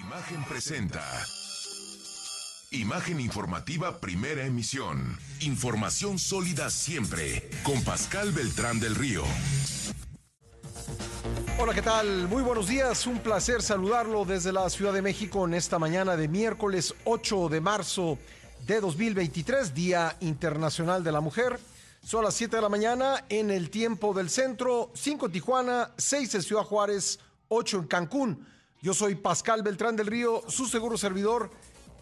Imagen presenta. Imagen informativa primera emisión. Información sólida siempre. Con Pascal Beltrán del Río. Hola, ¿qué tal? Muy buenos días. Un placer saludarlo desde la Ciudad de México en esta mañana de miércoles 8 de marzo de 2023, Día Internacional de la Mujer. Son las 7 de la mañana en el tiempo del centro, 5 en Tijuana, 6 en Ciudad Juárez, 8 en Cancún. Yo soy Pascal Beltrán del Río, su seguro servidor,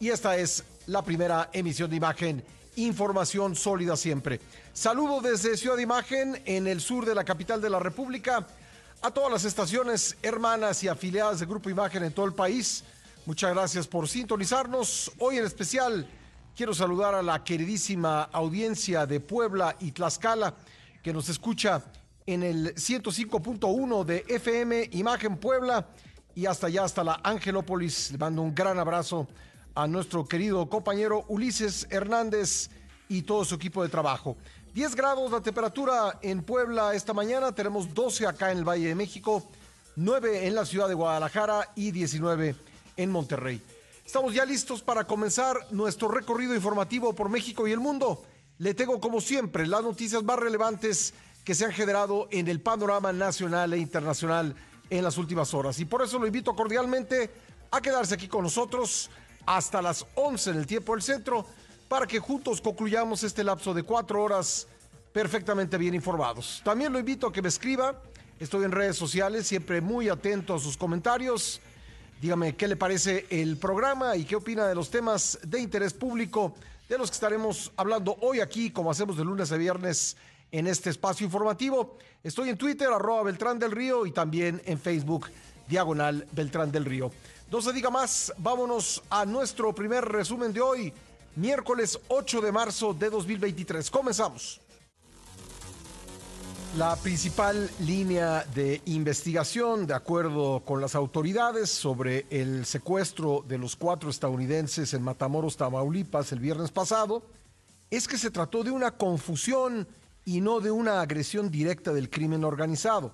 y esta es la primera emisión de imagen. Información sólida siempre. Saludo desde Ciudad de Imagen, en el sur de la capital de la República, a todas las estaciones hermanas y afiliadas de Grupo Imagen en todo el país. Muchas gracias por sintonizarnos. Hoy en especial quiero saludar a la queridísima audiencia de Puebla y Tlaxcala que nos escucha en el 105.1 de FM Imagen Puebla y hasta allá, hasta la Angelópolis. Le mando un gran abrazo a nuestro querido compañero Ulises Hernández y todo su equipo de trabajo. 10 grados la temperatura en Puebla esta mañana, tenemos 12 acá en el Valle de México, 9 en la ciudad de Guadalajara y 19 en Monterrey. Estamos ya listos para comenzar nuestro recorrido informativo por México y el mundo. Le tengo como siempre las noticias más relevantes que se han generado en el panorama nacional e internacional en las últimas horas. Y por eso lo invito cordialmente a quedarse aquí con nosotros hasta las 11 en el tiempo del centro para que juntos concluyamos este lapso de cuatro horas perfectamente bien informados. También lo invito a que me escriba. Estoy en redes sociales, siempre muy atento a sus comentarios. Dígame qué le parece el programa y qué opina de los temas de interés público de los que estaremos hablando hoy aquí, como hacemos de lunes a viernes en este espacio informativo. Estoy en Twitter, arroba Beltrán del Río, y también en Facebook, diagonal Beltrán del Río. No se diga más, vámonos a nuestro primer resumen de hoy, miércoles 8 de marzo de 2023. Comenzamos. La principal línea de investigación, de acuerdo con las autoridades, sobre el secuestro de los cuatro estadounidenses en Matamoros, Tamaulipas, el viernes pasado, es que se trató de una confusión y no de una agresión directa del crimen organizado.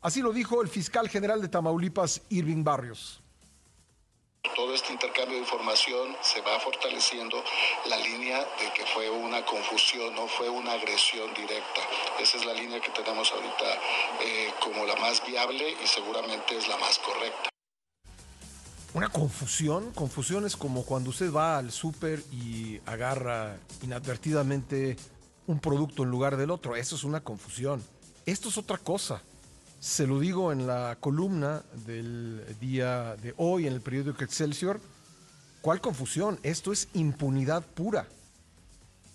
Así lo dijo el fiscal general de Tamaulipas, Irving Barrios. Todo este intercambio de información se va fortaleciendo la línea de que fue una confusión, no fue una agresión directa. Esa es la línea que tenemos ahorita eh, como la más viable y seguramente es la más correcta. Una confusión, confusión es como cuando usted va al súper y agarra inadvertidamente un producto en lugar del otro. Eso es una confusión. Esto es otra cosa. Se lo digo en la columna del día de hoy en el periódico Excelsior. ¿Cuál confusión? Esto es impunidad pura.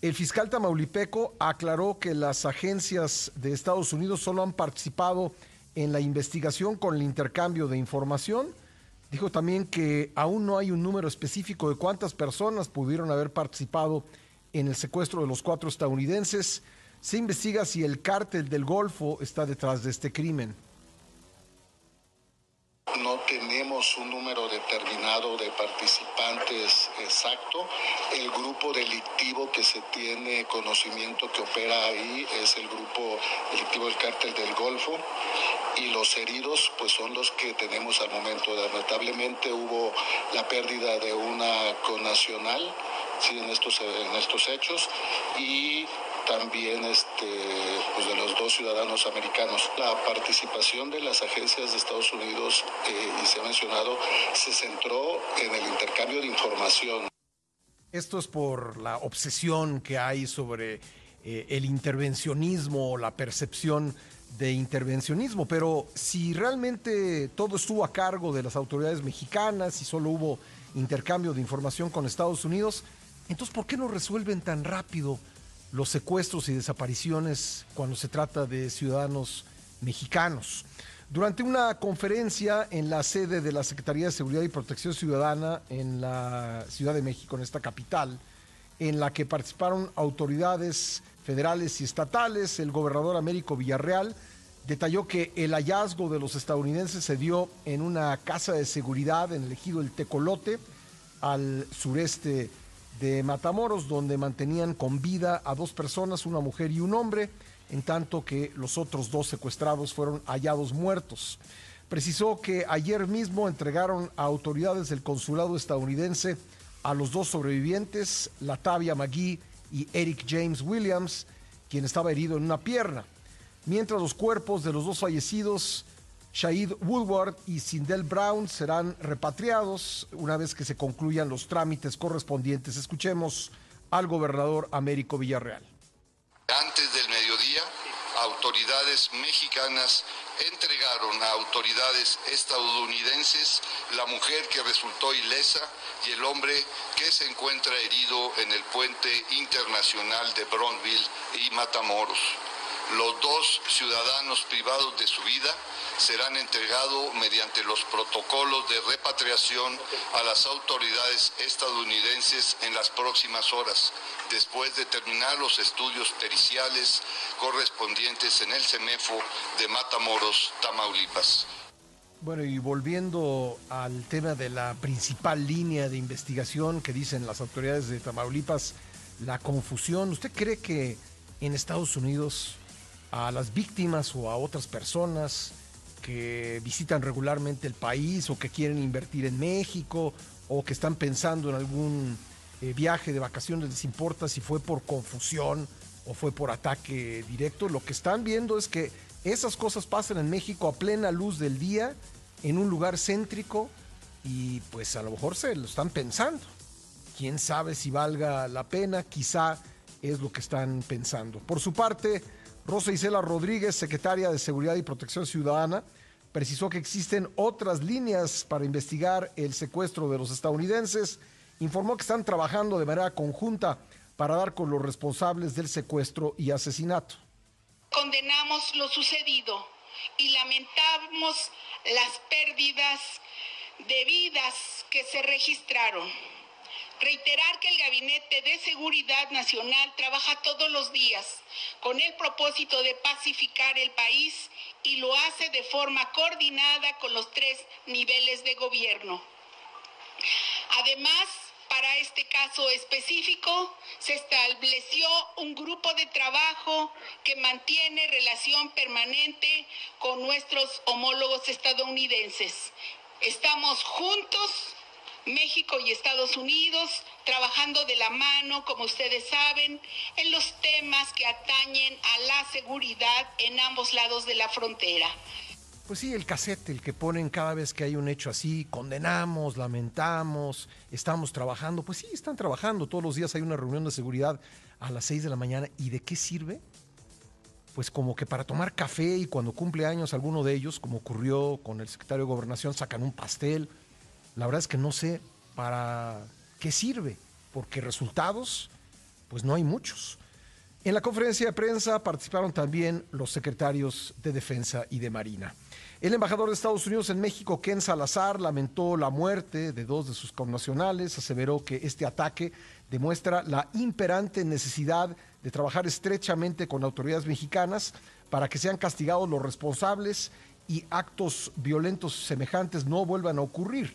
El fiscal tamaulipeco aclaró que las agencias de Estados Unidos solo han participado en la investigación con el intercambio de información. Dijo también que aún no hay un número específico de cuántas personas pudieron haber participado en el secuestro de los cuatro estadounidenses. Se investiga si el cártel del Golfo está detrás de este crimen. No tenemos un número determinado de participantes exacto. El grupo delictivo que se tiene conocimiento que opera ahí es el grupo delictivo del cártel del Golfo y los heridos pues son los que tenemos al momento. Lamentablemente hubo la pérdida de una connacional sí, en, estos, en estos hechos y también este, pues de los dos ciudadanos americanos. La participación de las agencias de Estados Unidos, eh, y se ha mencionado, se centró en el intercambio de información. Esto es por la obsesión que hay sobre eh, el intervencionismo, la percepción de intervencionismo, pero si realmente todo estuvo a cargo de las autoridades mexicanas y solo hubo intercambio de información con Estados Unidos, entonces ¿por qué no resuelven tan rápido los secuestros y desapariciones cuando se trata de ciudadanos mexicanos? Durante una conferencia en la sede de la Secretaría de Seguridad y Protección Ciudadana en la Ciudad de México, en esta capital, en la que participaron autoridades federales y estatales, el gobernador Américo Villarreal detalló que el hallazgo de los estadounidenses se dio en una casa de seguridad en el ejido El Tecolote, al sureste de Matamoros, donde mantenían con vida a dos personas, una mujer y un hombre, en tanto que los otros dos secuestrados fueron hallados muertos. precisó que ayer mismo entregaron a autoridades del consulado estadounidense a los dos sobrevivientes, Latavia McGee y Eric James Williams, quien estaba herido en una pierna. Mientras los cuerpos de los dos fallecidos, Shahid Woodward y Sindel Brown, serán repatriados una vez que se concluyan los trámites correspondientes. Escuchemos al gobernador Américo Villarreal. Antes del mediodía, autoridades mexicanas entregaron a autoridades estadounidenses la mujer que resultó ilesa y el hombre que se encuentra herido en el puente internacional de Bronville y Matamoros. Los dos ciudadanos privados de su vida serán entregados mediante los protocolos de repatriación a las autoridades estadounidenses en las próximas horas, después de terminar los estudios periciales correspondientes en el CEMEFO de Matamoros, Tamaulipas. Bueno, y volviendo al tema de la principal línea de investigación que dicen las autoridades de Tamaulipas, la confusión, ¿usted cree que en Estados Unidos a las víctimas o a otras personas que visitan regularmente el país o que quieren invertir en México o que están pensando en algún eh, viaje de vacaciones, les importa si fue por confusión o fue por ataque directo. Lo que están viendo es que esas cosas pasan en México a plena luz del día, en un lugar céntrico, y pues a lo mejor se lo están pensando. Quién sabe si valga la pena, quizá es lo que están pensando. Por su parte, Rosa Isela Rodríguez, secretaria de Seguridad y Protección Ciudadana, precisó que existen otras líneas para investigar el secuestro de los estadounidenses. Informó que están trabajando de manera conjunta para dar con los responsables del secuestro y asesinato. Condenamos lo sucedido y lamentamos las pérdidas de vidas que se registraron. Reiterar que el Gabinete de Seguridad Nacional trabaja todos los días con el propósito de pacificar el país y lo hace de forma coordinada con los tres niveles de gobierno. Además, para este caso específico, se estableció un grupo de trabajo que mantiene relación permanente con nuestros homólogos estadounidenses. Estamos juntos México y Estados Unidos trabajando de la mano, como ustedes saben, en los temas que atañen a la seguridad en ambos lados de la frontera. Pues sí, el cassette, el que ponen cada vez que hay un hecho así, condenamos, lamentamos, estamos trabajando. Pues sí, están trabajando. Todos los días hay una reunión de seguridad a las 6 de la mañana. ¿Y de qué sirve? Pues como que para tomar café y cuando cumple años alguno de ellos, como ocurrió con el secretario de Gobernación, sacan un pastel la verdad es que no sé para qué sirve, porque resultados, pues no hay muchos. En la conferencia de prensa participaron también los secretarios de Defensa y de Marina. El embajador de Estados Unidos en México, Ken Salazar, lamentó la muerte de dos de sus connacionales, aseveró que este ataque demuestra la imperante necesidad de trabajar estrechamente con autoridades mexicanas para que sean castigados los responsables y actos violentos semejantes no vuelvan a ocurrir.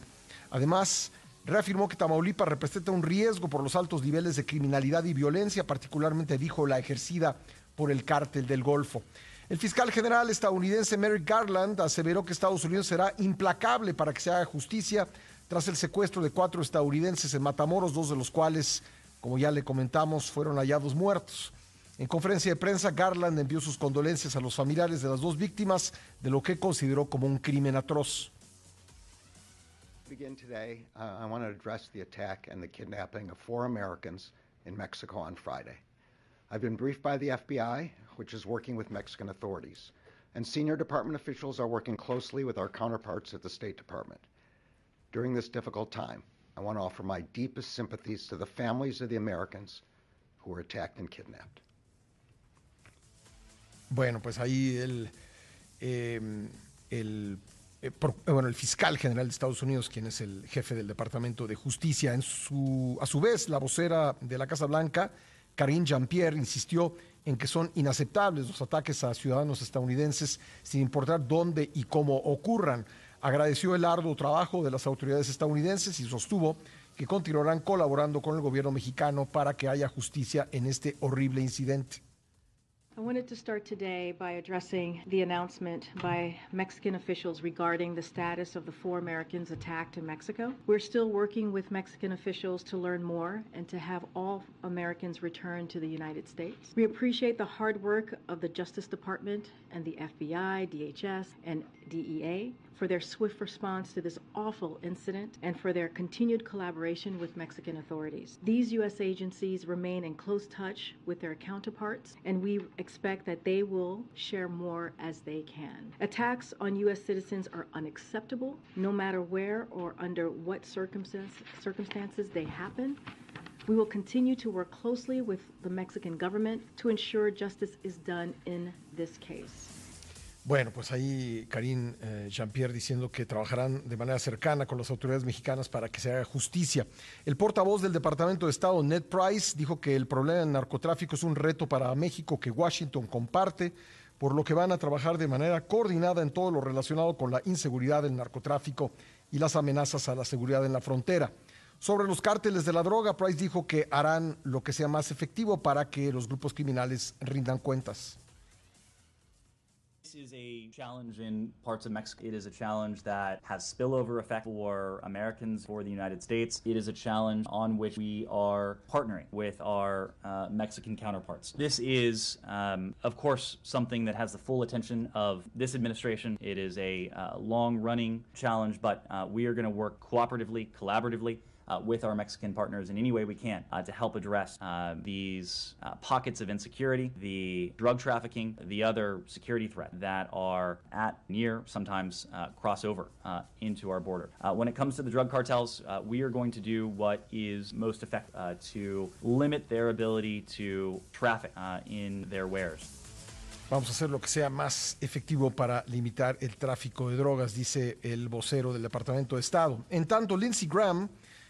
Además, reafirmó que Tamaulipas representa un riesgo por los altos niveles de criminalidad y violencia, particularmente dijo la ejercida por el cártel del Golfo. El fiscal general estadounidense Merrick Garland aseveró que Estados Unidos será implacable para que se haga justicia tras el secuestro de cuatro estadounidenses en Matamoros, dos de los cuales, como ya le comentamos, fueron hallados muertos. En conferencia de prensa, Garland envió sus condolencias a los familiares de las dos víctimas de lo que consideró como un crimen atroz. Begin today, uh, I want to address the attack and the kidnapping of four Americans in Mexico on Friday. I've been briefed by the FBI, which is working with Mexican authorities, and senior department officials are working closely with our counterparts at the State Department. During this difficult time, I want to offer my deepest sympathies to the families of the Americans who were attacked and kidnapped. Bueno, pues ahí el, eh, el Eh, eh, bueno, el fiscal general de Estados Unidos, quien es el jefe del Departamento de Justicia, en su, a su vez, la vocera de la Casa Blanca, Karine Jean-Pierre, insistió en que son inaceptables los ataques a ciudadanos estadounidenses sin importar dónde y cómo ocurran. Agradeció el arduo trabajo de las autoridades estadounidenses y sostuvo que continuarán colaborando con el gobierno mexicano para que haya justicia en este horrible incidente. I wanted to start today by addressing the announcement by Mexican officials regarding the status of the four Americans attacked in Mexico. We're still working with Mexican officials to learn more and to have all Americans return to the United States. We appreciate the hard work of the Justice Department and the FBI, DHS, and DEA for their swift response to this awful incident and for their continued collaboration with Mexican authorities. These U.S. agencies remain in close touch with their counterparts, and we expect that they will share more as they can. Attacks on U.S. citizens are unacceptable, no matter where or under what circumstance, circumstances they happen. We will continue to work closely with the Mexican government to ensure justice is done in this case. Bueno, pues ahí Karim eh, Jean-Pierre diciendo que trabajarán de manera cercana con las autoridades mexicanas para que se haga justicia. El portavoz del Departamento de Estado, Ned Price, dijo que el problema del narcotráfico es un reto para México que Washington comparte, por lo que van a trabajar de manera coordinada en todo lo relacionado con la inseguridad del narcotráfico y las amenazas a la seguridad en la frontera. Sobre los cárteles de la droga, Price dijo que harán lo que sea más efectivo para que los grupos criminales rindan cuentas. Is a challenge in parts of Mexico. It is a challenge that has spillover effect for Americans, for the United States. It is a challenge on which we are partnering with our uh, Mexican counterparts. This is, um, of course, something that has the full attention of this administration. It is a uh, long running challenge, but uh, we are going to work cooperatively, collaboratively uh, with our Mexican partners in any way we can uh, to help address uh, these uh, pockets of insecurity, the drug trafficking, the other security threat that are at, near, sometimes uh, cross over into our border. when it comes to the drug cartels, we are going to do what is most effective to limit their ability to traffic in their wares. Vamos a hacer lo que sea más efectivo para limitar el tráfico de drogas, dice el vocero del Departamento de Estado. En tanto, Lindsey Graham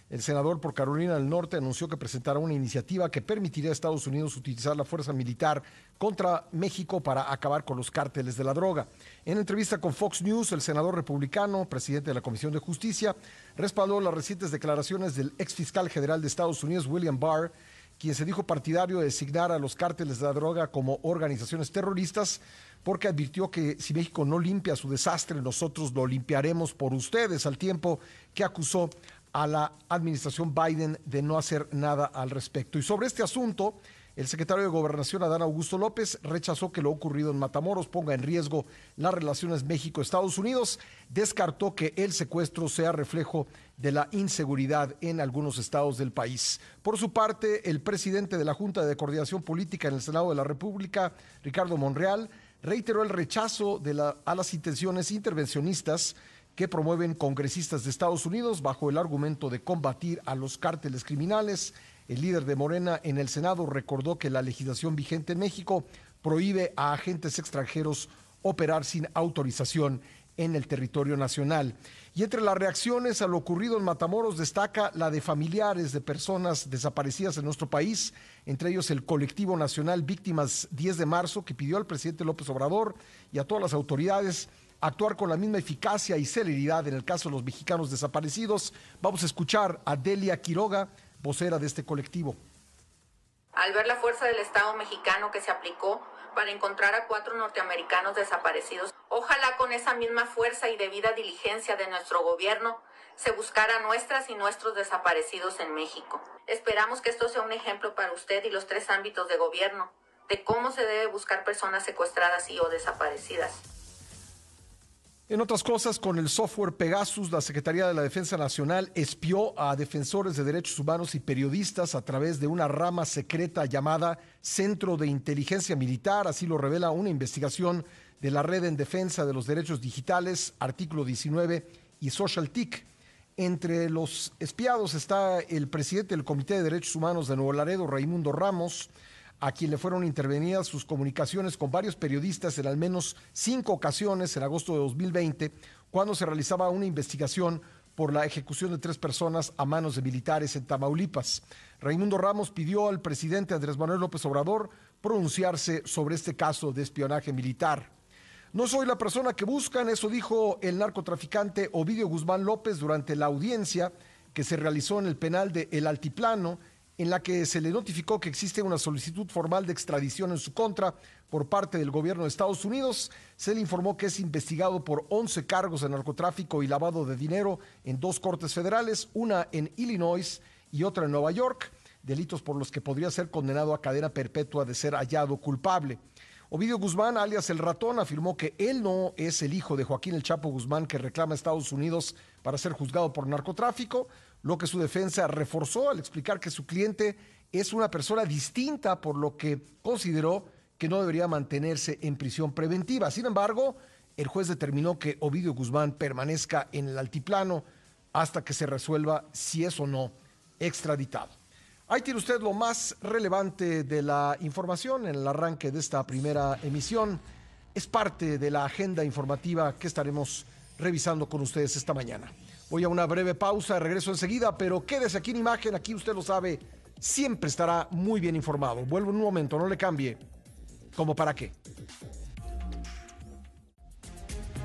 El senador por Carolina del Norte anunció que presentará una iniciativa que permitiría a Estados Unidos utilizar la fuerza militar contra México para acabar con los cárteles de la droga. En entrevista con Fox News, el senador republicano, presidente de la Comisión de Justicia, respaldó las recientes declaraciones del ex fiscal general de Estados Unidos, William Barr, quien se dijo partidario de designar a los cárteles de la droga como organizaciones terroristas, porque advirtió que si México no limpia su desastre, nosotros lo limpiaremos por ustedes, al tiempo que acusó a la administración Biden de no hacer nada al respecto. Y sobre este asunto, el secretario de Gobernación, Adán Augusto López, rechazó que lo ocurrido en Matamoros ponga en riesgo las relaciones México-Estados Unidos. Descartó que el secuestro sea reflejo de la inseguridad en algunos estados del país. Por su parte, el presidente de la Junta de Coordinación Política en el Senado de la República, Ricardo Monreal, reiteró el rechazo de la, a las intenciones intervencionistas que promueven congresistas de Estados Unidos bajo el argumento de combatir a los cárteles criminales. El líder de Morena en el Senado recordó que la legislación vigente en México prohíbe a agentes extranjeros operar sin autorización en el territorio nacional. Y entre las reacciones a lo ocurrido en Matamoros destaca la de familiares de personas desaparecidas en nuestro país, entre ellos el colectivo nacional Víctimas 10 de marzo, que pidió al presidente López Obrador y a todas las autoridades actuar con la misma eficacia y celeridad en el caso de los mexicanos desaparecidos. Vamos a escuchar a Delia Quiroga, vocera de este colectivo. Al ver la fuerza del Estado mexicano que se aplicó para encontrar a cuatro norteamericanos desaparecidos, ojalá con esa misma fuerza y debida diligencia de nuestro gobierno se buscara nuestras y nuestros desaparecidos en México. Esperamos que esto sea un ejemplo para usted y los tres ámbitos de gobierno de cómo se debe buscar personas secuestradas y o desaparecidas. En otras cosas, con el software Pegasus, la Secretaría de la Defensa Nacional espió a defensores de derechos humanos y periodistas a través de una rama secreta llamada Centro de Inteligencia Militar, así lo revela una investigación de la Red en Defensa de los Derechos Digitales, artículo 19 y Social TIC. Entre los espiados está el presidente del Comité de Derechos Humanos de Nuevo Laredo, Raimundo Ramos, a quien le fueron intervenidas sus comunicaciones con varios periodistas en al menos cinco ocasiones en agosto de 2020, cuando se realizaba una investigación por la ejecución de tres personas a manos de militares en Tamaulipas. Raimundo Ramos pidió al presidente Andrés Manuel López Obrador pronunciarse sobre este caso de espionaje militar. No soy la persona que buscan, eso dijo el narcotraficante Ovidio Guzmán López durante la audiencia que se realizó en el penal de El Altiplano en la que se le notificó que existe una solicitud formal de extradición en su contra por parte del gobierno de Estados Unidos. Se le informó que es investigado por 11 cargos de narcotráfico y lavado de dinero en dos cortes federales, una en Illinois y otra en Nueva York, delitos por los que podría ser condenado a cadena perpetua de ser hallado culpable. Ovidio Guzmán, alias El Ratón, afirmó que él no es el hijo de Joaquín El Chapo Guzmán que reclama a Estados Unidos para ser juzgado por narcotráfico, lo que su defensa reforzó al explicar que su cliente es una persona distinta, por lo que consideró que no debería mantenerse en prisión preventiva. Sin embargo, el juez determinó que Ovidio Guzmán permanezca en el altiplano hasta que se resuelva si es o no extraditado. Ahí tiene usted lo más relevante de la información en el arranque de esta primera emisión. Es parte de la agenda informativa que estaremos revisando con ustedes esta mañana. Voy a una breve pausa, regreso enseguida, pero quédese aquí en imagen, aquí usted lo sabe, siempre estará muy bien informado. Vuelvo en un momento, no le cambie. ¿Cómo para qué?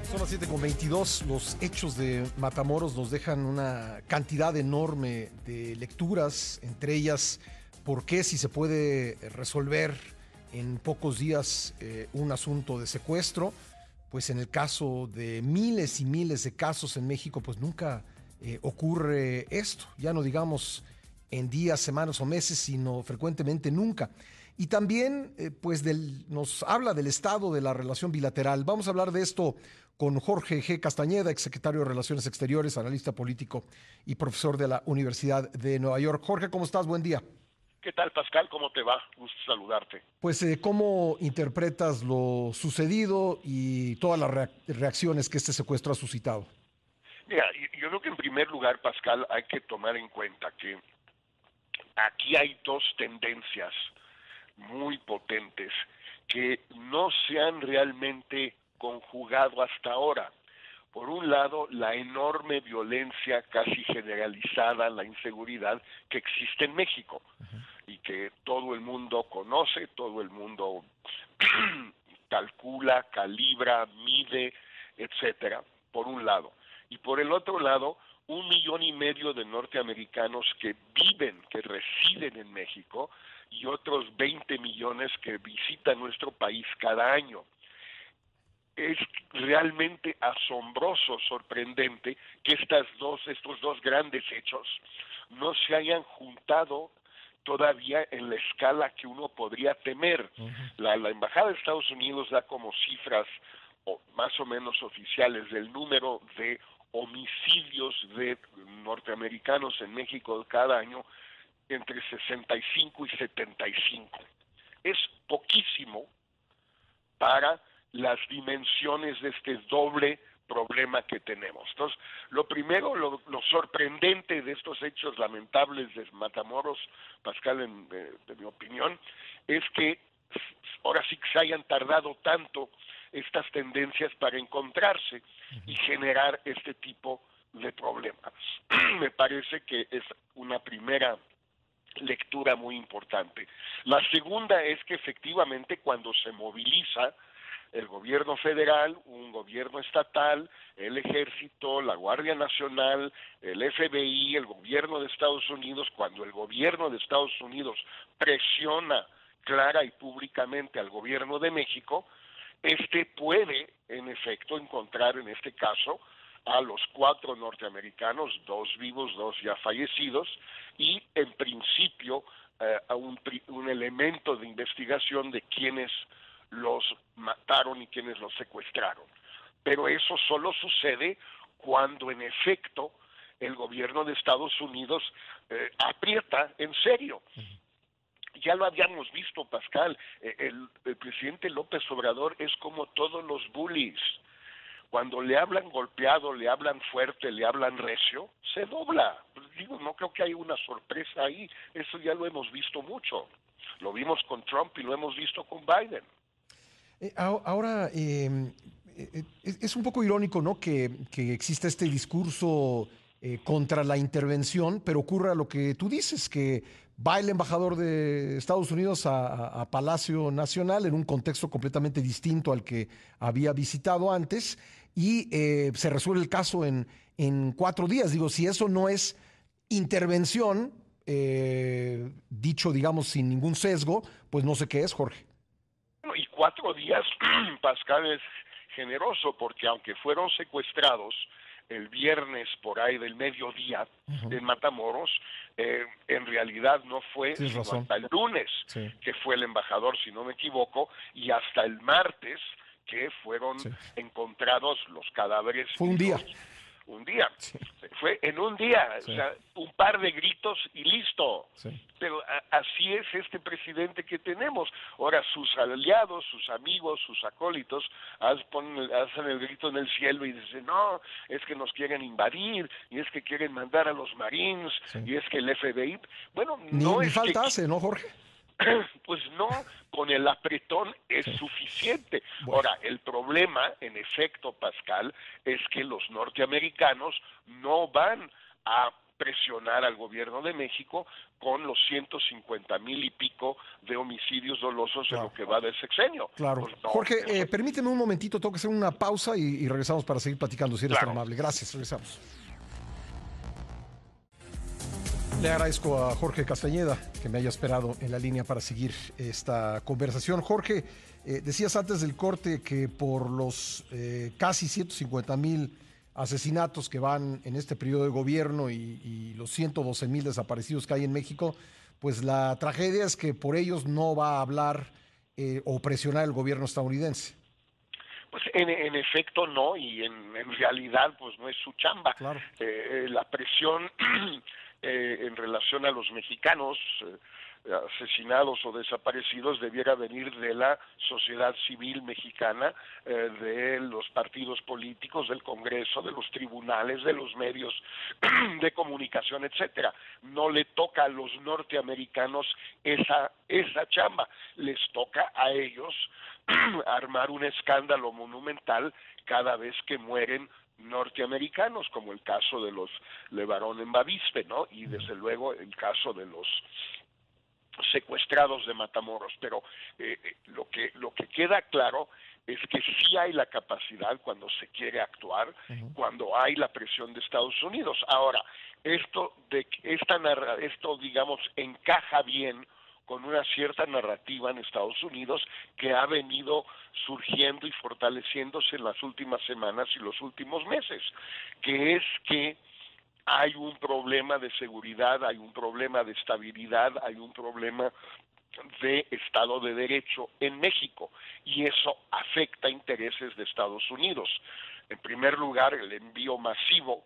Son las 7.22. Los hechos de Matamoros nos dejan una cantidad enorme de lecturas, entre ellas, ¿por qué si se puede resolver en pocos días eh, un asunto de secuestro? Pues en el caso de miles y miles de casos en México, pues nunca eh, ocurre esto. Ya no digamos en días, semanas o meses, sino frecuentemente nunca. Y también, eh, pues, del, nos habla del estado de la relación bilateral. Vamos a hablar de esto con Jorge G. Castañeda, exsecretario de Relaciones Exteriores, analista político y profesor de la Universidad de Nueva York. Jorge, ¿cómo estás? Buen día. ¿Qué tal, Pascal? ¿Cómo te va? Gusto saludarte. Pues, eh, ¿cómo interpretas lo sucedido y todas las reacciones que este secuestro ha suscitado? Mira, yo creo que en primer lugar, Pascal, hay que tomar en cuenta que aquí hay dos tendencias muy potentes que no se han realmente conjugado hasta ahora. Por un lado, la enorme violencia casi generalizada, la inseguridad que existe en México y que todo el mundo conoce, todo el mundo calcula, calibra, mide, etcétera, por un lado. Y por el otro lado, un millón y medio de norteamericanos que viven, que residen en México, y otros 20 millones que visitan nuestro país cada año es realmente asombroso, sorprendente que estas dos, estos dos grandes hechos no se hayan juntado todavía en la escala que uno podría temer. la, la, Embajada de Estados Unidos da como cifras o más o menos oficiales del número de homicidios de norteamericanos en México cada año entre 65 y 75. Es poquísimo para las dimensiones de este doble problema que tenemos. Entonces, lo primero, lo, sorprendente de estos hechos lamentables de Matamoros, Pascal, en, de, mi opinión, es que ahora sí que se hayan tardado tanto estas tendencias para encontrarse y generar este tipo de problemas. Me parece que es una primera lectura muy importante. La segunda es que efectivamente cuando se moviliza el gobierno federal, un gobierno estatal, el ejército, la Guardia Nacional, el FBI, el gobierno de Estados Unidos, cuando el gobierno de Estados Unidos presiona clara y públicamente al gobierno de México, este puede, en efecto, encontrar en este caso a los cuatro norteamericanos, dos vivos, dos ya fallecidos, y en principio eh, a un, un elemento de investigación de quienes los mataron y quienes los secuestraron. Pero eso solo sucede cuando en efecto el gobierno de Estados Unidos eh, aprieta en serio. Ya lo habíamos visto, Pascal, eh, el, el, presidente López Obrador es como todos los bullies. Cuando le hablan golpeado, le hablan fuerte, le hablan recio, se dobla. Digo, no creo que haya una sorpresa ahí. Eso ya lo hemos visto mucho. Lo vimos con Trump y lo hemos visto con Biden. Eh, ahora, em, eh, es un poco irónico, ¿no? Que, que exista este discurso eh, contra la intervención, pero ocurra lo que tú dices, que va el embajador de Estados Unidos a, Palacio Nacional en un contexto completamente distinto al que había visitado antes y se resuelve el caso en, en cuatro días. Digo, si eso no es intervención, eh, dicho, digamos, sin ningún sesgo, pues no sé qué es, Jorge. Días, Pascal es generoso, porque aunque fueron secuestrados, el viernes por ahí del mediodía en Matamoros, eh, en realidad no fue hasta el lunes que fue el embajador, si no me equivoco, y hasta el martes que fueron encontrados los cadáveres. Fue un día un día. Fue en un día, o sea, un par de gritos y listo. Pero así es este presidente que tenemos. Ahora, sus aliados, sus amigos, sus acólitos, hacen el grito en el cielo y dicen, no, es que nos quieren invadir, y es que quieren mandar a los Marines, y es que el FBI... Bueno, no es falta hace, ¿no, Jorge? Pues no, con el apretón es suficiente. Ahora, el problema, en efecto, Pascal, es que los norteamericanos no van a presionar al gobierno de México con los 150 mil y pico de homicidios dolosos en lo que va del sexenio. Claro. Pues Jorge, eh, permíteme un momentito, tengo que hacer una pausa y, regresamos para seguir platicando, si eres tan amable. Gracias, regresamos. Le agradezco a Jorge Castañeda que me haya esperado en la línea para seguir esta conversación. Jorge, eh, decías antes del corte que por los eh, casi 150 mil asesinatos que van en este periodo de gobierno y, los 112 mil desaparecidos que hay en México, pues la tragedia es que por ellos no va a hablar eh, o presionar el gobierno estadounidense. Pues en, efecto no, y en, realidad pues no es su chamba. Claro. la presión Eh, en relación a los mexicanos eh, asesinados o desaparecidos debiera venir de la sociedad civil mexicana, eh, de los partidos políticos, del Congreso, de los tribunales, de los medios de comunicación, etcétera. No le toca a los norteamericanos esa esa chamba, les toca a ellos armar un escándalo monumental cada vez que mueren norteamericanos, como el caso de los Levarón en Bavispe, ¿no? Y desde luego el caso de los secuestrados de Matamoros. Pero eh, eh, lo que lo que queda claro es que sí hay la capacidad cuando se quiere actuar, cuando hay la presión de Estados Unidos. Ahora, esto de esta esto digamos encaja bien con una cierta narrativa en Estados Unidos que ha venido surgiendo y fortaleciéndose en las últimas semanas y los últimos meses, que es que hay un problema de seguridad, hay un problema de estabilidad, hay un problema de Estado de Derecho en México y eso afecta intereses de Estados Unidos. En primer lugar, el envío masivo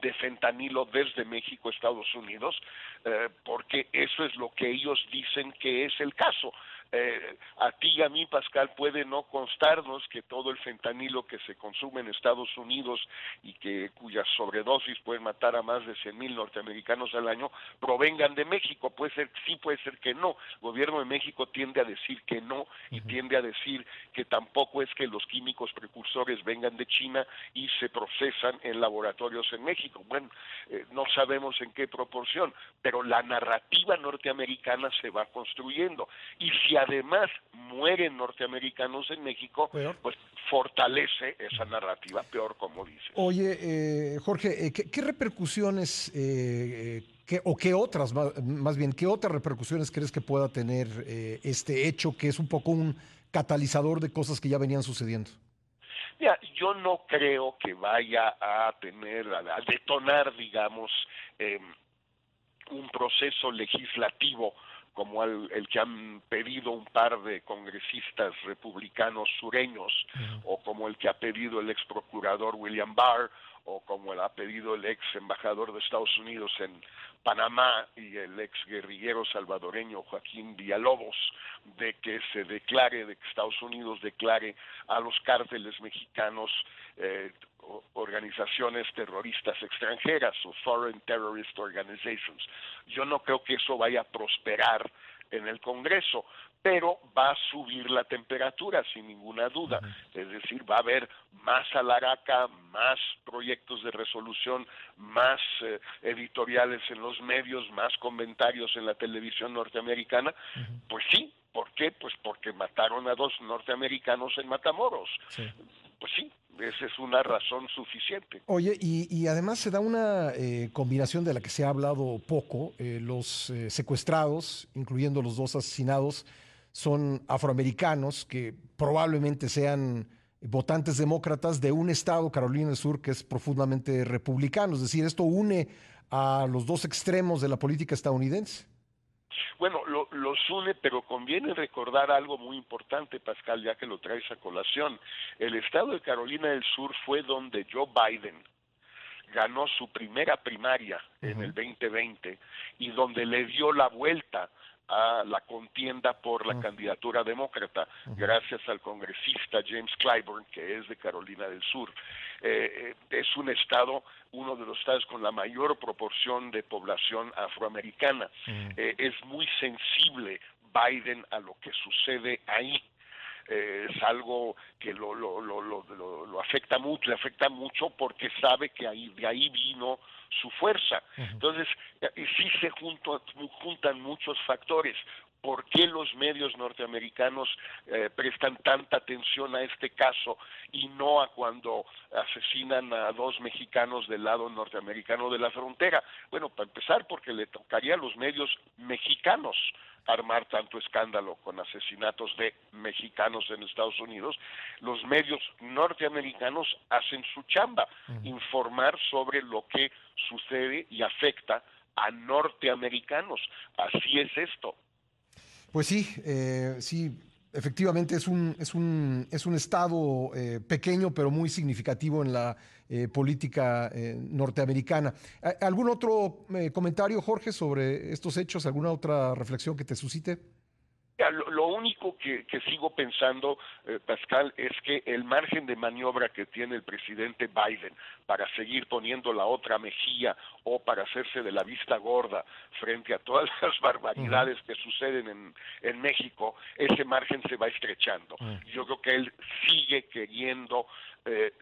de fentanilo desde México a Estados Unidos, eh, porque eso es lo que ellos dicen que es el caso. Eh, a ti y a mí, Pascal, puede no constarnos que todo el fentanilo que se consume en Estados Unidos y que cuyas sobredosis pueden matar a más de 100 mil norteamericanos al año provengan de México. Puede ser sí, puede ser que no. El gobierno de México tiende a decir que no y tiende a decir que tampoco es que los químicos precursores vengan de China y se procesan en laboratorios en México. Bueno, eh, no sabemos en qué proporción, pero la narrativa norteamericana se va construyendo. Y si además mueren norteamericanos en México, pues fortalece esa narrativa, peor como dices. Oye, eh, Jorge, eh, ¿qué, repercusiones eh, o qué otras, más, bien, qué otras repercusiones crees que pueda tener este hecho que es un poco un catalizador de cosas que ya venían sucediendo? Mira, yo no creo que vaya a tener, a, detonar, digamos, un proceso legislativo como el, que han pedido un par de congresistas republicanos sureños, o como el que ha pedido el ex procurador William Barr, o como el ha pedido el ex embajador de Estados Unidos en Panamá y el ex guerrillero salvadoreño Joaquín Villalobos, de que se declare, de que Estados Unidos declare a los cárteles mexicanos eh, organizaciones terroristas extranjeras o foreign terrorist organizations. Yo no creo que eso vaya a prosperar en el Congreso, pero va a subir la temperatura sin ninguna duda. Es decir, va a haber más alaraca, más proyectos de resolución, más eh, editoriales en los medios, más comentarios en la televisión norteamericana. Pues sí, ¿por qué? Pues porque mataron a dos norteamericanos en Matamoros. Pues sí, esa es una razón suficiente. Oye, y, además se da una eh, combinación de la que se ha hablado poco. Eh, los eh, secuestrados, incluyendo los dos asesinados, son afroamericanos que probablemente sean votantes demócratas de un estado, Carolina del Sur, que es profundamente republicano. Es decir, esto une a los dos extremos de la política estadounidense. Bueno, lo, los une, pero conviene recordar algo muy importante, Pascal, ya que lo traes a colación. El estado de Carolina del Sur fue donde Joe Biden ganó su primera primaria en el 2020 y donde le dio la vuelta a la contienda por la candidatura demócrata, gracias al congresista James Clyburn, que es de Carolina del Sur. Eh, eh, es un estado, uno de los estados con la mayor proporción de población afroamericana. Eh, es muy sensible Biden a lo que sucede ahí. Es algo que lo, lo, lo, lo, afecta mucho, le afecta mucho porque sabe que ahí, de ahí vino su fuerza. Entonces, sí se juntan muchos factores. ¿Por qué los medios norteamericanos eh, prestan tanta atención a este caso y no a cuando asesinan a dos mexicanos del lado norteamericano de la frontera? Bueno, para empezar, porque le tocaría a los medios mexicanos armar tanto escándalo con asesinatos de mexicanos en Estados Unidos, los medios norteamericanos hacen su chamba, informar sobre lo que sucede y afecta a norteamericanos. Así es esto. Pues sí, eh, sí, efectivamente es un, es un, es un estado eh, pequeño pero muy significativo en la eh, política norteamericana. ¿Algún otro comentario, Jorge, sobre estos hechos? ¿Alguna otra reflexión que te suscite? Único que, sigo pensando, eh, Pascal, es que el margen de maniobra que tiene el presidente Biden para seguir poniendo la otra mejilla o para hacerse de la vista gorda frente a todas las barbaridades que suceden en, en México, ese margen se va estrechando. Yo creo que él sigue queriendo eh,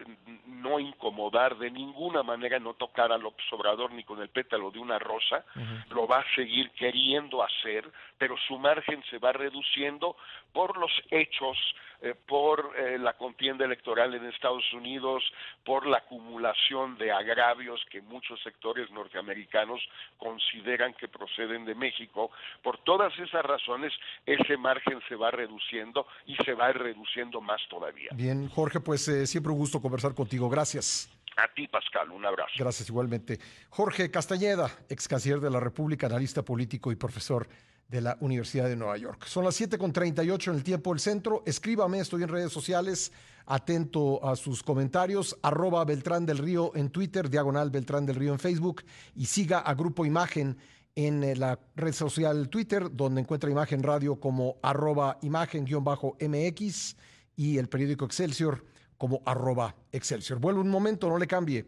no incomodar de ninguna manera, no tocar al observador ni con el pétalo de una rosa, lo va a seguir queriendo hacer, pero su margen se va reduciendo por los hechos, eh, por eh, la contienda electoral en Estados Unidos, por la acumulación de agravios que muchos sectores norteamericanos consideran que proceden de México. Por todas esas razones, ese margen se va reduciendo y se va reduciendo más todavía. Bien, Jorge, pues siempre un gusto conversar contigo. Gracias. A ti, Pascal, un abrazo. Gracias igualmente. Jorge Castañeda, ex canciller de la República, analista político y profesor de la Universidad de Nueva York. Son las 7.38 en el tiempo del centro. Escríbame, estoy en redes sociales, atento a sus comentarios. Arroba Beltrán del Río en Twitter, diagonal Beltrán del Río en Facebook y siga a Grupo Imagen en eh, la red social Twitter, donde encuentra Imagen Radio como arroba imagen-mx y el periódico Excelsior como arroba Excelsior. Vuelvo un momento, no le cambie.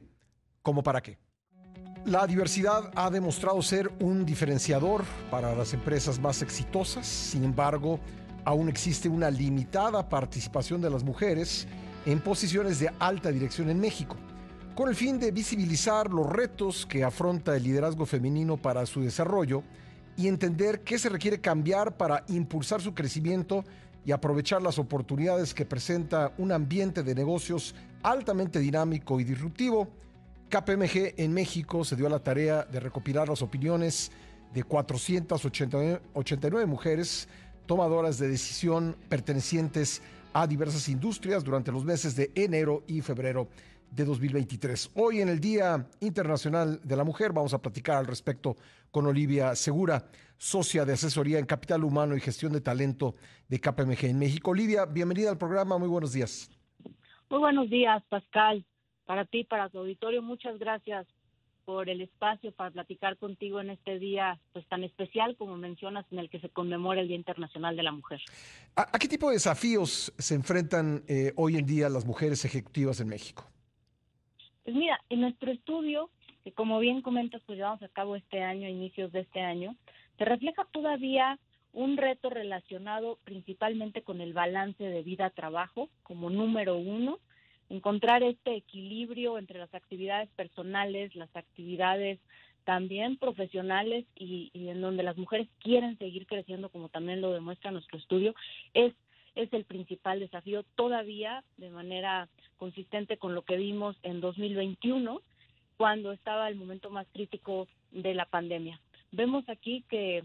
¿Cómo para qué? La diversidad ha demostrado ser un diferenciador para las empresas más exitosas, sin embargo, aún existe una limitada participación de las mujeres en posiciones de alta dirección en México, con el fin de visibilizar los retos que afronta el liderazgo femenino para su desarrollo y entender qué se requiere cambiar para impulsar su crecimiento y aprovechar las oportunidades que presenta un ambiente de negocios altamente dinámico y disruptivo, KPMG en México se dio a la tarea de recopilar las opiniones de 489 mujeres tomadoras de decisión pertenecientes a diversas industrias durante los meses de enero y febrero de 2023. Hoy en el Día Internacional de la Mujer vamos a platicar al respecto con Olivia Segura socia de asesoría en capital humano y gestión de talento de KPMG en México. Olivia, bienvenida al programa, muy buenos días. Muy buenos días, Pascal. Para ti, para tu auditorio, muchas gracias por el espacio para platicar contigo en este día pues tan especial como mencionas en el que se conmemora el Día Internacional de la Mujer. ¿A, qué tipo de desafíos se enfrentan eh, hoy en día las mujeres ejecutivas en México? Pues mira, en nuestro estudio, que como bien comentas, pues llevamos a cabo este año, inicios de este año, se refleja todavía un reto relacionado principalmente con el balance de vida-trabajo como número uno, encontrar este equilibrio entre las actividades personales, las actividades también profesionales y, en donde las mujeres quieren seguir creciendo, como también lo demuestra nuestro estudio, es, es el principal desafío todavía de manera consistente con lo que vimos en 2021, cuando estaba el momento más crítico de la pandemia. Vemos aquí que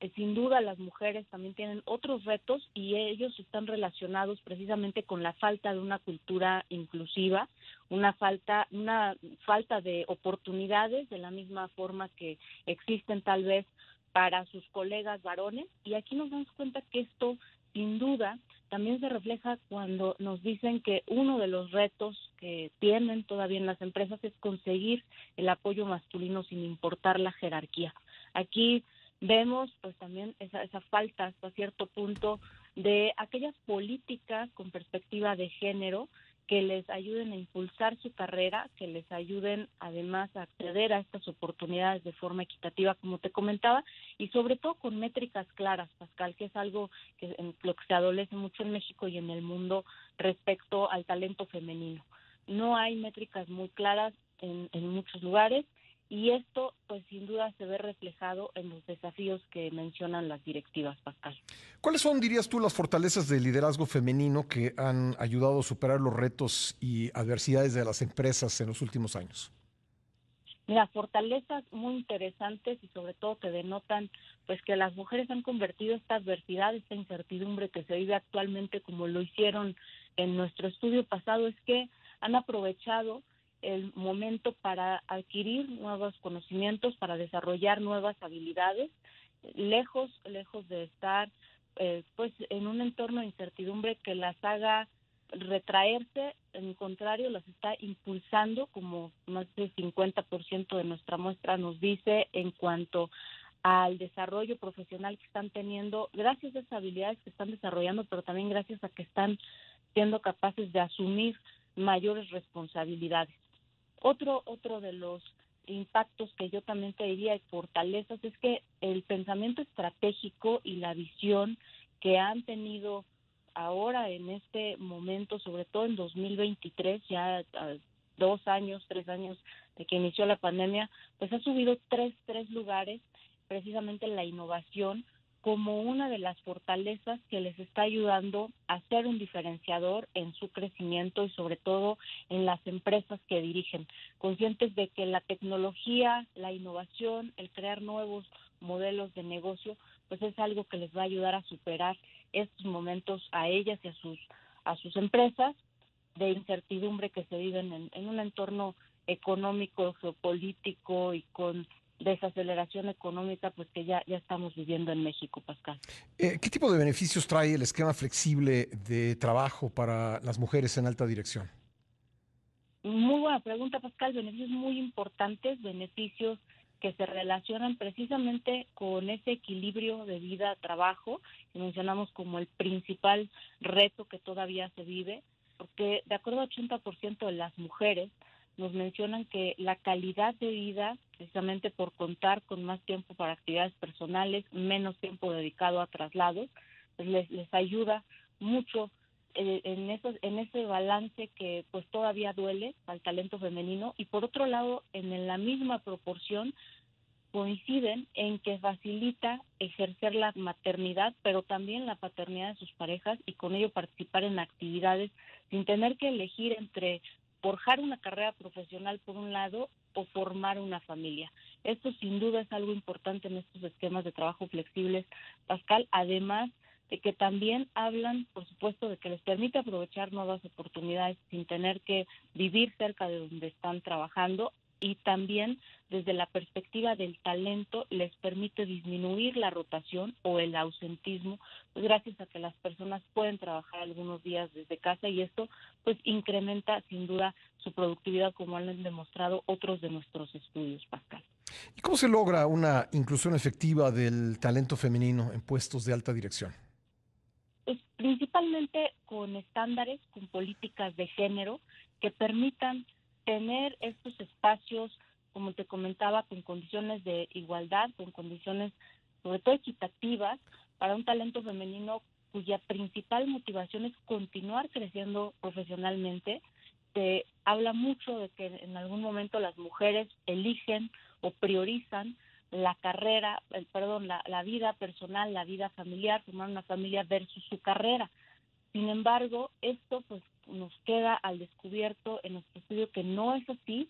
eh, sin duda las mujeres también tienen otros retos y ellos están relacionados precisamente con la falta de una cultura inclusiva, una falta una falta de oportunidades de la misma forma que existen tal vez para sus colegas varones y aquí nos damos cuenta que esto sin duda también se refleja cuando nos dicen que uno de los retos que tienen todavía en las empresas es conseguir el apoyo masculino sin importar la jerarquía. Aquí vemos pues también esa, esa falta hasta cierto punto de aquellas políticas con perspectiva de género que les ayuden a impulsar su carrera, que les ayuden además a acceder a estas oportunidades de forma equitativa, como te comentaba, y sobre todo con métricas claras, Pascal, que es algo que lo que se adolece mucho en México y en el mundo respecto al talento femenino. No hay métricas muy claras en, en muchos lugares y esto pues sin duda se ve reflejado en los desafíos que mencionan las directivas, Pascal. ¿Cuáles son, dirías tú, las fortalezas del liderazgo femenino que han ayudado a superar los retos y adversidades de las empresas en los últimos años? Mira, fortalezas muy interesantes y sobre todo que denotan pues que las mujeres han convertido esta adversidad, esta incertidumbre que se vive actualmente como lo hicieron en nuestro estudio pasado es que han aprovechado el momento para adquirir nuevos conocimientos, para desarrollar nuevas habilidades, lejos, lejos de estar eh, pues en un entorno de incertidumbre que las haga retraerse, en contrario, las está impulsando, como más del 50% de nuestra muestra nos dice, en cuanto al desarrollo profesional que están teniendo, gracias a esas habilidades que están desarrollando, pero también gracias a que están siendo capaces de asumir mayores responsabilidades. Otro, otro de los impactos que yo también te diría y fortalezas es que el pensamiento estratégico y la visión que han tenido ahora en este momento, sobre todo en 2023, ya dos años, tres años de que inició la pandemia, pues ha subido tres, tres lugares precisamente la innovación como una de las fortalezas que les está ayudando a ser un diferenciador en su crecimiento y sobre todo en las empresas que dirigen, conscientes de que la tecnología, la innovación, el crear nuevos modelos de negocio, pues es algo que les va a ayudar a superar estos momentos a ellas y a sus a sus empresas de incertidumbre que se viven en, en un entorno económico, geopolítico y con desaceleración económica pues que ya, ya estamos viviendo en México, Pascal. Eh, ¿Qué tipo de beneficios trae el esquema flexible de trabajo para las mujeres en alta dirección? Muy buena pregunta, Pascal. Beneficios muy importantes, beneficios que se relacionan precisamente con ese equilibrio de vida-trabajo que mencionamos como el principal reto que todavía se vive, porque de acuerdo al 80% de las mujeres nos mencionan que la calidad de vida, precisamente por contar con más tiempo para actividades personales, menos tiempo dedicado a traslados, pues les, les ayuda mucho eh, en, esos, en ese balance que pues todavía duele al talento femenino. Y por otro lado, en la misma proporción, coinciden en que facilita ejercer la maternidad, pero también la paternidad de sus parejas y con ello participar en actividades sin tener que elegir entre forjar una carrera profesional por un lado o formar una familia. Esto sin duda es algo importante en estos esquemas de trabajo flexibles, Pascal, además de que también hablan, por supuesto, de que les permite aprovechar nuevas oportunidades sin tener que vivir cerca de donde están trabajando y también desde la perspectiva del talento les permite disminuir la rotación o el ausentismo, pues gracias a que las personas pueden trabajar algunos días desde casa y esto pues incrementa sin duda su productividad como han demostrado otros de nuestros estudios, Pascal. ¿Y cómo se logra una inclusión efectiva del talento femenino en puestos de alta dirección? Pues principalmente con estándares, con políticas de género que permitan tener estos espacios, como te comentaba, con condiciones de igualdad, con condiciones sobre todo equitativas para un talento femenino cuya principal motivación es continuar creciendo profesionalmente. Se habla mucho de que en algún momento las mujeres eligen o priorizan la carrera, el, perdón, la, la vida personal, la vida familiar, formar una familia versus su carrera. Sin embargo, esto pues nos queda al descubierto en nuestro estudio que no es así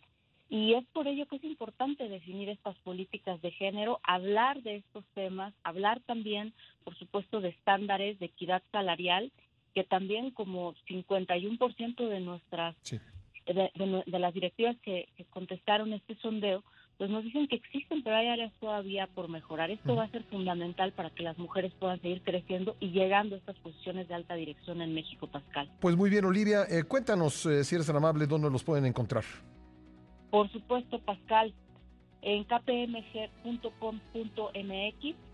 y es por ello que es importante definir estas políticas de género, hablar de estos temas, hablar también, por supuesto, de estándares de equidad salarial, que también como 51% de nuestras de, las directivas que, contestaron este sondeo, pues nos dicen que existen, pero hay áreas todavía por mejorar. Esto va a ser fundamental para que las mujeres puedan seguir creciendo y llegando a estas posiciones de alta dirección en México, Pascal. Pues muy bien, Olivia. Eh, cuéntanos, eh, si eres tan amable, dónde los pueden encontrar. Por supuesto, Pascal, en kpmg.com.mx,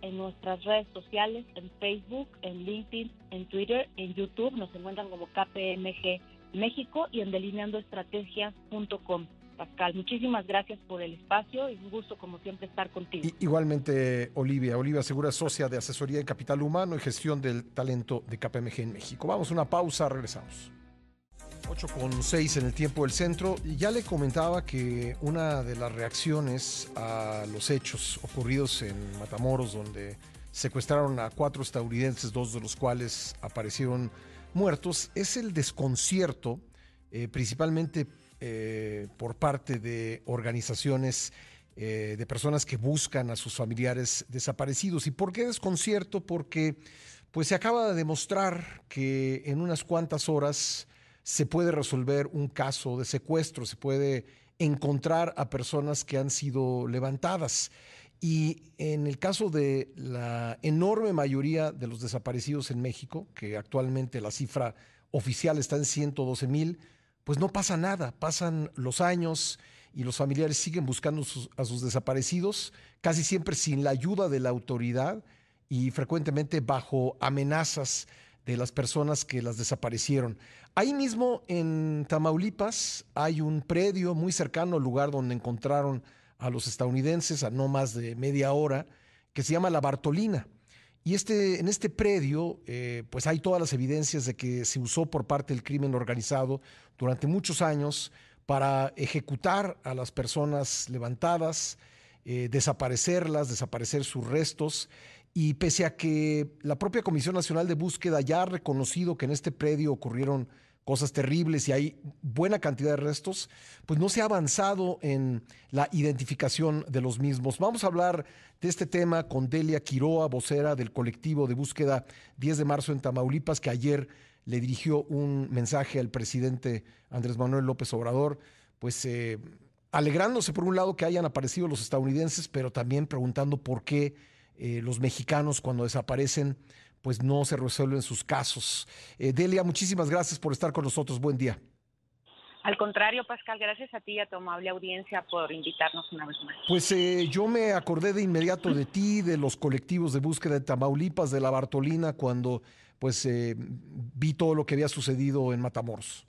en nuestras redes sociales, en Facebook, en LinkedIn, en Twitter, en YouTube, nos encuentran como KPMG México y en delineandoestrategias.com. Pascal, muchísimas gracias por el espacio y un gusto como siempre estar contigo. igualmente, Olivia. Olivia Segura, socia de asesoría de capital humano y gestión del talento de KPMG en México. Vamos a una pausa, regresamos. 8 con 6 en el tiempo del centro. Ya le comentaba que una de las reacciones a los hechos ocurridos en Matamoros, donde secuestraron a cuatro estadounidenses, dos de los cuales aparecieron muertos, es el desconcierto, eh, principalmente eh, por parte de organizaciones eh, de personas que buscan a sus familiares desaparecidos. ¿Y por qué desconcierto? Porque pues se acaba de demostrar que en unas cuantas horas se puede resolver un caso de secuestro, se puede encontrar a personas que han sido levantadas. Y en el caso de la enorme mayoría de los desaparecidos en México, que actualmente la cifra oficial está en 112 mil, pues no pasa nada, pasan los años y los familiares siguen buscando a sus desaparecidos, casi siempre sin la ayuda de la autoridad y frecuentemente bajo amenazas de las personas que las desaparecieron. Ahí mismo en Tamaulipas hay un predio muy cercano al lugar donde encontraron a los estadounidenses a no más de media hora, que se llama La Bartolina. Y este, en este predio, eh, pues hay todas las evidencias de que se usó por parte del crimen organizado durante muchos años para ejecutar a las personas levantadas, eh, desaparecerlas, desaparecer sus restos. Y pese a que la propia Comisión Nacional de Búsqueda ya ha reconocido que en este predio ocurrieron cosas terribles y hay buena cantidad de restos, pues no se ha avanzado en la identificación de los mismos. Vamos a hablar de este tema con Delia Quiroa, vocera del colectivo de búsqueda 10 de marzo en Tamaulipas, que ayer le dirigió un mensaje al presidente Andrés Manuel López Obrador, pues eh, alegrándose por un lado que hayan aparecido los estadounidenses, pero también preguntando por qué eh, los mexicanos cuando desaparecen pues no se resuelven sus casos. Eh, Delia, muchísimas gracias por estar con nosotros. Buen día. Al contrario, Pascal, gracias a ti y a tu amable audiencia por invitarnos una vez más. Pues eh, yo me acordé de inmediato de ti, de los colectivos de búsqueda de Tamaulipas, de la Bartolina, cuando pues eh, vi todo lo que había sucedido en Matamoros.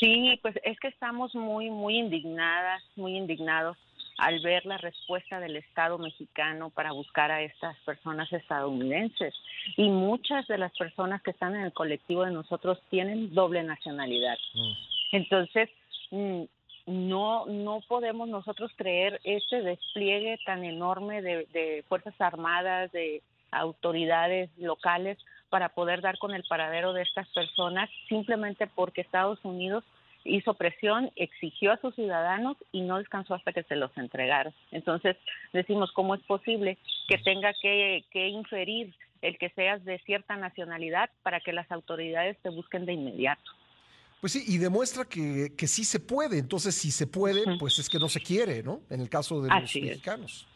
Sí, pues es que estamos muy, muy indignadas, muy indignados al ver la respuesta del Estado mexicano para buscar a estas personas estadounidenses. Y muchas de las personas que están en el colectivo de nosotros tienen doble nacionalidad. Mm. Entonces, mm, no, no podemos nosotros creer este despliegue tan enorme de, de Fuerzas Armadas, de autoridades locales para poder dar con el paradero de estas personas simplemente porque Estados Unidos hizo presión, exigió a sus ciudadanos y no descansó hasta que se los entregaron. Entonces decimos, ¿cómo es posible que tenga que, inferir el que seas de cierta nacionalidad para que las autoridades te busquen de inmediato? Pues sí, y demuestra que, sí se puede. Entonces, si se puede, pues es que no se quiere, ¿no? En el caso de los mexicanos.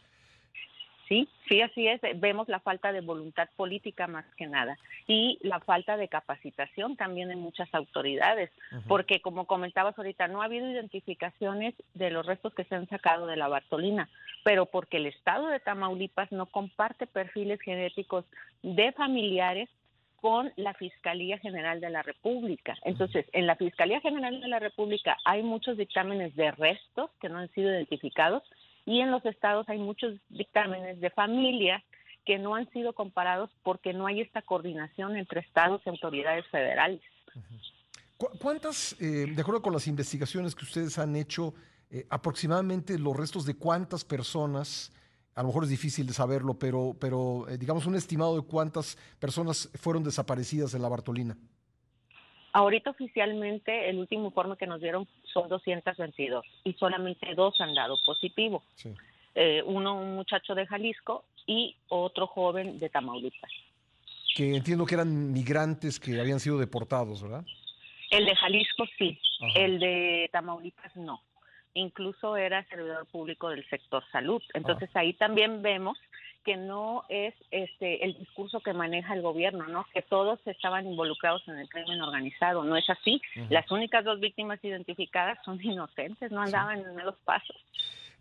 Sí, sí, así es. Vemos la falta de voluntad política más que nada y la falta de capacitación también en muchas autoridades, porque como comentabas ahorita, no ha habido identificaciones de los restos que se han sacado de la Bartolina, pero porque el estado de Tamaulipas no comparte perfiles genéticos de familiares con la Fiscalía General de la República. Entonces, en la Fiscalía General de la República hay muchos dictámenes de restos que no han sido identificados y en los estados hay muchos dictámenes de familias que no han sido comparados porque no hay esta coordinación entre estados y autoridades federales. ¿Cuántas, eh, de acuerdo con las investigaciones que ustedes han hecho, eh, aproximadamente los restos de cuántas personas, a lo mejor es difícil de saberlo, pero, pero eh, digamos un estimado de cuántas personas fueron desaparecidas en la Bartolina? Ahorita oficialmente el último informe que nos dieron son 222 y solamente dos han dado positivo. Eh, uno un muchacho de Jalisco y otro joven de Tamaulipas. Que entiendo que eran migrantes que habían sido deportados, ¿verdad? El de Jalisco sí, el de Tamaulipas no. Incluso era servidor público del sector salud. Entonces ahí también vemos que no es este el discurso que maneja el gobierno, ¿no? Que todos estaban involucrados en el crimen organizado, no es así. Las únicas dos víctimas identificadas son inocentes, no andaban en los pasos.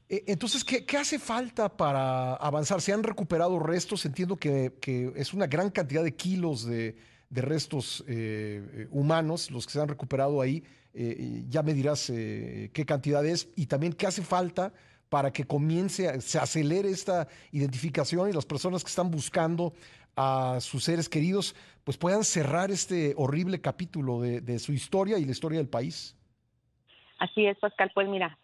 Eh, entonces, ¿qué, hace falta para avanzar? ¿Se han recuperado restos? Entiendo que, es una gran cantidad de kilos de, restos eh, eh, humanos los que se han recuperado ahí. ya me dirás qué cantidad es y también qué hace falta para que comience, se acelere esta identificación y las personas que están buscando a sus seres queridos, pues puedan cerrar este horrible capítulo de, su historia y la historia del país. Así es, Pascal. Pues mira,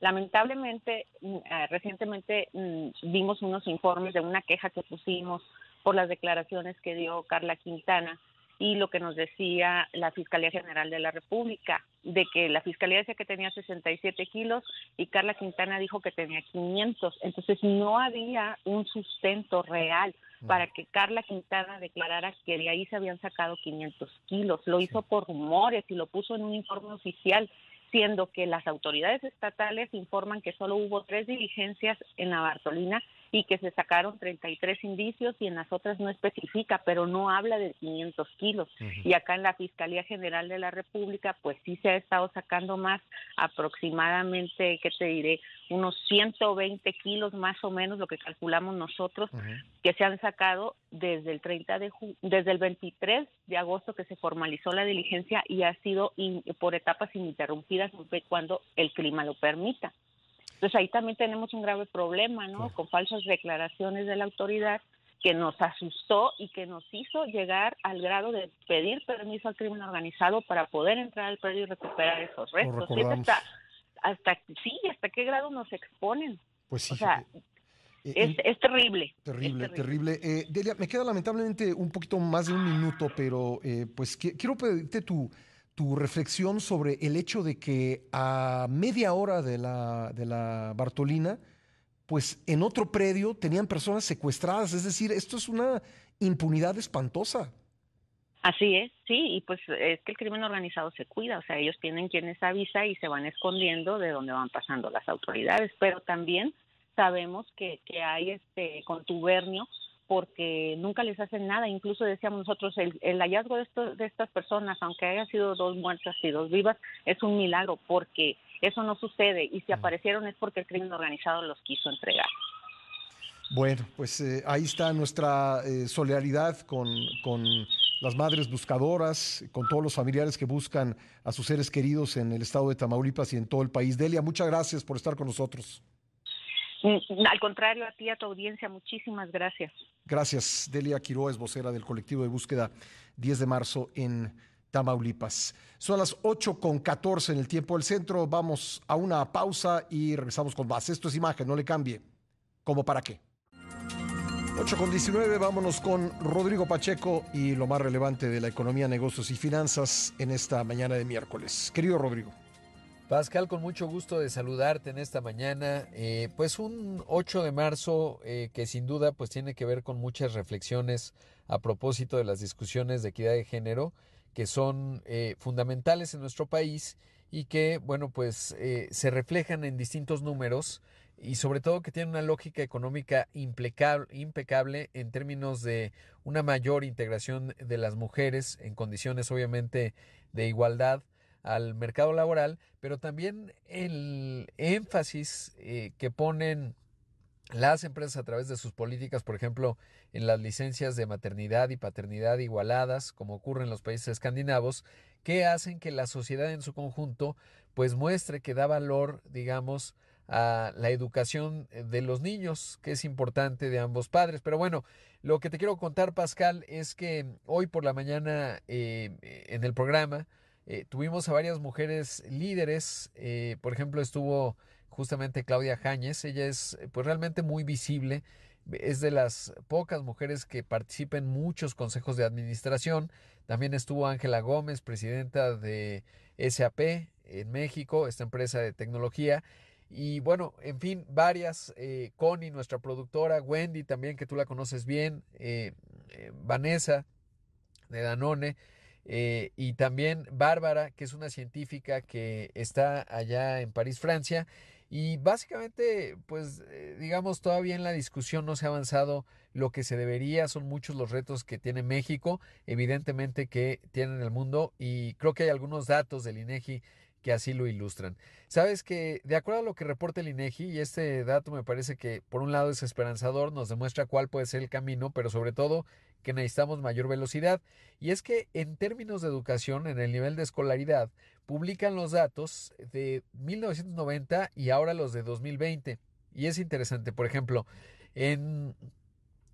Lamentablemente, mm, eh, recientemente mm, vimos unos informes de una queja que pusimos por las declaraciones que dio Carla Quintana y lo que nos decía la Fiscalía General de la República, de que la Fiscalía decía que tenía 67 kilos y Carla Quintana dijo que tenía 500. Entonces no había un sustento real para que Carla Quintana declarara que de ahí se habían sacado 500 kilos. Lo hizo por rumores y lo puso en un informe oficial siendo que las autoridades estatales informan que solo hubo tres diligencias en la Bartolina y que se sacaron 33 indicios y en las otras no especifica, pero no habla de 500 kilos. Y acá en la Fiscalía General de la República, pues sí se ha estado sacando más, aproximadamente, ¿qué te diré? Unos 120 kilos más o menos, lo que calculamos nosotros, que se han sacado desde el 30 de desde el 23 de agosto que se formalizó la diligencia y ha sido por etapas ininterrumpidas cuando el clima lo permita. Entonces ahí también tenemos un grave problema, ¿no? Con falsas declaraciones de la autoridad que nos asustó y que nos hizo llegar al grado de pedir permiso al crimen organizado para poder entrar al predio y recuperar esos restos. hasta, hasta, sí, hasta qué grado nos exponen. Pues sí. O sea, eh, es, es, terrible. Terrible, terrible. Eh, Delia, me queda lamentablemente un poquito más de un minuto, pero eh, pues quiero pedirte tu, tu reflexión sobre el hecho de que a media hora de la, de la Bartolina, pues en otro predio tenían personas secuestradas. Es decir, esto es una impunidad espantosa. Así es, sí, y pues es que el crimen organizado se cuida, o sea, ellos tienen quienes avisa y se van escondiendo de donde van pasando las autoridades, pero también sabemos que, que hay este contubernio porque nunca les hacen nada. Incluso decíamos nosotros, el, hallazgo de, de estas personas, aunque haya sido dos muertas y dos vivas, es un milagro porque eso no sucede y si aparecieron es porque el crimen organizado los quiso entregar. Bueno, pues eh, ahí está nuestra eh, solidaridad con, con las madres buscadoras, con todos los familiares que buscan a sus seres queridos en el estado de Tamaulipas y en todo el país. Delia, muchas gracias por estar con nosotros. Mm, al contrario, a ti, a tu audiencia, muchísimas gracias. Gracias. Delia Quiroa es vocera del colectivo de búsqueda 10 de marzo en Tamaulipas. Son las 8 con 14 en el tiempo del centro. Vamos a una pausa y regresamos con más. Esto es imagen, no le cambie. ¿Cómo para qué? 8 con 19, vámonos con Rodrigo Pacheco y lo más relevante de la economía, negocios y finanzas en esta mañana de miércoles. Querido Rodrigo. Pascal, con mucho gusto de saludarte en esta mañana. Eh, pues un 8 de marzo eh, que sin duda pues tiene que ver con muchas reflexiones a propósito de las discusiones de equidad de género que son eh, fundamentales en nuestro país y que, bueno, pues se reflejan en distintos números y sobre todo que tienen una lógica económica impecable en términos de una mayor integración de las mujeres en condiciones obviamente de igualdad al mercado laboral, pero también el énfasis eh, que ponen las empresas a través de sus políticas, por ejemplo, en las licencias de maternidad y paternidad igualadas, como ocurre en los países escandinavos, que hacen que la sociedad en su conjunto pues muestre que da valor, digamos, a la educación de los niños, que es importante de ambos padres. Pero bueno, lo que te quiero contar, Pascal, es que hoy por la mañana eh, en el programa eh, tuvimos a varias mujeres líderes, eh, por ejemplo estuvo justamente Claudia Jáñez, ella es pues realmente muy visible, es de las pocas mujeres que participan en muchos consejos de administración. También estuvo Ángela Gómez, presidenta de SAP en México, esta empresa de tecnología. Y bueno, en fin, varias, eh, Connie, nuestra productora, Wendy también, que tú la conoces bien, eh, eh, Vanessa de Danone, y también Bárbara, que es una científica que está allá en París, Francia. Y básicamente, pues digamos, todavía en la discusión no se ha avanzado lo que se debería, son muchos los retos que tiene México, evidentemente que tienen el mundo, y creo que hay algunos datos del INEGI que así lo ilustran. Sabes que, de acuerdo a lo que reporta el INEGI, y este dato me parece que por un lado es esperanzador, nos demuestra cuál puede ser el camino, pero sobre todo que necesitamos mayor velocidad. Y es que en términos de educación, en el nivel de escolaridad, publican los datos de 1990 y ahora los de 2020. Y es interesante, por ejemplo, en,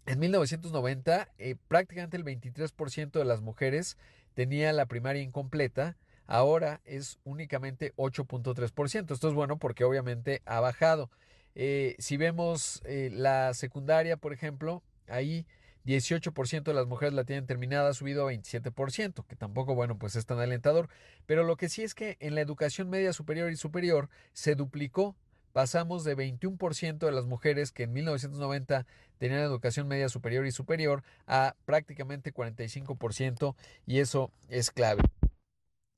en 1990 eh, prácticamente el 23% de las mujeres tenía la primaria incompleta, ahora es únicamente 8.3%. Esto es bueno porque obviamente ha bajado. Eh, si vemos eh, la secundaria, por ejemplo, ahí 18% de las mujeres la tienen terminada, ha subido a 27%, que tampoco, bueno, pues es tan alentador. Pero lo que sí es que en la educación media superior y superior se duplicó. Pasamos de 21% de las mujeres que en 1990 tenían educación media superior y superior a prácticamente 45% y eso es clave.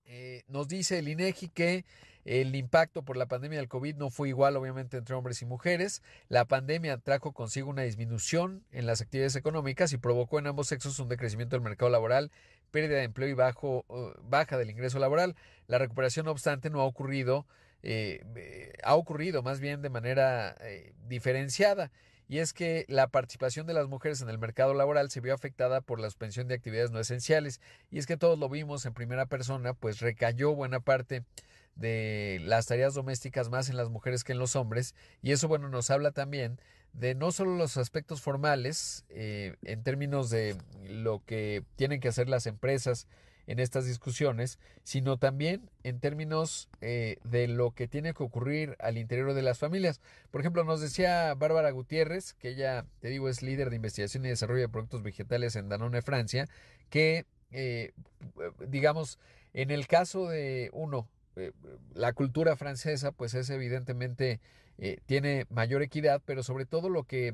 Eh, nos dice el INEGI que el impacto por la pandemia del COVID no fue igual, obviamente, entre hombres y mujeres. La pandemia trajo consigo una disminución en las actividades económicas y provocó en ambos sexos un decrecimiento del mercado laboral, pérdida de empleo y bajo, baja del ingreso laboral. La recuperación, no obstante, no ha ocurrido, eh, ha ocurrido más bien de manera eh, diferenciada y es que la participación de las mujeres en el mercado laboral se vio afectada por la suspensión de actividades no esenciales. Y es que todos lo vimos en primera persona, pues recayó buena parte de las tareas domésticas más en las mujeres que en los hombres. Y eso, bueno, nos habla también de no solo los aspectos formales, eh, en términos de lo que tienen que hacer las empresas en estas discusiones, sino también en términos eh, de lo que tiene que ocurrir al interior de las familias. Por ejemplo, nos decía Bárbara Gutiérrez, que ella, te digo, es líder de investigación y desarrollo de productos vegetales en Danone, Francia, que, eh, digamos, en el caso de uno, eh, la cultura francesa, pues es evidentemente tiene mayor equidad, pero sobre todo lo que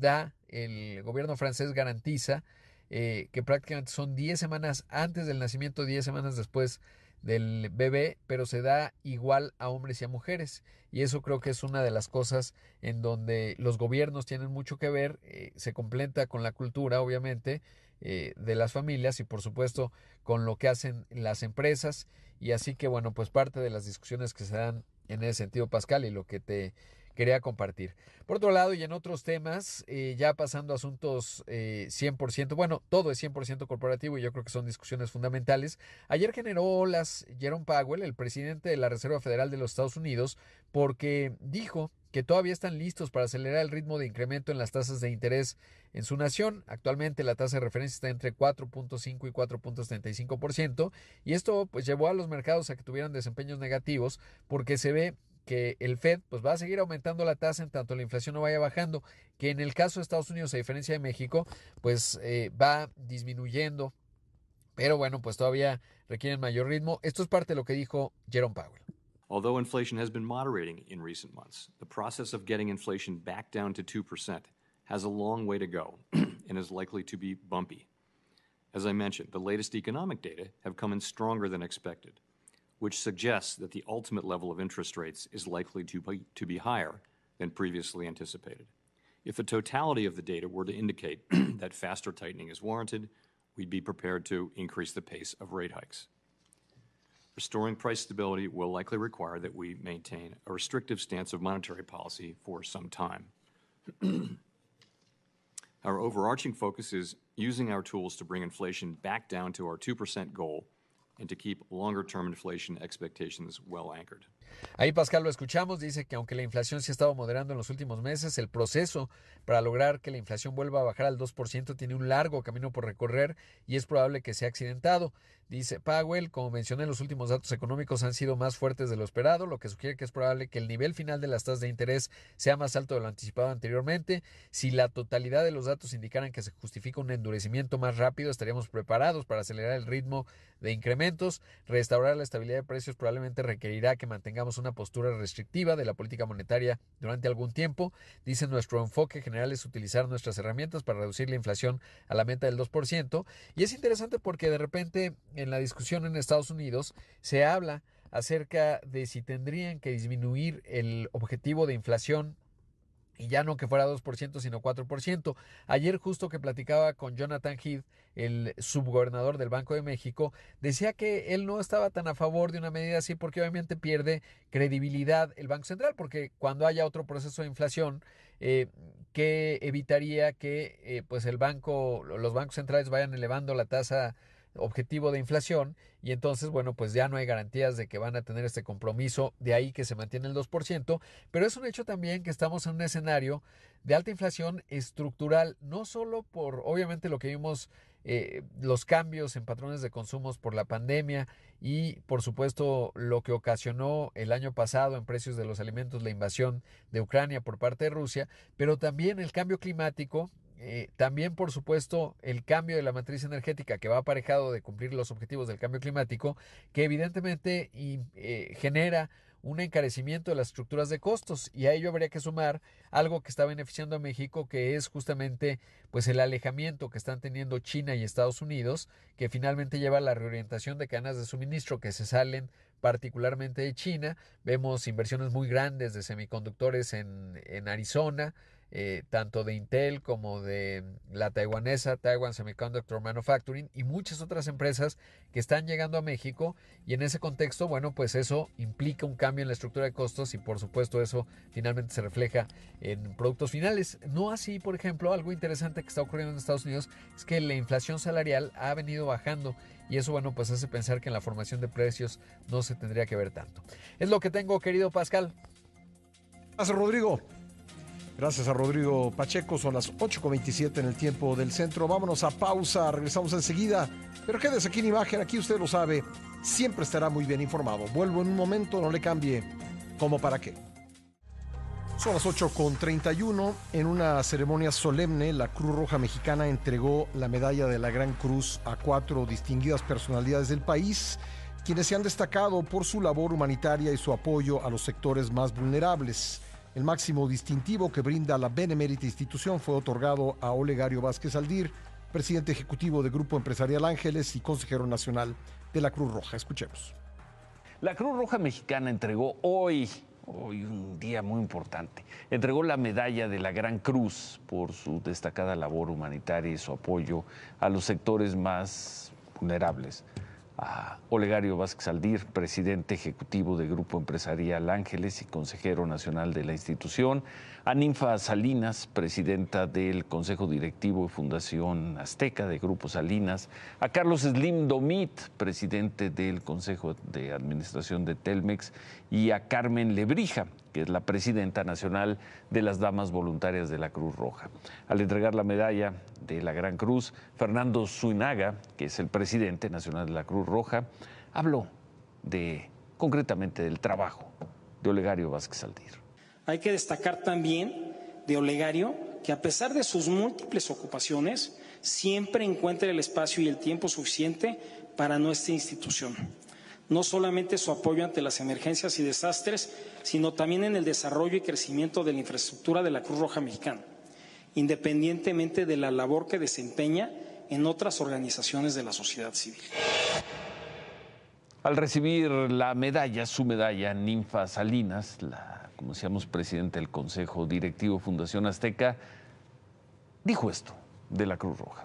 da el gobierno francés garantiza eh, que prácticamente son 10 semanas antes del nacimiento, 10 semanas después del bebé, pero se da igual a hombres y a mujeres. Y eso creo que es una de las cosas en donde los gobiernos tienen mucho que ver, eh, se completa con la cultura, obviamente, eh, de las familias y por supuesto con lo que hacen las empresas. Y así que bueno, pues parte de las discusiones que se dan en ese sentido, Pascal, y lo que te quería compartir. Por otro lado, y en otros temas, eh, ya pasando a asuntos 100%, eh, bueno, todo es 100% corporativo y yo creo que son discusiones fundamentales. Ayer generó las Jerome Powell, el presidente de la Reserva Federal de los Estados Unidos, porque dijo que todavía están listos para acelerar el ritmo de incremento en las tasas de interés en su nación. Actualmente la tasa de referencia está entre 4.5 y 4.75% y esto pues llevó a los mercados a que tuvieran desempeños negativos porque se ve que el Fed pues va a seguir aumentando la tasa en tanto la inflación no vaya bajando, que en el caso de Estados Unidos, a diferencia de México, pues eh, va disminuyendo, pero bueno, pues todavía requieren mayor ritmo. Esto es parte de lo que dijo Jerome Powell. Although inflation has been moderating in recent months, the process of getting inflation back down to 2% has a long way to go and is likely to be bumpy. As I mentioned, the latest economic data have come in stronger than expected. Which suggests that the ultimate level of interest rates is likely to be, to be higher than previously anticipated. If the totality of the data were to indicate that faster tightening is warranted, we'd be prepared to increase the pace of rate hikes. Restoring price stability will likely require that we maintain a restrictive stance of monetary policy for some time. our overarching focus is using our tools to bring inflation back down to our 2% goal and to keep longer term inflation expectations well anchored. Ahí Pascal lo escuchamos, dice que aunque la inflación se ha estado moderando en los últimos meses, el proceso para lograr que la inflación vuelva a bajar al 2% tiene un largo camino por recorrer y es probable que sea accidentado. Dice Powell, como mencioné, los últimos datos económicos han sido más fuertes de lo esperado, lo que sugiere que es probable que el nivel final de las tasas de interés sea más alto de lo anticipado anteriormente. Si la totalidad de los datos indicaran que se justifica un endurecimiento más rápido, estaríamos preparados para acelerar el ritmo de incrementos. Restaurar la estabilidad de precios probablemente requerirá que mantengamos una postura restrictiva de la política monetaria durante algún tiempo. Dice nuestro enfoque general es utilizar nuestras herramientas para reducir la inflación a la meta del 2%. Y es interesante porque de repente en la discusión en Estados Unidos se habla acerca de si tendrían que disminuir el objetivo de inflación y ya no que fuera 2%, sino 4%. Ayer justo que platicaba con Jonathan Heath, el subgobernador del Banco de México, decía que él no estaba tan a favor de una medida así porque obviamente pierde credibilidad el Banco Central, porque cuando haya otro proceso de inflación, eh, que evitaría que eh, pues el banco, los bancos centrales vayan elevando la tasa objetivo de inflación y entonces, bueno, pues ya no hay garantías de que van a tener este compromiso, de ahí que se mantiene el 2%, pero es un hecho también que estamos en un escenario de alta inflación estructural, no solo por, obviamente, lo que vimos, eh, los cambios en patrones de consumos por la pandemia y, por supuesto, lo que ocasionó el año pasado en precios de los alimentos la invasión de Ucrania por parte de Rusia, pero también el cambio climático eh, también, por supuesto, el cambio de la matriz energética que va aparejado de cumplir los objetivos del cambio climático, que evidentemente eh, genera un encarecimiento de las estructuras de costos. Y a ello habría que sumar algo que está beneficiando a México que es justamente pues el alejamiento que están teniendo China y Estados Unidos que finalmente lleva a la reorientación de cadenas de suministro que se salen particularmente de China. Vemos inversiones muy grandes de semiconductores en, en Arizona eh, tanto de Intel como de la taiwanesa Taiwan Semiconductor Manufacturing y muchas otras empresas que están llegando a México y en ese contexto, bueno, pues eso implica un cambio en la estructura de costos y por supuesto eso finalmente se refleja en productos finales. No así, por ejemplo, algo interesante que está ocurriendo en Estados Unidos es que la inflación salarial ha venido bajando y eso, bueno, pues hace pensar que en la formación de precios no se tendría que ver tanto. Es lo que tengo, querido Pascal. Gracias, Rodrigo. Gracias a Rodrigo Pacheco, son las 8.27 en el tiempo del centro. Vámonos a pausa, regresamos enseguida. Pero quédese aquí en imagen, aquí usted lo sabe, siempre estará muy bien informado. Vuelvo en un momento, no le cambie. ¿Cómo para qué? Son las 8.31. En una ceremonia solemne, la Cruz Roja Mexicana entregó la medalla de la Gran Cruz a cuatro distinguidas personalidades del país, quienes se han destacado por su labor humanitaria y su apoyo a los sectores más vulnerables. El máximo distintivo que brinda la benemérita institución fue otorgado a Olegario Vázquez Aldir, presidente ejecutivo de Grupo Empresarial Ángeles y consejero nacional de la Cruz Roja. Escuchemos. La Cruz Roja Mexicana entregó hoy, hoy un día muy importante, entregó la medalla de la Gran Cruz por su destacada labor humanitaria y su apoyo a los sectores más vulnerables a Olegario Vázquez Aldir, presidente ejecutivo de Grupo Empresarial Ángeles y consejero nacional de la institución, a Ninfa Salinas, presidenta del Consejo Directivo y Fundación Azteca de Grupo Salinas, a Carlos Slim Domit, presidente del Consejo de Administración de Telmex, y a Carmen Lebrija, que es la presidenta nacional de las Damas Voluntarias de la Cruz Roja. Al entregar la medalla de la Gran Cruz, Fernando Zuinaga, que es el presidente nacional de la Cruz Roja, habló de concretamente del trabajo de Olegario Vázquez Aldir. Hay que destacar también de Olegario que a pesar de sus múltiples ocupaciones, siempre encuentra el espacio y el tiempo suficiente para nuestra institución no solamente su apoyo ante las emergencias y desastres, sino también en el desarrollo y crecimiento de la infraestructura de la Cruz Roja Mexicana, independientemente de la labor que desempeña en otras organizaciones de la sociedad civil. Al recibir la medalla, su medalla, Ninfa Salinas, la, como decíamos, presidente del Consejo Directivo Fundación Azteca, dijo esto de la Cruz Roja.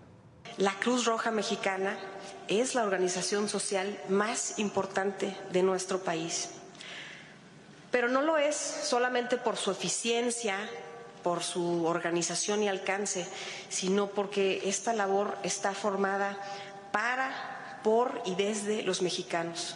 La Cruz Roja Mexicana es la organización social más importante de nuestro país. Pero no lo es solamente por su eficiencia, por su organización y alcance, sino porque esta labor está formada para, por y desde los mexicanos.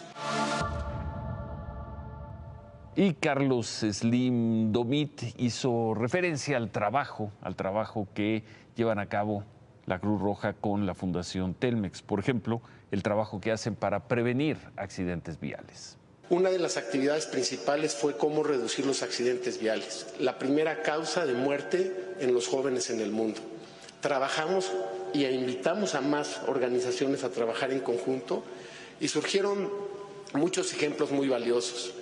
Y Carlos Slim Domit hizo referencia al trabajo, al trabajo que llevan a cabo la Cruz Roja con la Fundación Telmex. Por ejemplo, el trabajo que hacen para prevenir accidentes viales. Una de las actividades principales fue cómo reducir los accidentes viales, la primera causa de muerte en los jóvenes en el mundo. Trabajamos y invitamos a más organizaciones a trabajar en conjunto y surgieron muchos ejemplos muy valiosos.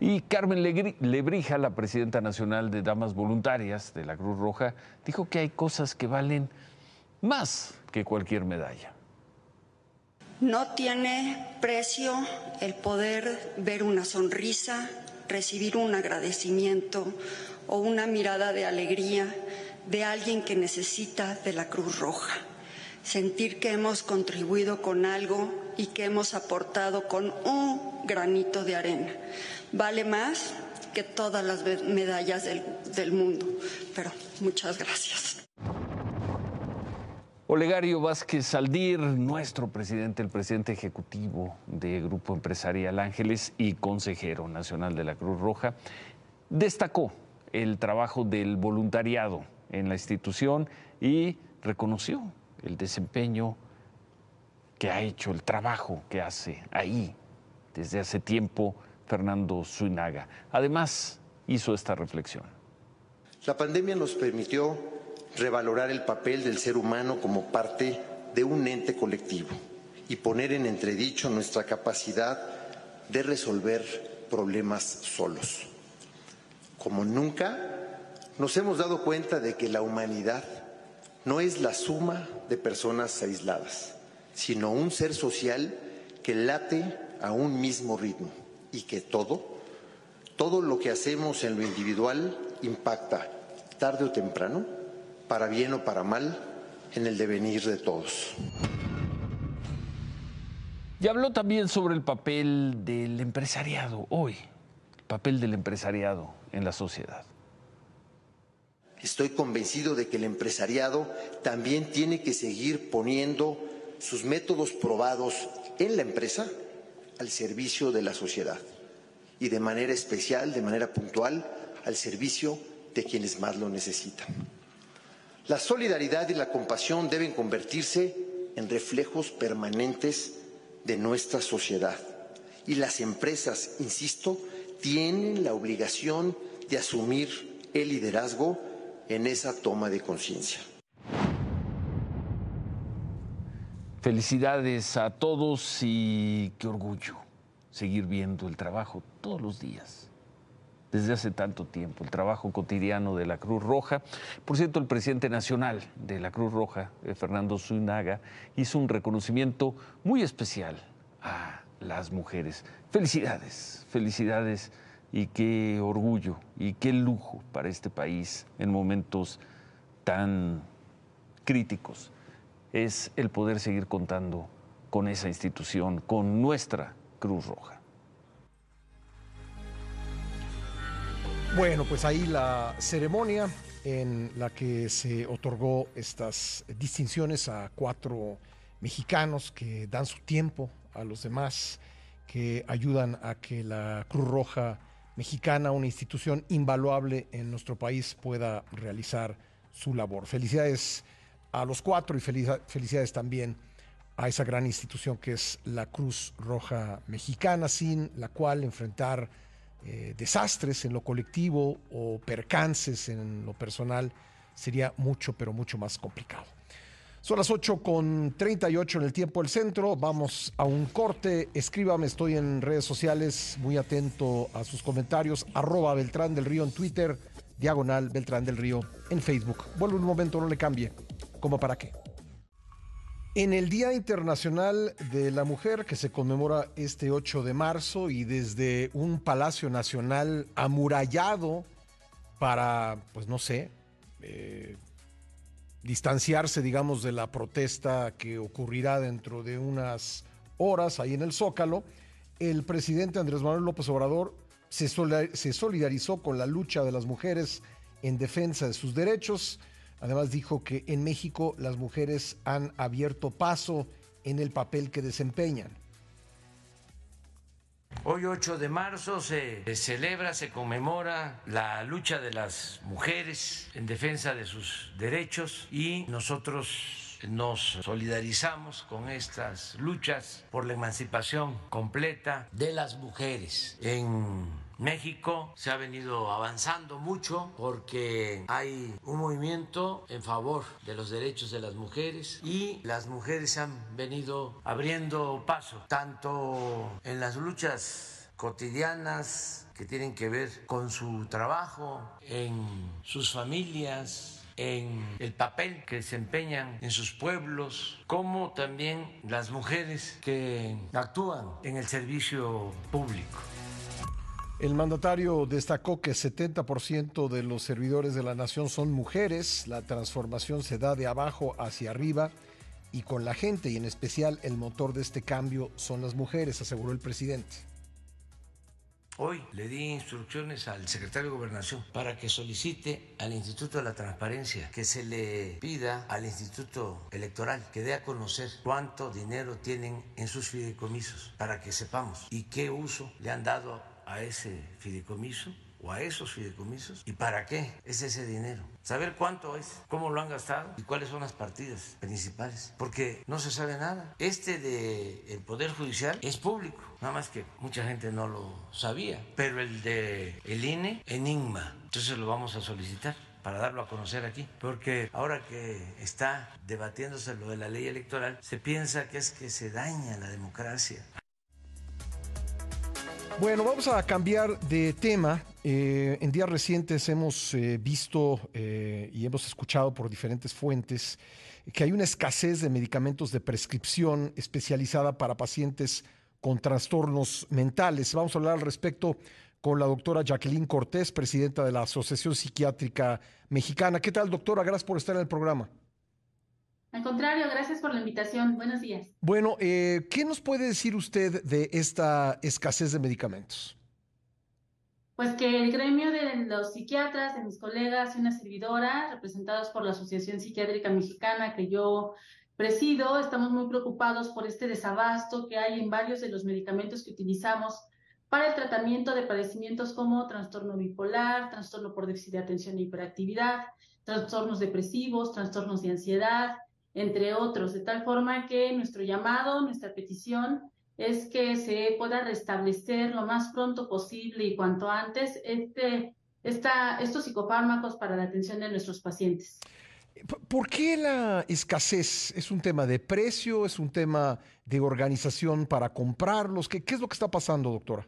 Y Carmen Lebrija, la presidenta nacional de Damas Voluntarias de la Cruz Roja, dijo que hay cosas que valen más que cualquier medalla. No tiene precio el poder ver una sonrisa, recibir un agradecimiento o una mirada de alegría de alguien que necesita de la Cruz Roja. Sentir que hemos contribuido con algo y que hemos aportado con un granito de arena vale más que todas las medallas del, mundo. Pero muchas gracias. Olegario Vázquez Aldir, nuestro presidente, el presidente ejecutivo de Grupo Empresarial Ángeles y consejero nacional de la Cruz Roja, destacó el trabajo del voluntariado en la institución y reconoció el desempeño que ha hecho, el trabajo que hace ahí desde hace tiempo Fernando Zuinaga. Además, hizo esta reflexión. La pandemia nos permitió revalorar el papel del ser humano como parte de un ente colectivo y poner en entredicho nuestra capacidad de resolver problemas solos. Como nunca, nos hemos dado cuenta de que la humanidad no es la suma de personas aisladas, sino un ser social que late a un mismo ritmo y que todo, todo lo que hacemos en lo individual impacta, tarde o temprano, para bien o para mal, en el devenir de todos. Y habló también sobre el papel del empresariado hoy, el papel del empresariado en la sociedad. Estoy convencido de que el empresariado también tiene que seguir poniendo sus métodos probados en la empresa al servicio de la sociedad y de manera especial, de manera puntual, al servicio de quienes más lo necesitan. La solidaridad y la compasión deben convertirse en reflejos permanentes de nuestra sociedad y las empresas, insisto, tienen la obligación de asumir el liderazgo en esa toma de conciencia. Felicidades a todos y qué orgullo seguir viendo el trabajo todos los días, desde hace tanto tiempo, el trabajo cotidiano de la Cruz Roja. Por cierto, el presidente nacional de la Cruz Roja, eh, Fernando Zunaga, hizo un reconocimiento muy especial a las mujeres. Felicidades, felicidades y qué orgullo y qué lujo para este país en momentos tan críticos es el poder seguir contando con esa institución, con nuestra Cruz Roja. Bueno, pues ahí la ceremonia en la que se otorgó estas distinciones a cuatro mexicanos que dan su tiempo a los demás, que ayudan a que la Cruz Roja mexicana, una institución invaluable en nuestro país, pueda realizar su labor. Felicidades a los cuatro y felicidades también a esa gran institución que es la Cruz Roja Mexicana, sin la cual enfrentar eh, desastres en lo colectivo o percances en lo personal sería mucho, pero mucho más complicado. Son las 8 con 38 en el tiempo del centro. Vamos a un corte. Escríbame, estoy en redes sociales, muy atento a sus comentarios. Arroba Beltrán del Río en Twitter, diagonal Beltrán del Río en Facebook. Vuelvo un momento, no le cambie. ¿Cómo para qué? En el Día Internacional de la Mujer, que se conmemora este 8 de marzo, y desde un Palacio Nacional amurallado para, pues no sé, eh, distanciarse, digamos, de la protesta que ocurrirá dentro de unas horas ahí en el Zócalo, el presidente Andrés Manuel López Obrador se solidarizó con la lucha de las mujeres en defensa de sus derechos Además dijo que en México las mujeres han abierto paso en el papel que desempeñan. Hoy 8 de marzo se celebra, se conmemora la lucha de las mujeres en defensa de sus derechos y nosotros nos solidarizamos con estas luchas por la emancipación completa de las mujeres en México se ha venido avanzando mucho porque hay un movimiento en favor de los derechos de las mujeres y las mujeres han venido abriendo paso tanto en las luchas cotidianas que tienen que ver con su trabajo, en sus familias, en el papel que desempeñan en sus pueblos, como también las mujeres que actúan en el servicio público. El mandatario destacó que 70% de los servidores de la nación son mujeres, la transformación se da de abajo hacia arriba y con la gente y en especial el motor de este cambio son las mujeres, aseguró el presidente. Hoy le di instrucciones al secretario de Gobernación para que solicite al Instituto de la Transparencia que se le pida al Instituto Electoral que dé a conocer cuánto dinero tienen en sus fideicomisos para que sepamos y qué uso le han dado a ese fideicomiso o a esos fideicomisos y para qué es ese dinero. Saber cuánto es, cómo lo han gastado y cuáles son las partidas principales, porque no se sabe nada. Este de Poder Judicial es público, nada más que mucha gente no lo sabía, pero el de el INE enigma. Entonces lo vamos a solicitar para darlo a conocer aquí, porque ahora que está debatiéndose lo de la ley electoral, se piensa que es que se daña la democracia. Bueno, vamos a cambiar de tema. Eh, en días recientes hemos eh, visto eh, y hemos escuchado por diferentes fuentes que hay una escasez de medicamentos de prescripción especializada para pacientes con trastornos mentales. Vamos a hablar al respecto con la doctora Jacqueline Cortés, presidenta de la Asociación Psiquiátrica Mexicana. ¿Qué tal, doctora? Gracias por estar en el programa. Al contrario, gracias por la invitación. Buenos días. Bueno, eh, ¿qué nos puede decir usted de esta escasez de medicamentos? Pues que el gremio de los psiquiatras, de mis colegas y una servidora, representados por la Asociación Psiquiátrica Mexicana que yo presido, estamos muy preocupados por este desabasto que hay en varios de los medicamentos que utilizamos para el tratamiento de padecimientos como trastorno bipolar, trastorno por déficit de atención e hiperactividad, trastornos depresivos, trastornos de ansiedad, entre otros, de tal forma que nuestro llamado, nuestra petición es que se pueda restablecer lo más pronto posible y cuanto antes este, esta, estos psicofármacos para la atención de nuestros pacientes. ¿Por qué la escasez? ¿Es un tema de precio? ¿Es un tema de organización para comprarlos? ¿Qué, qué es lo que está pasando, doctora?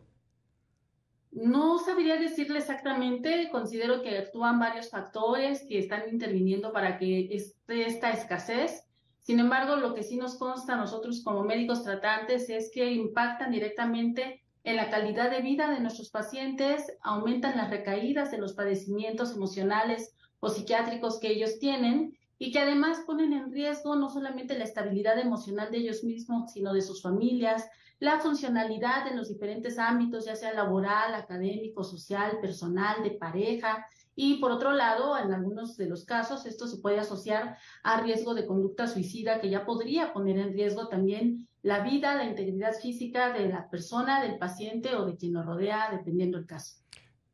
No sabría decirle exactamente, considero que actúan varios factores que están interviniendo para que esté esta escasez. Sin embargo, lo que sí nos consta a nosotros como médicos tratantes es que impactan directamente en la calidad de vida de nuestros pacientes, aumentan las recaídas de los padecimientos emocionales o psiquiátricos que ellos tienen y que además ponen en riesgo no solamente la estabilidad emocional de ellos mismos, sino de sus familias, la funcionalidad en los diferentes ámbitos, ya sea laboral, académico, social, personal, de pareja. Y por otro lado, en algunos de los casos, esto se puede asociar a riesgo de conducta suicida que ya podría poner en riesgo también la vida, la integridad física de la persona, del paciente o de quien lo rodea, dependiendo del caso.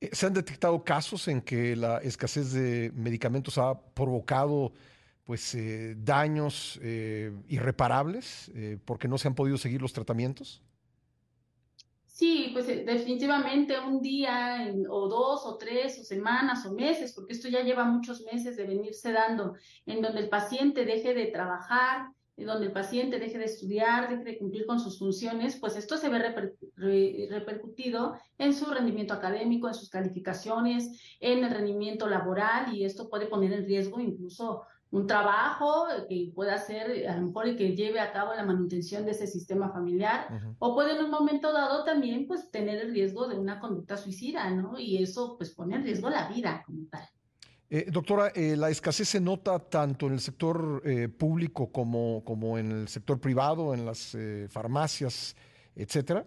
Eh, ¿Se han detectado casos en que la escasez de medicamentos ha provocado pues eh, daños eh, irreparables porque no se han podido seguir los tratamientos? Sí, pues definitivamente un día o dos o tres o semanas o meses, porque esto ya lleva muchos meses de venirse dando, en donde el paciente deje de trabajar, donde el paciente deje de estudiar, deje de cumplir con sus funciones, pues esto se ve repercutido en su rendimiento académico, en sus calificaciones, en el rendimiento laboral y esto puede poner en riesgo incluso un trabajo que pueda ser a lo mejor el que lleve a cabo la manutención de ese sistema familiar o puede en un momento dado también pues tener el riesgo de una conducta suicida, ¿no? Y eso pues pone en riesgo la vida como tal. Eh, doctora, eh, ¿la escasez se nota tanto en el sector eh, público como, como en el sector privado, en las farmacias, etcétera?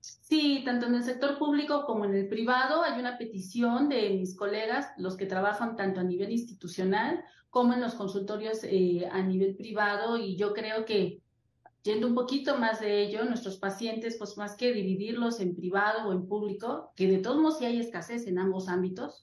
Sí, tanto en el sector público como en el privado hay una petición de mis colegas, los que trabajan tanto a nivel institucional como en los consultorios a nivel privado y yo creo que Yendo un poquito más de ello, nuestros pacientes, pues más que dividirlos en privado o en público, que de todos modos sí hay escasez en ambos ámbitos,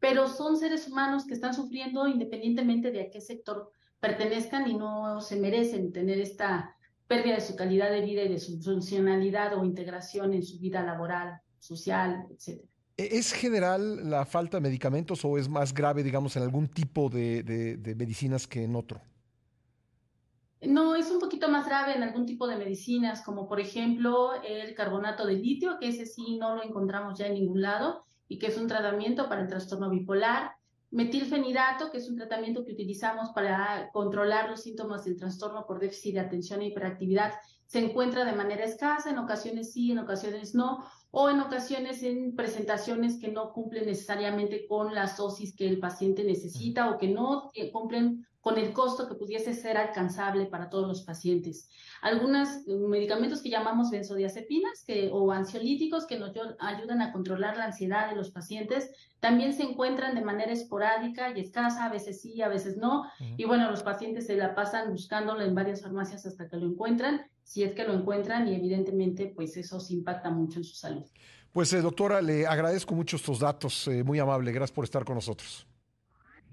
pero son seres humanos que están sufriendo independientemente de a qué sector pertenezcan y no se merecen tener esta pérdida de su calidad de vida y de su funcionalidad o integración en su vida laboral, social, etc. ¿E-, ¿Es general la falta de medicamentos o es más grave, digamos, en algún tipo de, de medicinas que en otro? No, es un poquito más grave en algún tipo de medicinas, como por ejemplo el carbonato de litio, que ese sí no lo encontramos ya en ningún lado y que es un tratamiento para el trastorno bipolar. Metilfenidato, que es un tratamiento que utilizamos para controlar los síntomas del trastorno por déficit de atención e hiperactividad, se encuentra de manera escasa, en ocasiones sí, en ocasiones no, o en ocasiones en presentaciones que no cumplen necesariamente con la dosis que el paciente necesita o que no cumplen con el costo que pudiese ser alcanzable para todos los pacientes. Algunos medicamentos que llamamos benzodiazepinas que, o ansiolíticos que nos ayudan a controlar la ansiedad de los pacientes también se encuentran de manera esporádica y escasa, a veces sí, a veces no. Y bueno, los pacientes se la pasan buscándolo en varias farmacias hasta que lo encuentran, si es que lo encuentran y evidentemente pues eso se impacta mucho en su salud. Pues eh, doctora, le agradezco mucho estos datos, eh, muy amable, gracias por estar con nosotros.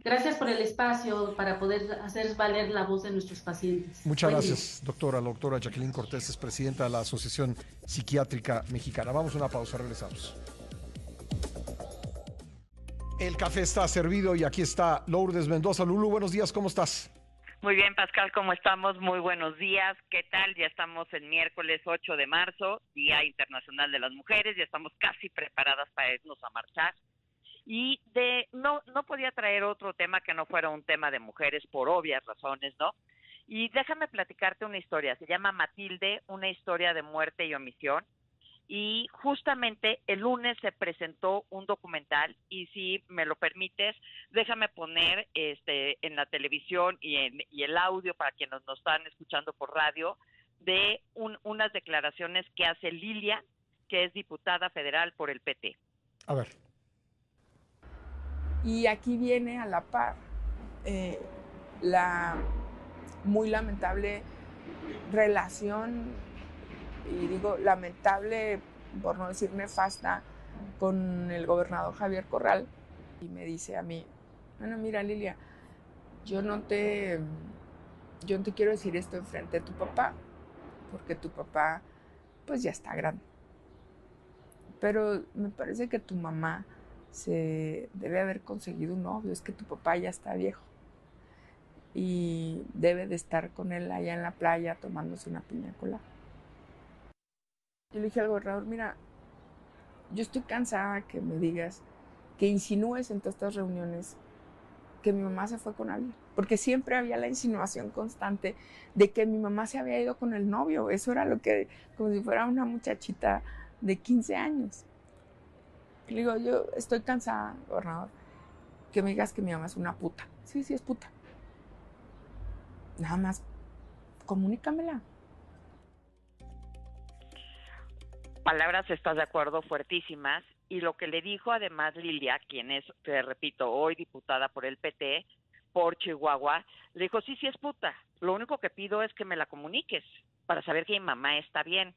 Gracias por el espacio para poder hacer valer la voz de nuestros pacientes. Muchas gracias, doctora. La doctora Jacqueline Cortés es presidenta de la Asociación Psiquiátrica Mexicana. Vamos a una pausa, regresamos. El café está servido y aquí está Lourdes Mendoza. Lulu, buenos días, ¿cómo estás? Muy bien, Pascal, ¿cómo estamos? Muy buenos días. ¿Qué tal? Ya estamos el miércoles 8 de marzo, Día Internacional de las Mujeres, ya estamos casi preparadas para irnos a marchar y de no no podía traer otro tema que no fuera un tema de mujeres por obvias razones, ¿no? Y déjame platicarte una historia, se llama Matilde, una historia de muerte y omisión. Y justamente el lunes se presentó un documental y si me lo permites, déjame poner este en la televisión y en y el audio para quienes nos están escuchando por radio de unas declaraciones que hace Lilia, que es diputada federal por el PT. A ver. Y aquí viene a la par eh, la muy lamentable relación, y digo lamentable, por no decir nefasta, con el gobernador Javier Corral. Y me dice a mí, bueno, mira Lilia, yo no te, yo no te quiero decir esto enfrente de tu papá, porque tu papá pues ya está grande. Pero me parece que tu mamá se debe haber conseguido un novio, es que tu papá ya está viejo. Y debe de estar con él allá en la playa tomándose una piña Yo le dije al gobernador, mira, yo estoy cansada que me digas, que insinúes en todas estas reuniones que mi mamá se fue con alguien, porque siempre había la insinuación constante de que mi mamá se había ido con el novio, eso era lo que, como si fuera una muchachita de 15 años. Le digo, yo estoy cansada, gobernador, que me digas que mi mamá es una puta. Sí, sí, es puta. Nada más, comunícamela. Palabras, estás de acuerdo, fuertísimas. Y lo que le dijo además Lilia, quien es, te repito, hoy diputada por el PT, por Chihuahua, le dijo, sí, sí es puta. Lo único que pido es que me la comuniques para saber que mi mamá está bien.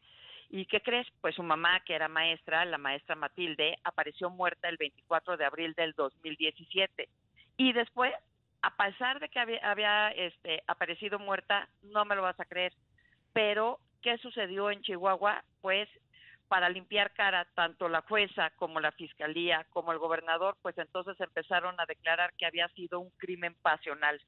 ¿Y qué crees? Pues su mamá, que era maestra, la maestra Matilde, apareció muerta el 24 de abril del 2017. Y después, a pesar de que había, este, aparecido muerta, no me lo vas a creer. Pero, ¿qué sucedió en Chihuahua? Pues para limpiar cara tanto la jueza como la fiscalía como el gobernador, pues entonces empezaron a declarar que había sido un crimen pasional.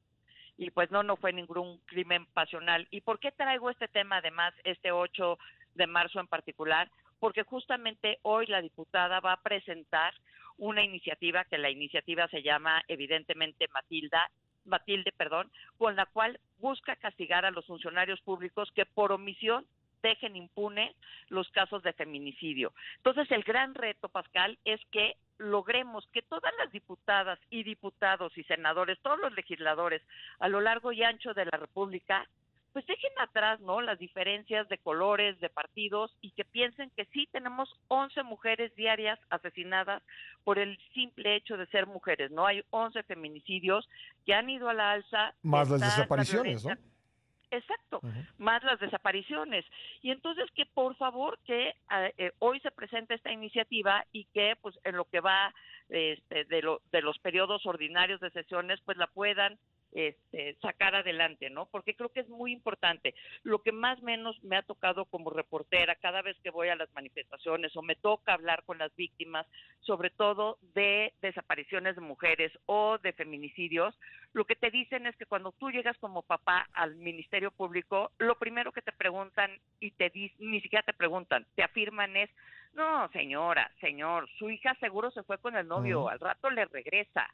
Y pues no, no fue ningún crimen pasional. ¿Y por qué traigo este tema además este 8 de marzo en particular, porque justamente hoy la diputada va a presentar una iniciativa que la iniciativa se llama evidentemente Matilda Matilde, perdón, con la cual busca castigar a los funcionarios públicos que por omisión dejen impune los casos de feminicidio. Entonces, el gran reto, Pascal, es que logremos que todas las diputadas y diputados y senadores, todos los legisladores a lo largo y ancho de la República pues dejen atrás, ¿no? Las diferencias de colores, de partidos y que piensen que sí tenemos 11 mujeres diarias asesinadas por el simple hecho de ser mujeres, ¿no? Hay 11 feminicidios que han ido a la alza. Más las desapariciones, ¿no? exacto, más las desapariciones. Y entonces que por favor que eh, eh, hoy se presente esta iniciativa y que pues en lo que va este, de, lo, de los periodos ordinarios de sesiones pues la puedan este, sacar adelante, ¿no? Porque creo que es muy importante. Lo que más menos me ha tocado como reportera cada vez que voy a las manifestaciones o me toca hablar con las víctimas, sobre todo de desapariciones de mujeres o de feminicidios, lo que te dicen es que cuando tú llegas como papá al Ministerio Público, lo primero que te preguntan y te dicen, ni siquiera te preguntan, te afirman es, no, señora, señor, su hija seguro se fue con el novio, al rato le regresa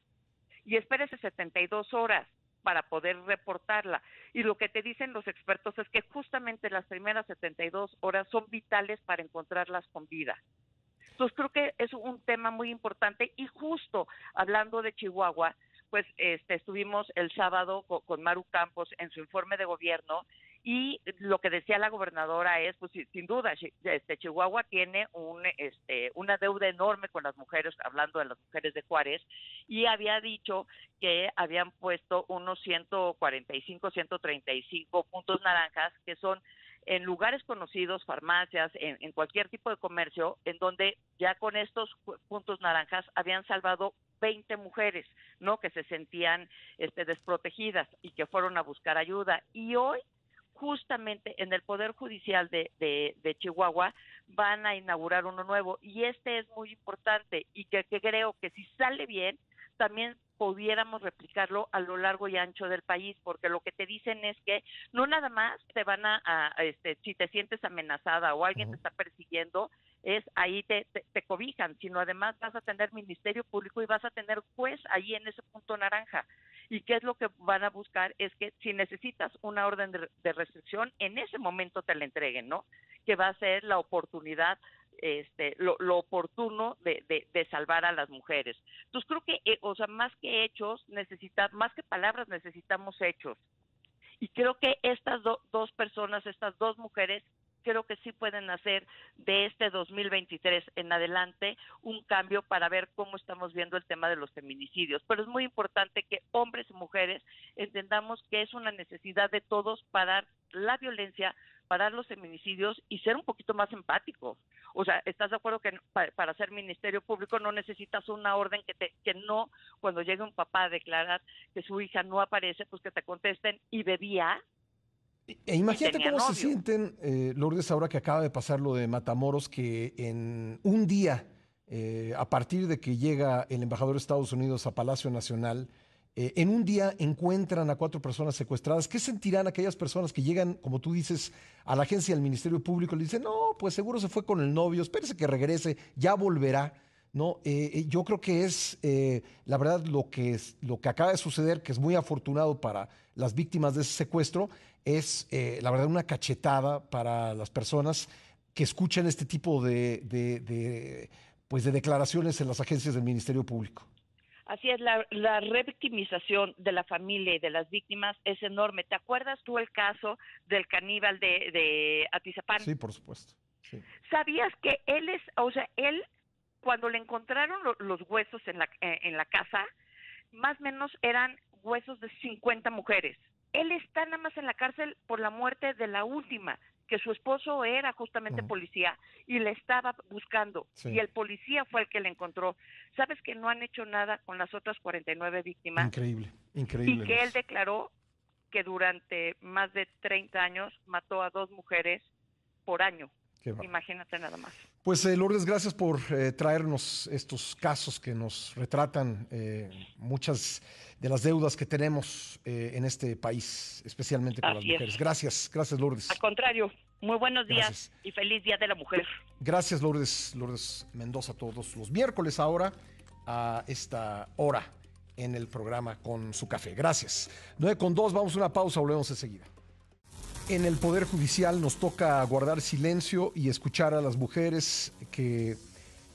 y espérese 72 horas para poder reportarla. Y lo que te dicen los expertos es que justamente las primeras 72 horas son vitales para encontrarlas con vida. Entonces creo que es un tema muy importante y justo hablando de Chihuahua, pues este, estuvimos el sábado con Maru Campos en su informe de gobierno y lo que decía la gobernadora es pues sin duda este Chihuahua tiene un este una deuda enorme con las mujeres hablando de las mujeres de Juárez y había dicho que habían puesto unos 145 135 puntos naranjas que son en lugares conocidos, farmacias, en, en, cualquier tipo de comercio, en donde ya con estos puntos naranjas habían salvado 20 mujeres, ¿no? Que se sentían este, desprotegidas y que fueron a buscar ayuda. Y hoy justamente en el Poder Judicial de, de, Chihuahua van a inaugurar uno nuevo y este es muy importante y que, creo que si sale bien también pudiéramos replicarlo a lo largo y ancho del país, porque lo que te dicen es que no nada más te van a, este, si te sientes amenazada o alguien te está persiguiendo, es ahí te, te, cobijan, sino además vas a tener ministerio público y vas a tener juez ahí en ese punto naranja. ¿Y qué es lo que van a buscar? Es que si necesitas una orden de, restricción, en ese momento te la entreguen, ¿no? Que va a ser la oportunidad este, lo, oportuno de, de, salvar a las mujeres. Entonces creo que, eh, o sea, más que hechos, necesita, más que palabras, necesitamos hechos. Y creo que estas dos personas, estas dos mujeres, creo que sí pueden hacer de este 2023 en adelante un cambio para ver cómo estamos viendo el tema de los feminicidios. Pero es muy importante que hombres y mujeres entendamos que es una necesidad de todos parar la violencia, parar los feminicidios y ser un poquito más empáticos. O sea, ¿estás de acuerdo que para, ser ministerio público no necesitas una orden que te que no cuando llegue un papá a declarar que su hija no aparece, pues que te contesten y bebía e imagínate cómo se sienten, eh, Lourdes, ahora que acaba de pasar lo de Matamoros, que en un día, eh, a partir de que llega el embajador de Estados Unidos a Palacio Nacional, eh, en un día encuentran a cuatro personas secuestradas. ¿Qué sentirán aquellas personas que llegan, como tú dices, a la agencia del Ministerio Público y le dicen, no, pues seguro se fue con el novio, espérese que regrese, ya volverá? No, eh, yo creo que es la verdad lo que, es, lo que acaba de suceder, que es muy afortunado para las víctimas de ese secuestro, es eh, la verdad una cachetada para las personas que escuchan este tipo de, pues de declaraciones en las agencias del Ministerio Público. Así es, la, la revictimización de la familia y de las víctimas es enorme. ¿Te acuerdas tú el caso del caníbal de, de Atizapán? Sí, por supuesto. ¿Sabías que él es, o sea, él, cuando le encontraron los huesos en la, eh, en la casa, más o menos eran huesos de 50 mujeres él está nada más en la cárcel por la muerte de la última, que su esposo era justamente policía y le estaba buscando y el policía fue el que le encontró. ¿Sabes que no han hecho nada con las otras 49 víctimas? Increíble, increíble. Y que él declaró que durante más de 30 años mató a dos mujeres por año. Imagínate nada más. Pues eh, Lourdes, gracias por eh, traernos estos casos que nos retratan eh, muchas de las deudas que tenemos eh, en este país, especialmente con las mujeres. Gracias, gracias Lourdes. Al contrario, muy buenos días y feliz Día de la Mujer. Gracias Lourdes, Lourdes Mendoza, todos los miércoles ahora a esta hora en el programa con su café. Gracias. 9 con 2, vamos a una pausa, volvemos enseguida. En el Poder Judicial nos toca guardar silencio y escuchar a las mujeres que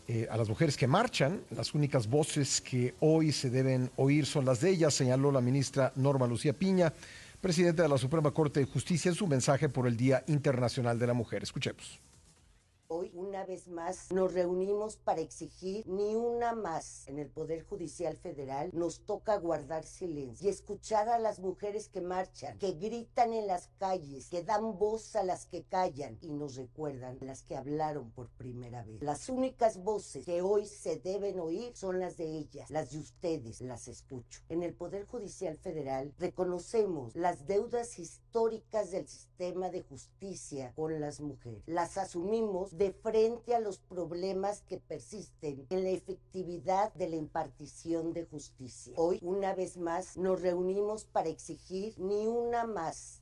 eh, a las mujeres que marchan. Las únicas voces que hoy se deben oír son las de ellas, señaló la ministra Norma Lucía Piña, presidenta de la Suprema Corte de Justicia, en su mensaje por el Día Internacional de la Mujer. Escuchemos. Hoy, una vez más, nos reunimos para exigir ni una más. En el Poder Judicial Federal nos toca guardar silencio y escuchar a las mujeres que marchan, que gritan en las calles, que dan voz a las que callan y nos recuerdan las que hablaron por primera vez. Las únicas voces que hoy se deben oír son las de ellas, las de ustedes, las escucho. En el Poder Judicial Federal reconocemos las deudas históricas del sistema de justicia con las mujeres. Las asumimos frente a los problemas que persisten en la efectividad de la impartición de justicia. Hoy, una vez más, nos reunimos para exigir ni una más.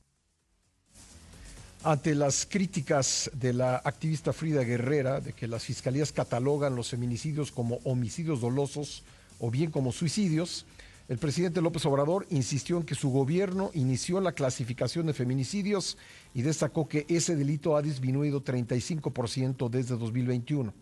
Ante las críticas de la activista Frida Guerrera de que las fiscalías catalogan los feminicidios como homicidios dolosos o bien como suicidios, el presidente López Obrador insistió en que su gobierno inició la clasificación de feminicidios y destacó que ese delito ha disminuido 35% desde 2021.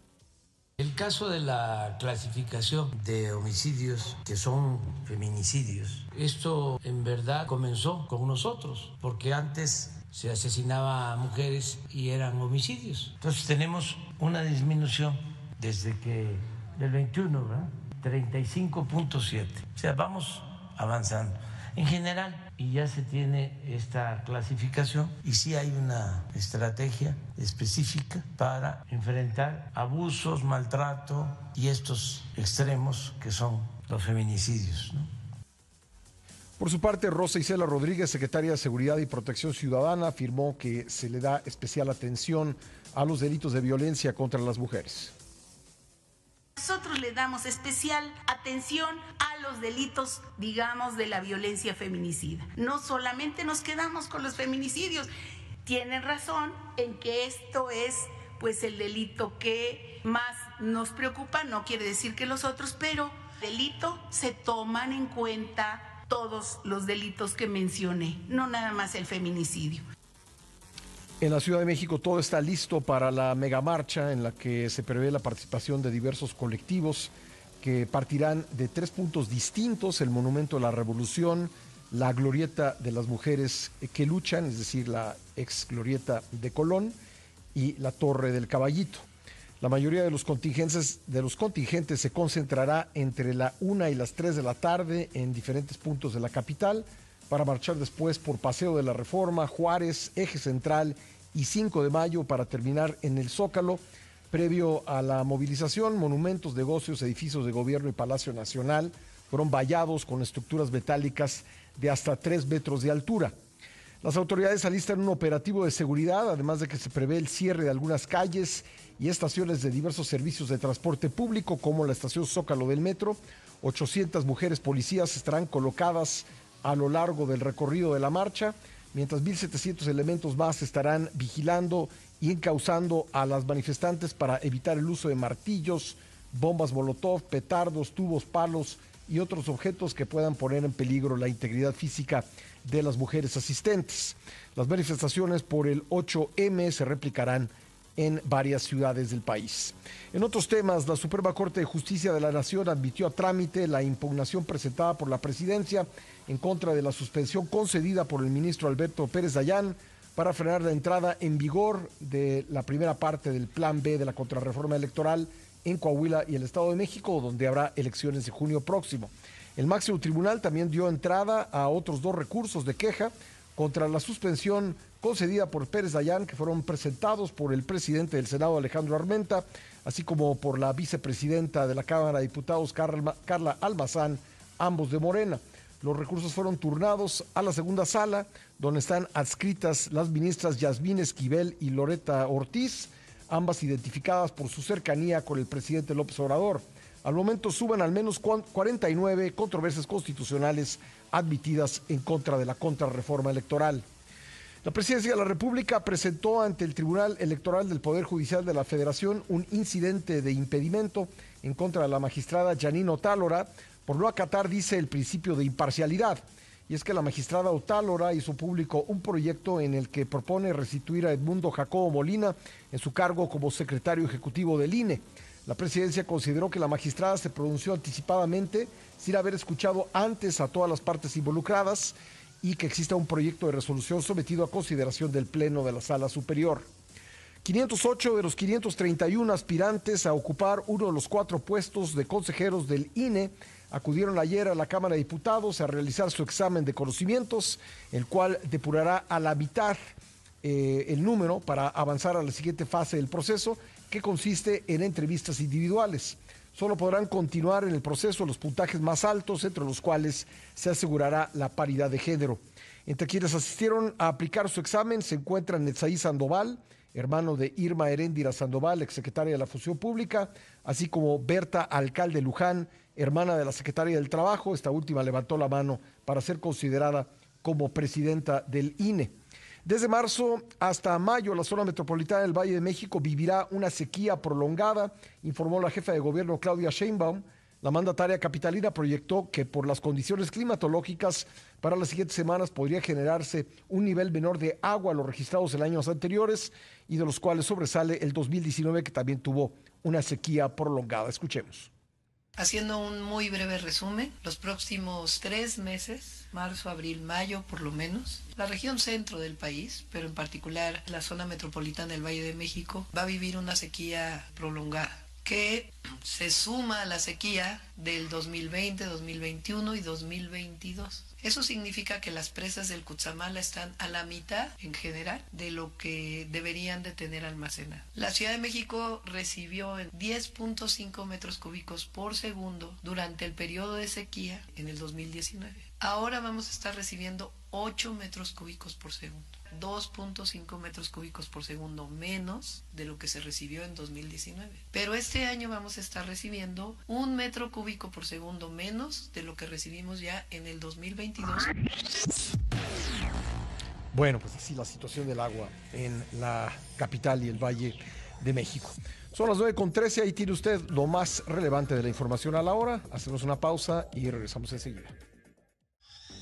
El caso de la clasificación de homicidios que son feminicidios, esto en verdad comenzó con nosotros, porque antes se asesinaba a mujeres y eran homicidios. Entonces tenemos una disminución desde que del 21, ¿verdad? 35.7. O sea, vamos avanzando. En general, y ya se tiene esta clasificación y sí hay una estrategia específica para enfrentar abusos, maltrato y estos extremos que son los feminicidios. Por su parte, Rosa Isela Rodríguez, secretaria de Seguridad y Protección Ciudadana, afirmó que se le da especial atención a los delitos de violencia contra las mujeres. Nosotros le damos especial atención a los delitos, digamos, de la violencia feminicida. No solamente nos quedamos con los feminicidios. Tienen razón en que esto es pues el delito que más nos preocupa, no quiere decir que los otros, pero delito se toman en cuenta todos los delitos que mencioné, no nada más el feminicidio. En la Ciudad de México todo está listo para la megamarcha en la que se prevé la participación de diversos colectivos que partirán de tres puntos distintos, el Monumento a la Revolución, la Glorieta de las Mujeres que luchan, es decir, la ex Glorieta de Colón y la Torre del Caballito. La mayoría de los contingentes, de los contingentes se concentrará entre la una y las 3 de la tarde en diferentes puntos de la capital para marchar después por Paseo de la Reforma, Juárez, Eje Central y 5 de mayo para terminar en el Zócalo. Previo a la movilización, monumentos, negocios, edificios de gobierno y Palacio Nacional fueron vallados con estructuras metálicas de hasta 3 metros de altura. Las autoridades alistan un operativo de seguridad, además de que se prevé el cierre de algunas calles y estaciones de diversos servicios de transporte público, como la estación Zócalo del Metro. 800 mujeres policías estarán colocadas a lo largo del recorrido de la marcha, mientras 1.700 elementos más estarán vigilando y encauzando a las manifestantes para evitar el uso de martillos, bombas molotov, petardos, tubos, palos y otros objetos que puedan poner en peligro la integridad física de las mujeres asistentes. Las manifestaciones por el 8M se replicarán en varias ciudades del país. En otros temas, la Suprema Corte de Justicia de la Nación admitió a trámite la impugnación presentada por la presidencia en contra de la suspensión concedida por el ministro Alberto Pérez Dayán para frenar la entrada en vigor de la primera parte del Plan B de la contrarreforma electoral en Coahuila y el Estado de México, donde habrá elecciones de junio próximo. El máximo tribunal también dio entrada a otros dos recursos de queja contra la suspensión concedida por Pérez Dayán, que fueron presentados por el presidente del Senado, Alejandro Armenta, así como por la vicepresidenta de la Cámara de Diputados, Carla Almazán, ambos de Morena. Los recursos fueron turnados a la segunda sala, donde están adscritas las ministras Yasmín Esquivel y Loreta Ortiz, ambas identificadas por su cercanía con el presidente López Obrador. Al momento suben al menos 49 controversias constitucionales admitidas en contra de la contrarreforma electoral. La Presidencia de la República presentó ante el Tribunal Electoral del Poder Judicial de la Federación un incidente de impedimento en contra de la magistrada Janine Otálora por no acatar, dice, el principio de imparcialidad. Y es que la magistrada Otálora hizo público un proyecto en el que propone restituir a Edmundo Jacobo Molina en su cargo como secretario ejecutivo del INE. La presidencia consideró que la magistrada se pronunció anticipadamente sin haber escuchado antes a todas las partes involucradas y que exista un proyecto de resolución sometido a consideración del Pleno de la Sala Superior. 508 de los 531 aspirantes a ocupar uno de los cuatro puestos de consejeros del INE acudieron ayer a la Cámara de Diputados a realizar su examen de conocimientos, el cual depurará a la mitad eh, el número para avanzar a la siguiente fase del proceso, que consiste en entrevistas individuales. Solo podrán continuar en el proceso los puntajes más altos, entre los cuales se asegurará la paridad de género. Entre quienes asistieron a aplicar su examen se encuentran Netzaí Sandoval, hermano de Irma Heréndira Sandoval, exsecretaria de la Función Pública, así como Berta Alcalde Luján, hermana de la secretaria del Trabajo. Esta última levantó la mano para ser considerada como presidenta del INE. Desde marzo hasta mayo, la zona metropolitana del Valle de México vivirá una sequía prolongada, informó la jefa de gobierno Claudia Sheinbaum. La mandataria capitalina proyectó que por las condiciones climatológicas para las siguientes semanas podría generarse un nivel menor de agua a los registrados en años anteriores y de los cuales sobresale el 2019 que también tuvo una sequía prolongada. Escuchemos. Haciendo un muy breve resumen, los próximos tres meses, marzo, abril, mayo por lo menos, la región centro del país, pero en particular la zona metropolitana del Valle de México, va a vivir una sequía prolongada que se suma a la sequía del 2020, 2021 y 2022. Eso significa que las presas del Cutzamala están a la mitad en general de lo que deberían de tener almacenado. La Ciudad de México recibió 10.5 metros cúbicos por segundo durante el periodo de sequía en el 2019. Ahora vamos a estar recibiendo 8 metros cúbicos por segundo. 2.5 metros cúbicos por segundo menos de lo que se recibió en 2019. Pero este año vamos a estar recibiendo un metro cúbico por segundo menos de lo que recibimos ya en el 2022. Bueno, pues así la situación del agua en la capital y el Valle de México. Son las 9.13, ahí tiene usted lo más relevante de la información a la hora. Hacemos una pausa y regresamos enseguida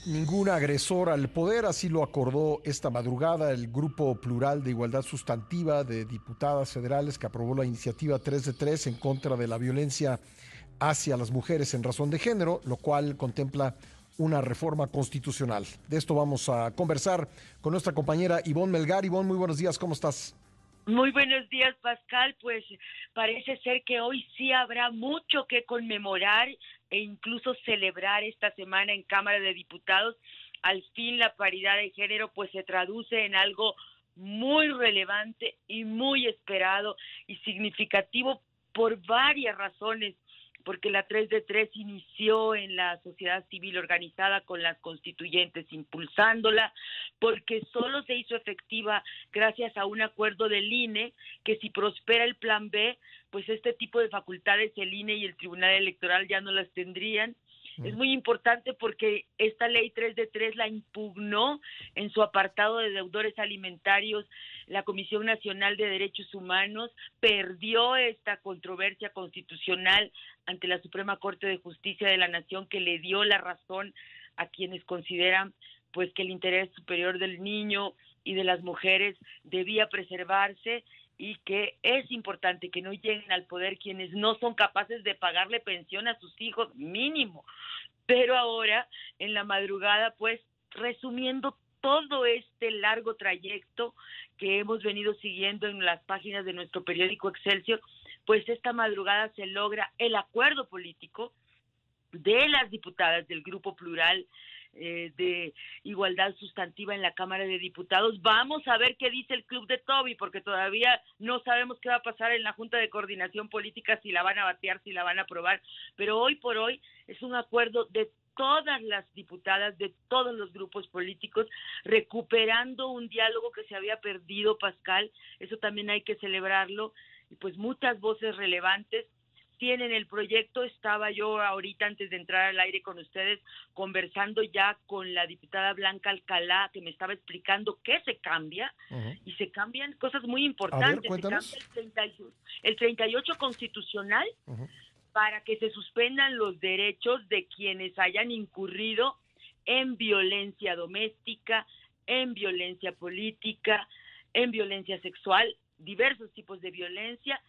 ningún agresor al poder, así lo acordó esta madrugada el Grupo Plural de Igualdad Sustantiva de diputadas federales que aprobó la iniciativa 3 de 3 en contra de la violencia hacia las mujeres en razón de género, lo cual contempla una reforma constitucional. De esto vamos a conversar con nuestra compañera Ivonne Melgar. Ivonne, muy buenos días, ¿cómo estás? Muy buenos días, Pascal. Pues parece ser que hoy sí habrá mucho que conmemorar e incluso celebrar esta semana en Cámara de Diputados. Al fin la paridad de género pues se traduce en algo muy relevante y muy esperado y significativo por varias razones porque la 3 de 3 inició en la sociedad civil organizada con las constituyentes impulsándola, porque solo se hizo efectiva gracias a un acuerdo del INE que si prospera el plan B, pues este tipo de facultades el INE y el Tribunal Electoral ya no las tendrían es muy importante porque esta ley 3 de 3 la impugnó en su apartado de deudores alimentarios la Comisión Nacional de Derechos Humanos, perdió esta controversia constitucional ante la Suprema Corte de Justicia de la Nación que le dio la razón a quienes consideran pues que el interés superior del niño y de las mujeres debía preservarse y que es importante que no lleguen al poder quienes no son capaces de pagarle pensión a sus hijos mínimo. Pero ahora, en la madrugada, pues, resumiendo todo este largo trayecto que hemos venido siguiendo en las páginas de nuestro periódico Excelsior, pues esta madrugada se logra el acuerdo político de las diputadas del Grupo Plural eh, de igualdad sustantiva en la Cámara de Diputados. Vamos a ver qué dice el Club de Toby, porque todavía no sabemos qué va a pasar en la Junta de Coordinación Política, si la van a batear, si la van a aprobar, pero hoy por hoy es un acuerdo de todas las diputadas de todos los grupos políticos, recuperando un diálogo que se había perdido, Pascal, eso también hay que celebrarlo, y pues muchas voces relevantes tienen el proyecto. Estaba yo ahorita antes de entrar al aire con ustedes conversando ya con la diputada Blanca Alcalá que me estaba explicando qué se cambia y se cambian cosas muy importantes. se cambia el, 38, el 38 constitucional para que se suspendan los derechos de quienes hayan incurrido en violencia doméstica, en violencia política, en violencia sexual, diversos tipos de violencia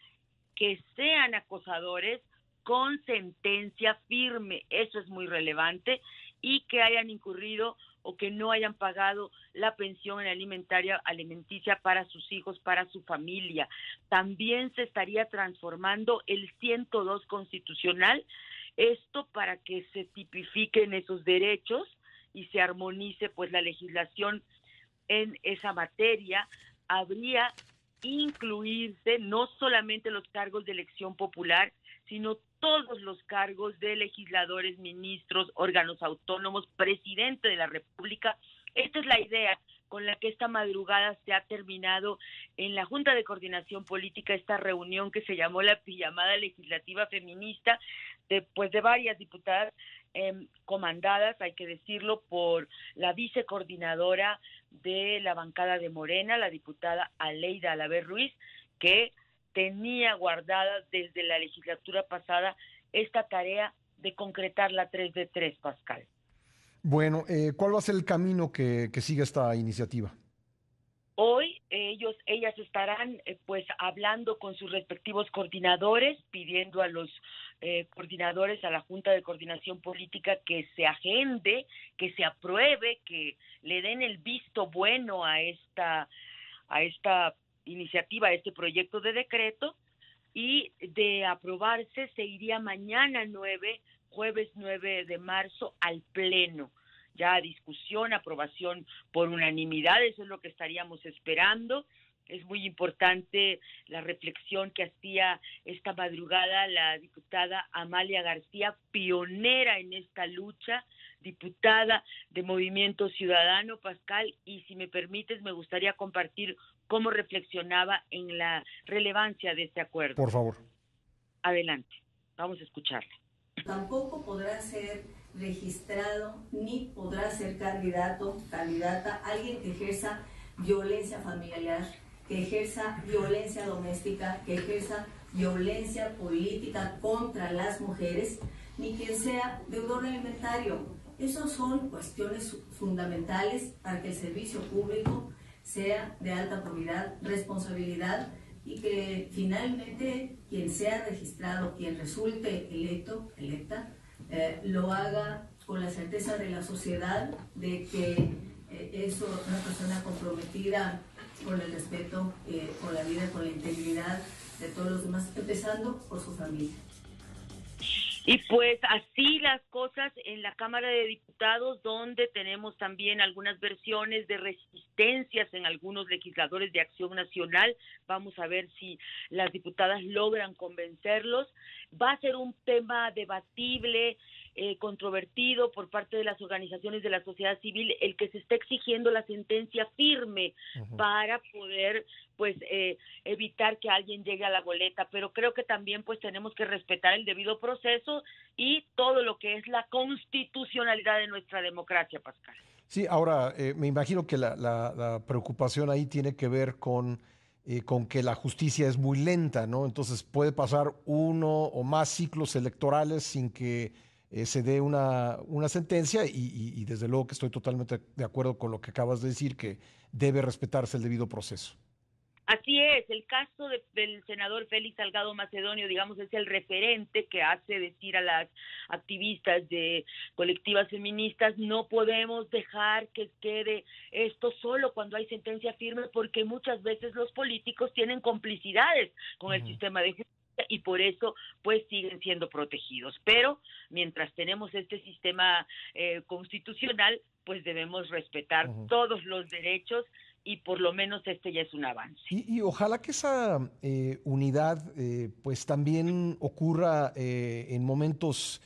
que sean acosadores con sentencia firme. Eso es muy relevante y que hayan incurrido o que no hayan pagado la pensión en alimentaria alimenticia para sus hijos, para su familia. También se estaría transformando el 102 constitucional, esto para que se tipifiquen esos derechos y se armonice pues la legislación en esa materia. Habría incluirse no solamente los cargos de elección popular, sino todos los cargos de legisladores, ministros, órganos autónomos, presidente de la República. Esta es la idea con la que esta madrugada se ha terminado en la Junta de Coordinación Política esta reunión que se llamó la pijamada legislativa feminista, de, pues de varias diputadas eh, comandadas, hay que decirlo, por la vicecoordinadora de la bancada de Morena, la diputada Aleida Alaver Ruiz, que tenía guardada desde la legislatura pasada esta tarea de concretar la 3 de 3, Pascal. Bueno, eh, ¿cuál va a ser el camino que, que sigue esta iniciativa? Hoy ellos, ellas estarán eh, pues hablando con sus respectivos coordinadores, pidiendo a los eh, coordinadores, a la Junta de Coordinación Política que se agende, que se apruebe, que le den el visto bueno a esta, a esta iniciativa, este proyecto de decreto y de aprobarse se iría mañana 9, jueves 9 de marzo al Pleno. Ya a discusión, aprobación por unanimidad, eso es lo que estaríamos esperando. Es muy importante la reflexión que hacía esta madrugada la diputada Amalia García, pionera en esta lucha, diputada de Movimiento Ciudadano, Pascal, y si me permites, me gustaría compartir cómo reflexionaba en la relevancia de este acuerdo. Por favor. Adelante, vamos a escucharla. Tampoco podrá ser registrado ni podrá ser candidato, candidata, alguien que ejerza violencia familiar, que ejerza violencia doméstica, que ejerza violencia política contra las mujeres, ni quien sea deudor alimentario. Esas son cuestiones fundamentales para que el servicio público sea de alta probidad, responsabilidad y que finalmente quien sea registrado, quien resulte electo, electa, eh, lo haga con la certeza de la sociedad de que eh, es una persona comprometida con el respeto, eh, con la vida, con la integridad de todos los demás, empezando por su familia. Y pues así las cosas en la Cámara de Diputados, donde tenemos también algunas versiones de resistencias en algunos legisladores de Acción Nacional. Vamos a ver si las diputadas logran convencerlos. Va a ser un tema debatible, eh, controvertido por parte de las organizaciones de la sociedad civil el que se está exigiendo la sentencia firme para poder pues eh, evitar que alguien llegue a la boleta. Pero creo que también pues tenemos que respetar el debido proceso y todo lo que es la constitucionalidad de nuestra democracia Pascal. Sí ahora eh, me imagino que la, la, preocupación ahí tiene que ver con con que la justicia es muy lenta, ¿no? Entonces puede pasar uno o más ciclos electorales sin que eh, se dé una, una sentencia y, desde luego que estoy totalmente de acuerdo con lo que acabas de decir, que debe respetarse el debido proceso. Así es, el caso del senador Félix Salgado Macedonio, digamos, es el referente que hace decir a las activistas de colectivas feministas, no podemos dejar que quede esto solo cuando hay sentencia firme, porque muchas veces los políticos tienen complicidades con el sistema de justicia y por eso pues siguen siendo protegidos. Pero mientras tenemos este sistema eh, constitucional, pues debemos respetar todos los derechos y por lo menos este ya es un avance. Y, ojalá que esa eh, unidad eh, pues también ocurra en momentos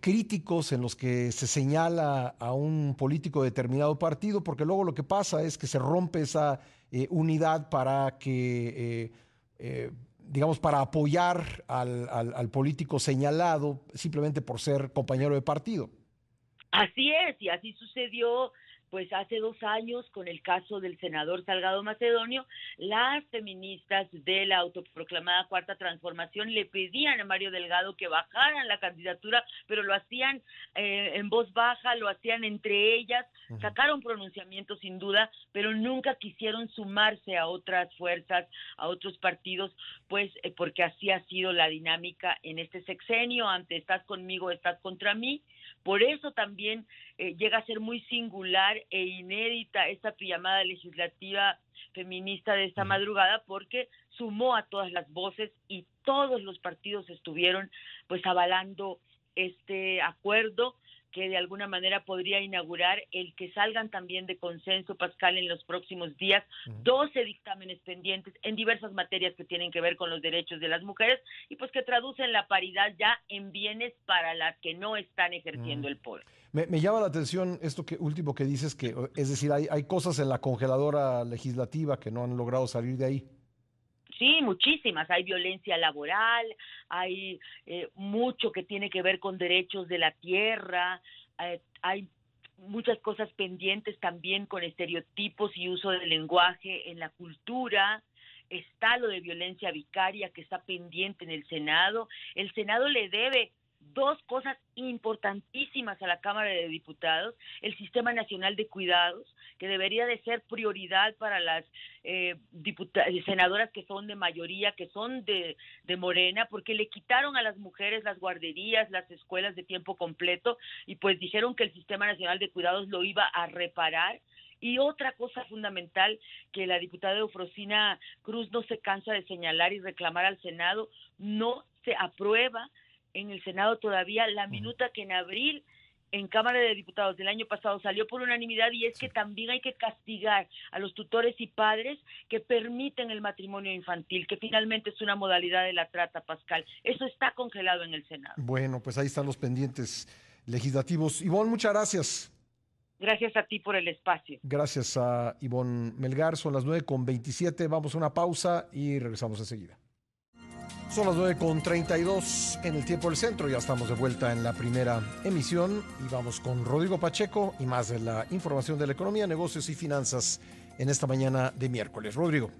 críticos en los que se señala a un político de determinado partido, porque luego lo que pasa es que se rompe esa unidad para que digamos, para apoyar al, al, político señalado simplemente por ser compañero de partido. Así es, y así sucedió pues hace dos años con el caso del senador Salgado Macedonio, las feministas de la autoproclamada Cuarta Transformación le pedían a Mario Delgado que bajaran la candidatura, pero lo hacían eh, en voz baja, lo hacían entre ellas, sacaron pronunciamientos sin duda, pero nunca quisieron sumarse a otras fuerzas, a otros partidos, pues eh, porque así ha sido la dinámica en este sexenio, ante estás conmigo, estás contra mí. Por eso también eh, llega a ser muy singular e inédita esta llamada legislativa feminista de esta madrugada porque sumó a todas las voces y todos los partidos estuvieron pues avalando este acuerdo que de alguna manera podría inaugurar el que salgan también de consenso, Pascal, en los próximos días, 12 dictámenes pendientes en diversas materias que tienen que ver con los derechos de las mujeres y pues que traducen la paridad ya en bienes para las que no están ejerciendo el poder. Me, llama la atención esto que último que dices, que es decir, hay, hay cosas en la congeladora legislativa que no han logrado salir de ahí. Sí, muchísimas. Hay violencia laboral, hay eh, mucho que tiene que ver con derechos de la tierra, eh, hay muchas cosas pendientes también con estereotipos y uso del lenguaje en la cultura. Está lo de violencia vicaria que está pendiente en el Senado. El Senado le debe dos cosas importantísimas a la Cámara de Diputados, el Sistema Nacional de Cuidados, que debería de ser prioridad para las eh, eh, senadoras que son de mayoría, que son de, de Morena, porque le quitaron a las mujeres las guarderías, las escuelas de tiempo completo, y pues dijeron que el Sistema Nacional de Cuidados lo iba a reparar. Y otra cosa fundamental que la diputada Eufrosina Cruz no se cansa de señalar y reclamar al Senado, no se aprueba en el Senado todavía la minuta que en abril en Cámara de Diputados del año pasado salió por unanimidad y es que también hay que castigar a los tutores y padres que permiten el matrimonio infantil, que finalmente es una modalidad de la trata, Pascal. Eso está congelado en el Senado. Bueno, pues ahí están los pendientes legislativos. Ivonne, muchas gracias. Gracias a ti por el espacio. Gracias a Ivonne Melgar. Son las 9 con 27. Vamos a una pausa y regresamos enseguida. Son las 9.32 en el tiempo del centro, ya estamos de vuelta en la primera emisión y vamos con Rodrigo Pacheco y más de la información de la economía, negocios y finanzas en esta mañana de miércoles. Rodrigo.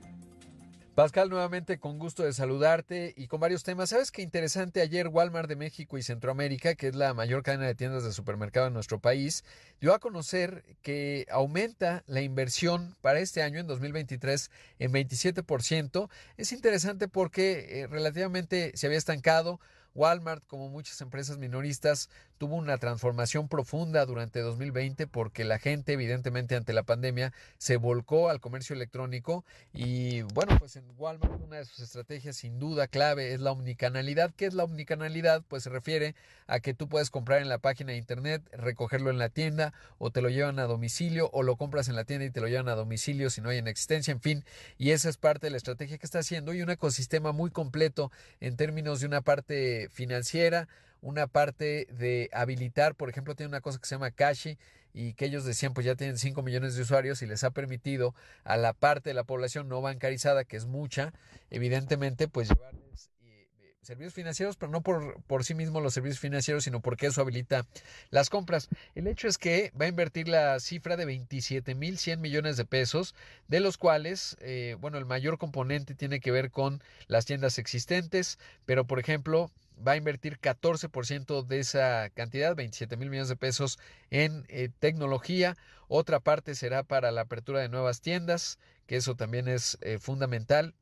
Pascal, nuevamente con gusto de saludarte y con varios temas. ¿Sabes qué interesante? Ayer Walmart de México y Centroamérica, que es la mayor cadena de tiendas de supermercado en nuestro país, dio a conocer que aumenta la inversión para este año, en 2023, en 27%. Es interesante porque eh, relativamente se había estancado. Walmart, como muchas empresas minoristas, tuvo una transformación profunda durante 2020 porque la gente, evidentemente, ante la pandemia, se volcó al comercio electrónico y bueno, pues en Walmart una de sus estrategias sin duda clave es la omnicanalidad. ¿Qué es la omnicanalidad? Pues se refiere a que tú puedes comprar en la página de internet, recogerlo en la tienda o te lo llevan a domicilio o lo compras en la tienda y te lo llevan a domicilio si no hay en existencia, en fin, y esa es parte de la estrategia que está haciendo y un ecosistema muy completo en términos de una parte financiera, una parte de habilitar, por ejemplo, tiene una cosa que se llama Cashi y que ellos decían pues ya tienen 5 millones de usuarios y les ha permitido a la parte de la población no bancarizada, que es mucha, evidentemente pues llevarles eh, servicios financieros, pero no por, por sí mismos los servicios financieros, sino porque eso habilita las compras. El hecho es que va a invertir la cifra de 27 mil 100 millones de pesos, de los cuales, eh, bueno, el mayor componente tiene que ver con las tiendas existentes, pero por ejemplo, va a invertir 14% de esa cantidad, 27 mil millones de pesos en eh, tecnología. Otra parte será para la apertura de nuevas tiendas, que eso también es eh, fundamental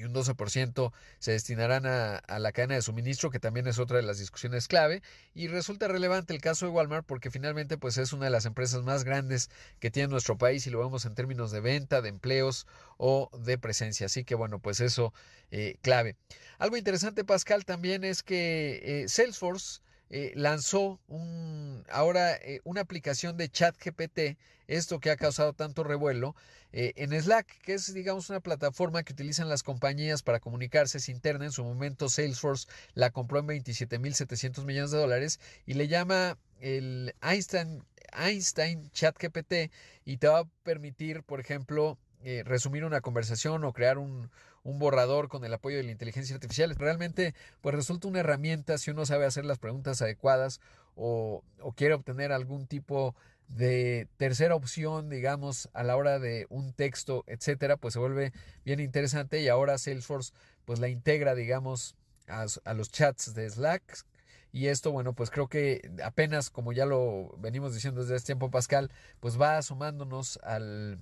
y un 12% se destinarán a, la cadena de suministro, que también es otra de las discusiones clave. Y resulta relevante el caso de Walmart porque finalmente pues es una de las empresas más grandes que tiene nuestro país y lo vemos en términos de venta, de empleos o de presencia. Así que bueno, pues eso eh, clave. Algo interesante, Pascal, también es que eh, Salesforce eh, lanzó un, ahora una aplicación de chat GPT, esto que ha causado tanto revuelo, eh, en Slack, que es, digamos, una plataforma que utilizan las compañías para comunicarse, es interna. En su momento, Salesforce la compró en 27.700 millones de dólares y le llama el Einstein, Einstein Chat GPT y te va a permitir, por ejemplo, eh, resumir una conversación o crear un, un borrador con el apoyo de la inteligencia artificial. Realmente, pues resulta una herramienta si uno sabe hacer las preguntas adecuadas o, o quiere obtener algún tipo de tercera opción, digamos, a la hora de un texto, etcétera, pues se vuelve bien interesante y ahora Salesforce pues la integra, digamos, a, los chats de Slack y esto, bueno, pues creo que apenas, como ya lo venimos diciendo desde este tiempo, Pascal, pues va asomándonos al,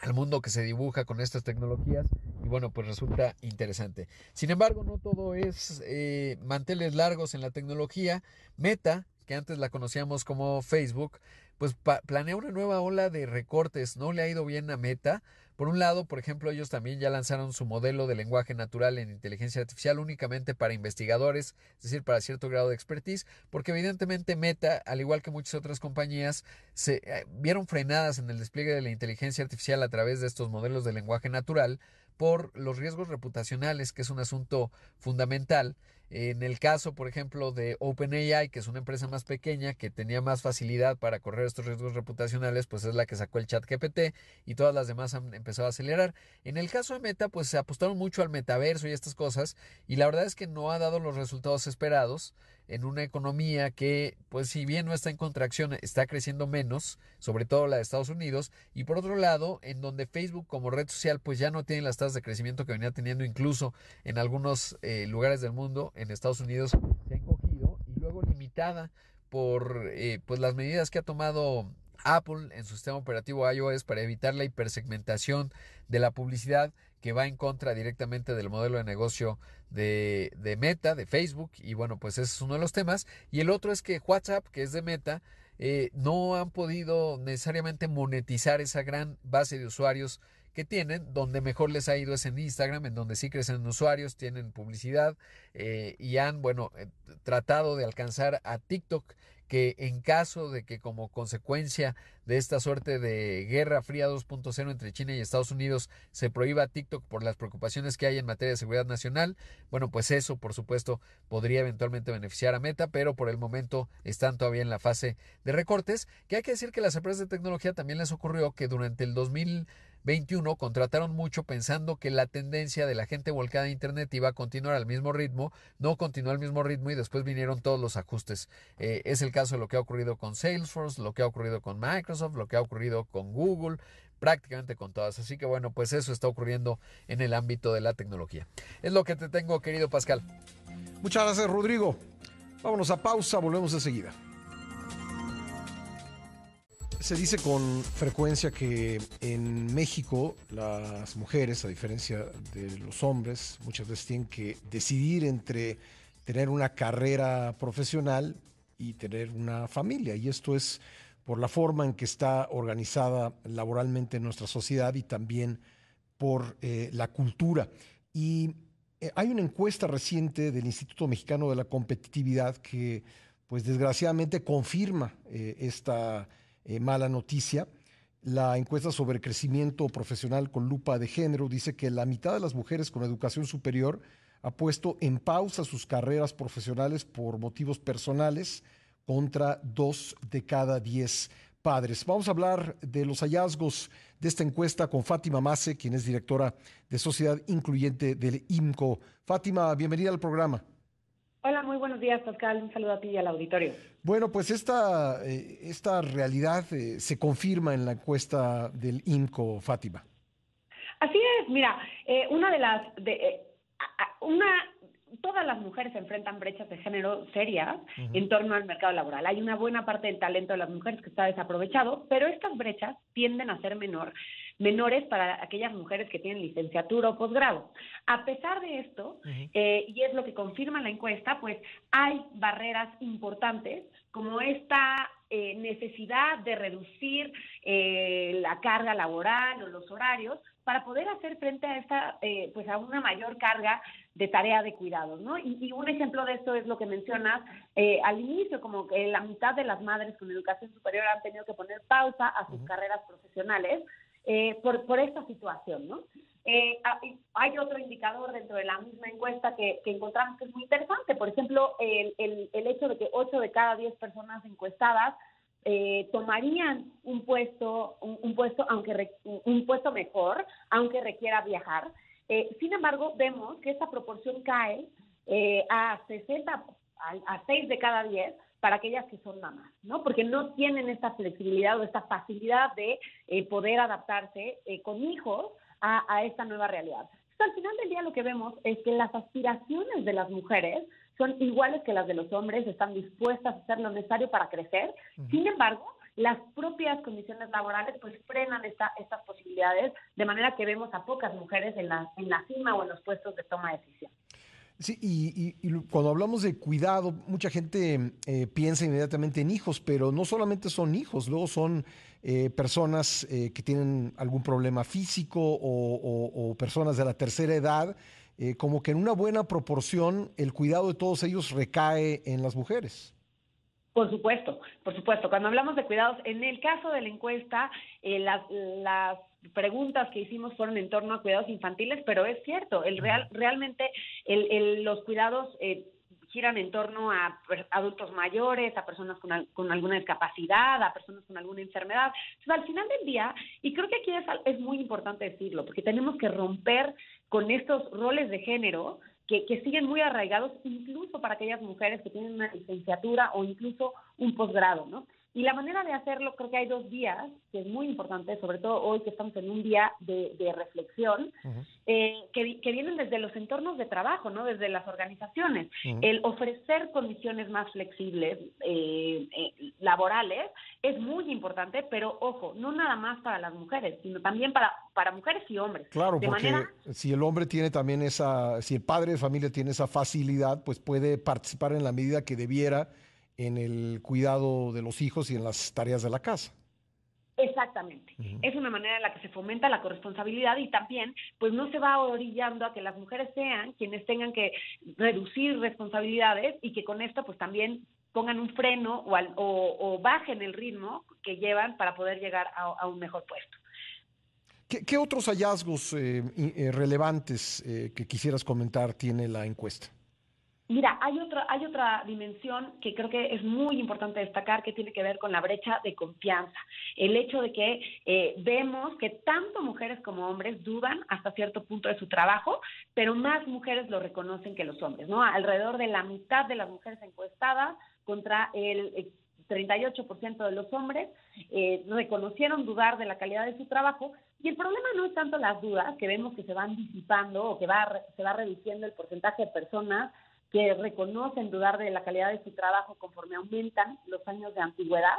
al mundo que se dibuja con estas tecnologías y bueno, pues resulta interesante. Sin embargo, no todo es eh, manteles largos en la tecnología. Meta, que antes la conocíamos como Facebook, pues planea una nueva ola de recortes. No le ha ido bien a Meta. Por un lado, por ejemplo, ellos también ya lanzaron su modelo de lenguaje natural en inteligencia artificial únicamente para investigadores, es decir, para cierto grado de expertise, porque evidentemente Meta, al igual que muchas otras compañías, se eh, vieron frenadas en el despliegue de la inteligencia artificial a través de estos modelos de lenguaje natural por los riesgos reputacionales, que es un asunto fundamental en el caso, por ejemplo, de OpenAI, que es una empresa más pequeña que tenía más facilidad para correr estos riesgos reputacionales, pues es la que sacó el chat GPT y todas las demás han empezado a acelerar. En el caso de Meta, pues se apostaron mucho al metaverso y estas cosas y la verdad es que no ha dado los resultados esperados en una economía que, pues si bien no está en contracción, está creciendo menos, sobre todo la de Estados Unidos, y por otro lado, en donde Facebook como red social, pues ya no tiene las tasas de crecimiento que venía teniendo incluso en algunos eh, lugares del mundo, en Estados Unidos se ha encogido, y luego limitada por eh, pues las medidas que ha tomado Apple en su sistema operativo iOS para evitar la hipersegmentación de la publicidad que va en contra directamente del modelo de negocio de, de, Meta, de Facebook, y bueno, pues ese es uno de los temas. Y el otro es que WhatsApp, que es de Meta, eh, no han podido necesariamente monetizar esa gran base de usuarios que tienen, donde mejor les ha ido es en Instagram, en donde sí crecen usuarios, tienen publicidad eh, y han, bueno, eh, tratado de alcanzar a TikTok que en caso de que como consecuencia de esta suerte de guerra fría 2.0 entre China y Estados Unidos se prohíba TikTok por las preocupaciones que hay en materia de seguridad nacional, bueno, pues eso por supuesto podría eventualmente beneficiar a Meta, pero por el momento están todavía en la fase de recortes, que hay que decir que las empresas de tecnología también les ocurrió que durante el 2000 21 contrataron mucho pensando que la tendencia de la gente volcada a Internet iba a continuar al mismo ritmo, no continuó al mismo ritmo y después vinieron todos los ajustes. Eh, es el caso de lo que ha ocurrido con Salesforce, lo que ha ocurrido con Microsoft, lo que ha ocurrido con Google, prácticamente con todas. Así que bueno, pues eso está ocurriendo en el ámbito de la tecnología. Es lo que te tengo, querido Pascal. Muchas gracias, Rodrigo. Vámonos a pausa, volvemos enseguida. Se dice con frecuencia que en México las mujeres, a diferencia de los hombres, muchas veces tienen que decidir entre tener una carrera profesional y tener una familia. Y esto es por la forma en que está organizada laboralmente nuestra sociedad y también por eh, la cultura. Y eh, hay una encuesta reciente del Instituto Mexicano de la Competitividad que, pues desgraciadamente, confirma eh, esta eh, mala noticia. La encuesta sobre crecimiento profesional con lupa de género dice que la mitad de las mujeres con educación superior ha puesto en pausa sus carreras profesionales por motivos personales contra dos de cada diez padres. Vamos a hablar de los hallazgos de esta encuesta con Fátima Mase, quien es directora de Sociedad Incluyente del IMCO. Fátima, bienvenida al programa. Hola, muy buenos días, Pascal. Un saludo a ti y al auditorio. Bueno, pues esta, eh, esta realidad eh, se confirma en la encuesta del INCO, Fátima. Así es, mira, eh, una de las, de, una, todas las mujeres enfrentan brechas de género serias en torno al mercado laboral. Hay una buena parte del talento de las mujeres que está desaprovechado, pero estas brechas tienden a ser menor menores para aquellas mujeres que tienen licenciatura o posgrado. A pesar de esto, eh, y es lo que confirma la encuesta, pues hay barreras importantes como esta eh, necesidad de reducir eh, la carga laboral o los horarios para poder hacer frente a esta, pues a una mayor carga de tarea de cuidados, ¿no? Y, un ejemplo de esto es lo que mencionas al inicio, como que la mitad de las madres con educación superior han tenido que poner pausa a sus carreras profesionales eh, por, por esta situación, ¿no? Eh, hay otro indicador dentro de la misma encuesta que, encontramos que es muy interesante. Por ejemplo, el, el, hecho de que 8 de cada 10 personas encuestadas eh, tomarían un puesto, un, puesto, aunque un puesto mejor, aunque requiera viajar. sin embargo, vemos que esta proporción cae a 60, a, a 6 de cada 10 para aquellas que son mamás, ¿no? Porque no tienen esta flexibilidad o esta facilidad de eh, poder adaptarse eh, con hijos a, esta nueva realidad. al final del día lo que vemos es que las aspiraciones de las mujeres son iguales que las de los hombres, están dispuestas a hacer lo necesario para crecer. Sin embargo, las propias condiciones laborales pues frenan esta, estas posibilidades, de manera que vemos a pocas mujeres en la, en la cima o en los puestos de toma de decisión. Sí, y, cuando hablamos de cuidado, mucha gente eh, piensa inmediatamente en hijos, pero no solamente son hijos, luego son eh, personas eh, que tienen algún problema físico o, personas de la tercera edad, como que en una buena proporción el cuidado de todos ellos recae en las mujeres. Por supuesto, por supuesto. Cuando hablamos de cuidados, en el caso de la encuesta, las, las preguntas que hicimos fueron en torno a cuidados infantiles, pero es cierto, el real, realmente el, los cuidados eh, giran en torno a adultos mayores, a personas con, con, alguna discapacidad, a personas con alguna enfermedad. al final del día, y creo que aquí es, es muy importante decirlo, porque tenemos que romper con estos roles de género que, que, siguen muy arraigados incluso para aquellas mujeres que tienen una licenciatura o incluso un posgrado, ¿no? Y la manera de hacerlo, creo que hay dos días, que es muy importante, sobre todo hoy que estamos en un día de, reflexión, eh, que, que, vienen desde los entornos de trabajo, ¿no? Desde las organizaciones. El ofrecer condiciones más flexibles, eh, eh, laborales, es muy importante, pero ojo, no nada más para las mujeres, sino también para, para mujeres y hombres. Claro, porque si el hombre tiene también esa, si el padre de familia tiene esa facilidad, pues puede participar en la medida que debiera en el cuidado de los hijos y en las tareas de la casa. Exactamente. Es una manera en la que se fomenta la corresponsabilidad y también, pues no se va orillando a que las mujeres sean quienes tengan que reducir responsabilidades y que con esto, pues también pongan un freno o, o, bajen el ritmo que llevan para poder llegar a, un mejor puesto. ¿Qué, otros hallazgos eh, eh, relevantes eh, que quisieras comentar tiene la encuesta? Mira, hay otra, hay otra dimensión que creo que es muy importante destacar que tiene que ver con la brecha de confianza. El hecho de que eh, vemos que tanto mujeres como hombres dudan hasta cierto punto de su trabajo, pero más mujeres lo reconocen que los hombres, ¿no? Alrededor de la mitad de las mujeres encuestadas contra el 38% de los hombres eh, reconocieron dudar de la calidad de su trabajo y el problema no es tanto las dudas que vemos que se van disipando o que va, se va reduciendo el porcentaje de personas que reconocen dudar de la calidad de su trabajo conforme aumentan los años de antigüedad,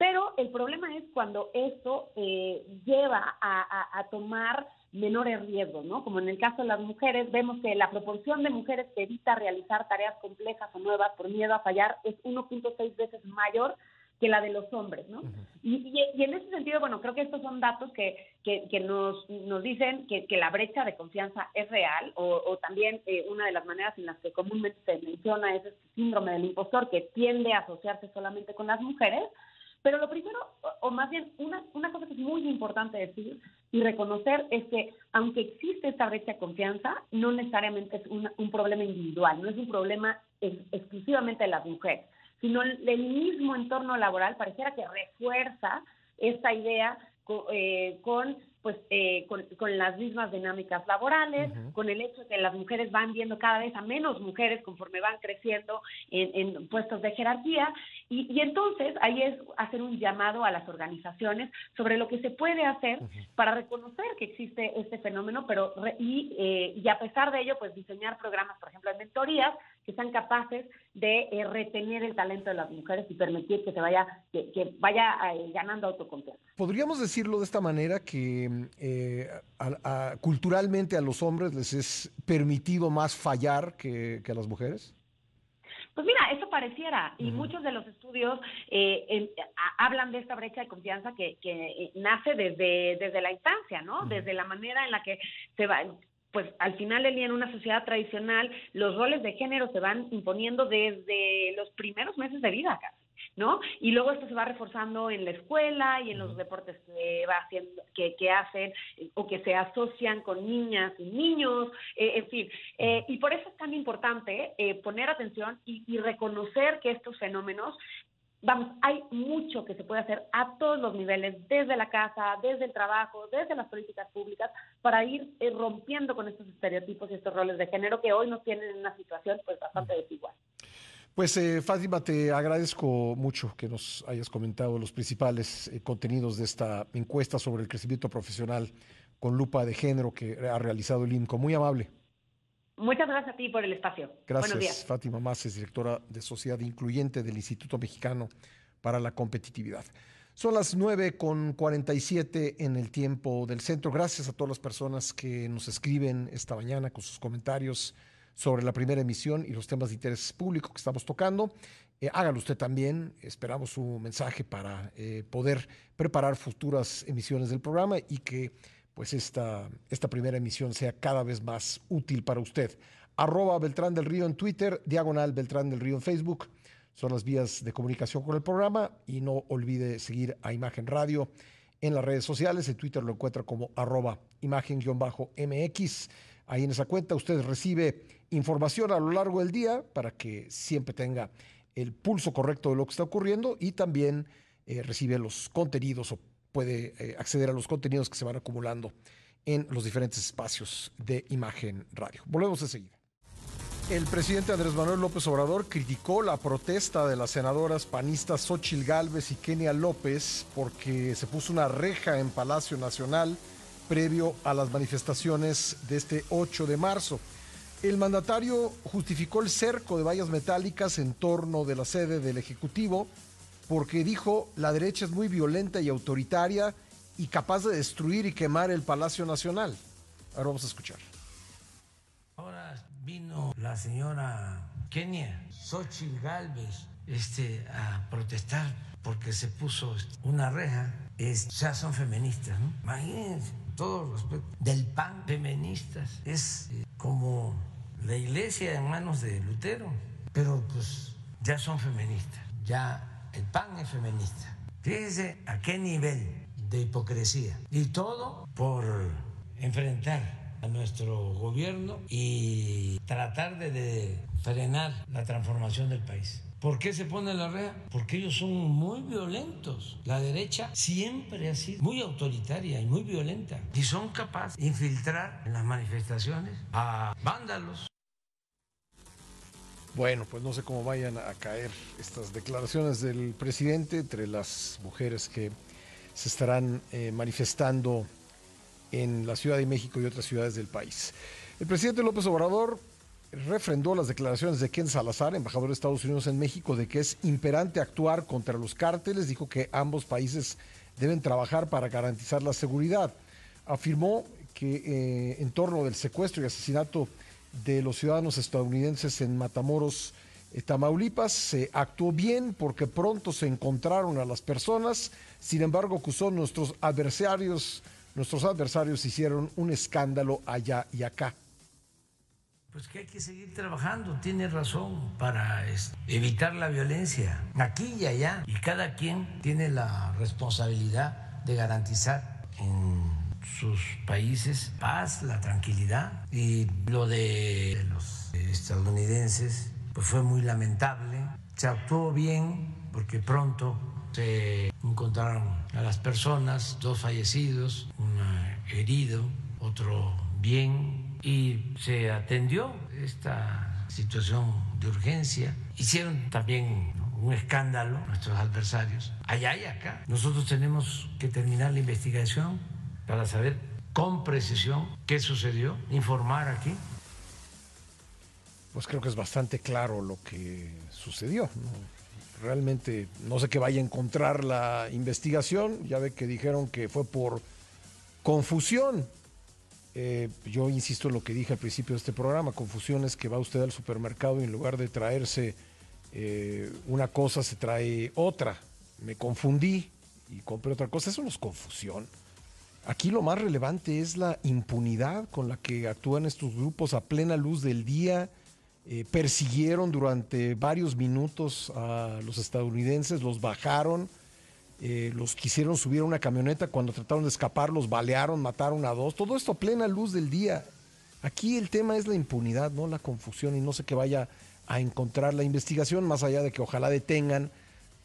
pero el problema es cuando esto eh, lleva a, tomar menores riesgos, ¿no? Como en el caso de las mujeres, vemos que la proporción de mujeres que evita realizar tareas complejas o nuevas por miedo a fallar es 1.6 veces mayor que la de los hombres, ¿no? y, y, en ese sentido, bueno, creo que estos son datos que, que, que nos, nos dicen que, que, la brecha de confianza es real, o, o también eh, una de las maneras en las que comúnmente se menciona es este síndrome del impostor que tiende a asociarse solamente con las mujeres, pero lo primero, o más bien una, una cosa que es muy importante decir y reconocer es que aunque existe esta brecha de confianza, no necesariamente es un problema individual, no es un problema exclusivamente de las mujeres sino el, mismo entorno laboral pareciera que refuerza esta idea eh, con pues eh, con, las mismas dinámicas laborales, con el hecho de que las mujeres van viendo cada vez a menos mujeres conforme van creciendo en, puestos de jerarquía, y, entonces ahí es hacer un llamado a las organizaciones sobre lo que se puede hacer para reconocer que existe este fenómeno, pero y, eh, y a pesar de ello, pues diseñar programas, por ejemplo, de mentorías que sean capaces de eh, retener el talento de las mujeres y permitir que se vaya, que, vaya eh, ganando autoconfianza. Podríamos decirlo de esta manera que eh, culturalmente a los hombres les es permitido más fallar que, a las mujeres. Pues mira, eso pareciera, y muchos de los estudios hablan de esta brecha de confianza que, nace desde, desde la infancia, ¿no? Desde la manera en la que se va, pues al final del día en una sociedad tradicional los roles de género se van imponiendo desde los primeros meses de vida acá. ¿No? Y luego esto se va reforzando en la escuela y en los deportes que va haciendo, que, que hacen o que se asocian con niñas y niños, eh, en fin. Eh, y por eso es tan importante eh, poner atención y, y reconocer que estos fenómenos vamos, hay mucho que se puede hacer a todos los niveles, desde la casa, desde el trabajo, desde las políticas públicas, para ir eh, rompiendo con estos estereotipos y estos roles de género que hoy nos tienen en una situación pues bastante desigual. Pues eh, Fátima, te agradezco mucho que nos hayas comentado los principales eh, contenidos de esta encuesta sobre el crecimiento profesional con lupa de género que ha realizado el INCO. Muy amable. Muchas gracias a ti por el espacio. Gracias, Buenos días. Fátima Maces, directora de Sociedad Incluyente del Instituto Mexicano para la Competitividad. Son las 9 con 47 en el tiempo del centro. Gracias a todas las personas que nos escriben esta mañana con sus comentarios sobre la primera emisión y los temas de interés público que estamos tocando. Eh, hágalo usted también. Esperamos su mensaje para eh, poder preparar futuras emisiones del programa y que pues esta, esta primera emisión sea cada vez más útil para usted. Arroba Beltrán del Río en Twitter, diagonal Beltrán del Río en Facebook. Son las vías de comunicación con el programa y no olvide seguir a Imagen Radio en las redes sociales. En Twitter lo encuentra como arroba imagen-mx. Ahí en esa cuenta usted recibe información a lo largo del día para que siempre tenga el pulso correcto de lo que está ocurriendo y también eh, recibe los contenidos o puede eh, acceder a los contenidos que se van acumulando en los diferentes espacios de imagen radio. Volvemos enseguida. El presidente Andrés Manuel López Obrador criticó la protesta de las senadoras panistas Xochil Gálvez y Kenia López porque se puso una reja en Palacio Nacional previo a las manifestaciones de este 8 de marzo. El mandatario justificó el cerco de vallas metálicas en torno de la sede del Ejecutivo porque dijo la derecha es muy violenta y autoritaria y capaz de destruir y quemar el Palacio Nacional. Ahora vamos a escuchar. Ahora vino la señora Kenia, Xochitl Galvez, este, a protestar porque se puso una reja. Es, ya son feministas, ¿no? Imagínense, Del PAN, feministas. Es eh, como la iglesia en manos de Lutero. Pero pues ya son feministas. Ya el PAN es feminista. Fíjense a qué nivel de hipocresía. Y todo por enfrentar a nuestro gobierno y tratar de frenar la transformación del país. ¿Por qué se pone la rea? Porque ellos son muy violentos. La derecha siempre ha sido muy autoritaria y muy violenta. Y son capaces de infiltrar en las manifestaciones a vándalos. Bueno, pues no sé cómo vayan a caer estas declaraciones del presidente entre las mujeres que se estarán eh, manifestando en la Ciudad de México y otras ciudades del país. El presidente López Obrador refrendó las declaraciones de Ken Salazar, embajador de Estados Unidos en México, de que es imperante actuar contra los cárteles. Dijo que ambos países deben trabajar para garantizar la seguridad. Afirmó que eh, en torno del secuestro y asesinato de los ciudadanos estadounidenses en Matamoros, eh, Tamaulipas, se actuó bien porque pronto se encontraron a las personas. Sin embargo, acusó nuestros adversarios nuestros adversarios hicieron un escándalo allá y acá. Pues que hay que seguir trabajando, tiene razón, para evitar la violencia aquí y allá. Y cada quien tiene la responsabilidad de garantizar en sus países paz, la tranquilidad. Y lo de los estadounidenses pues fue muy lamentable. Se actuó bien porque pronto se encontraron a las personas, dos fallecidos, un herido, otro bien, y se atendió esta situación de urgencia. Hicieron también un escándalo nuestros adversarios, allá y acá. Nosotros tenemos que terminar la investigación para saber con precisión qué sucedió, informar aquí. Pues creo que es bastante claro lo que sucedió. ¿no? realmente no sé qué vaya a encontrar la investigación. Ya ve que dijeron que fue por confusión. Eh, yo insisto en lo que dije al principio de este programa, confusión es que va usted al supermercado y en lugar de traerse eh, una cosa se trae otra. Me confundí y compré otra cosa. Eso no es confusión. Aquí lo más relevante es la impunidad con la que actúan estos grupos a plena luz del día eh, persiguieron durante varios minutos a los estadounidenses, los bajaron, eh, los quisieron subir a una camioneta, cuando trataron de escapar los balearon, mataron a dos, todo esto a plena luz del día. Aquí el tema es la impunidad, no la confusión y no sé qué vaya a encontrar la investigación, más allá de que ojalá detengan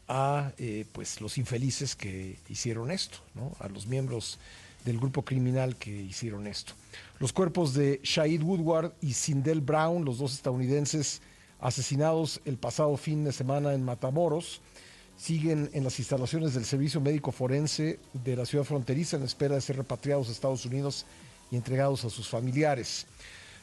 a eh, pues los infelices que hicieron esto, ¿no? a los miembros del grupo criminal que hicieron esto. Los cuerpos de Shahid Woodward y Sindel Brown, los dos estadounidenses asesinados el pasado fin de semana en Matamoros, siguen en las instalaciones del Servicio Médico Forense de la ciudad fronteriza en espera de ser repatriados a Estados Unidos y entregados a sus familiares.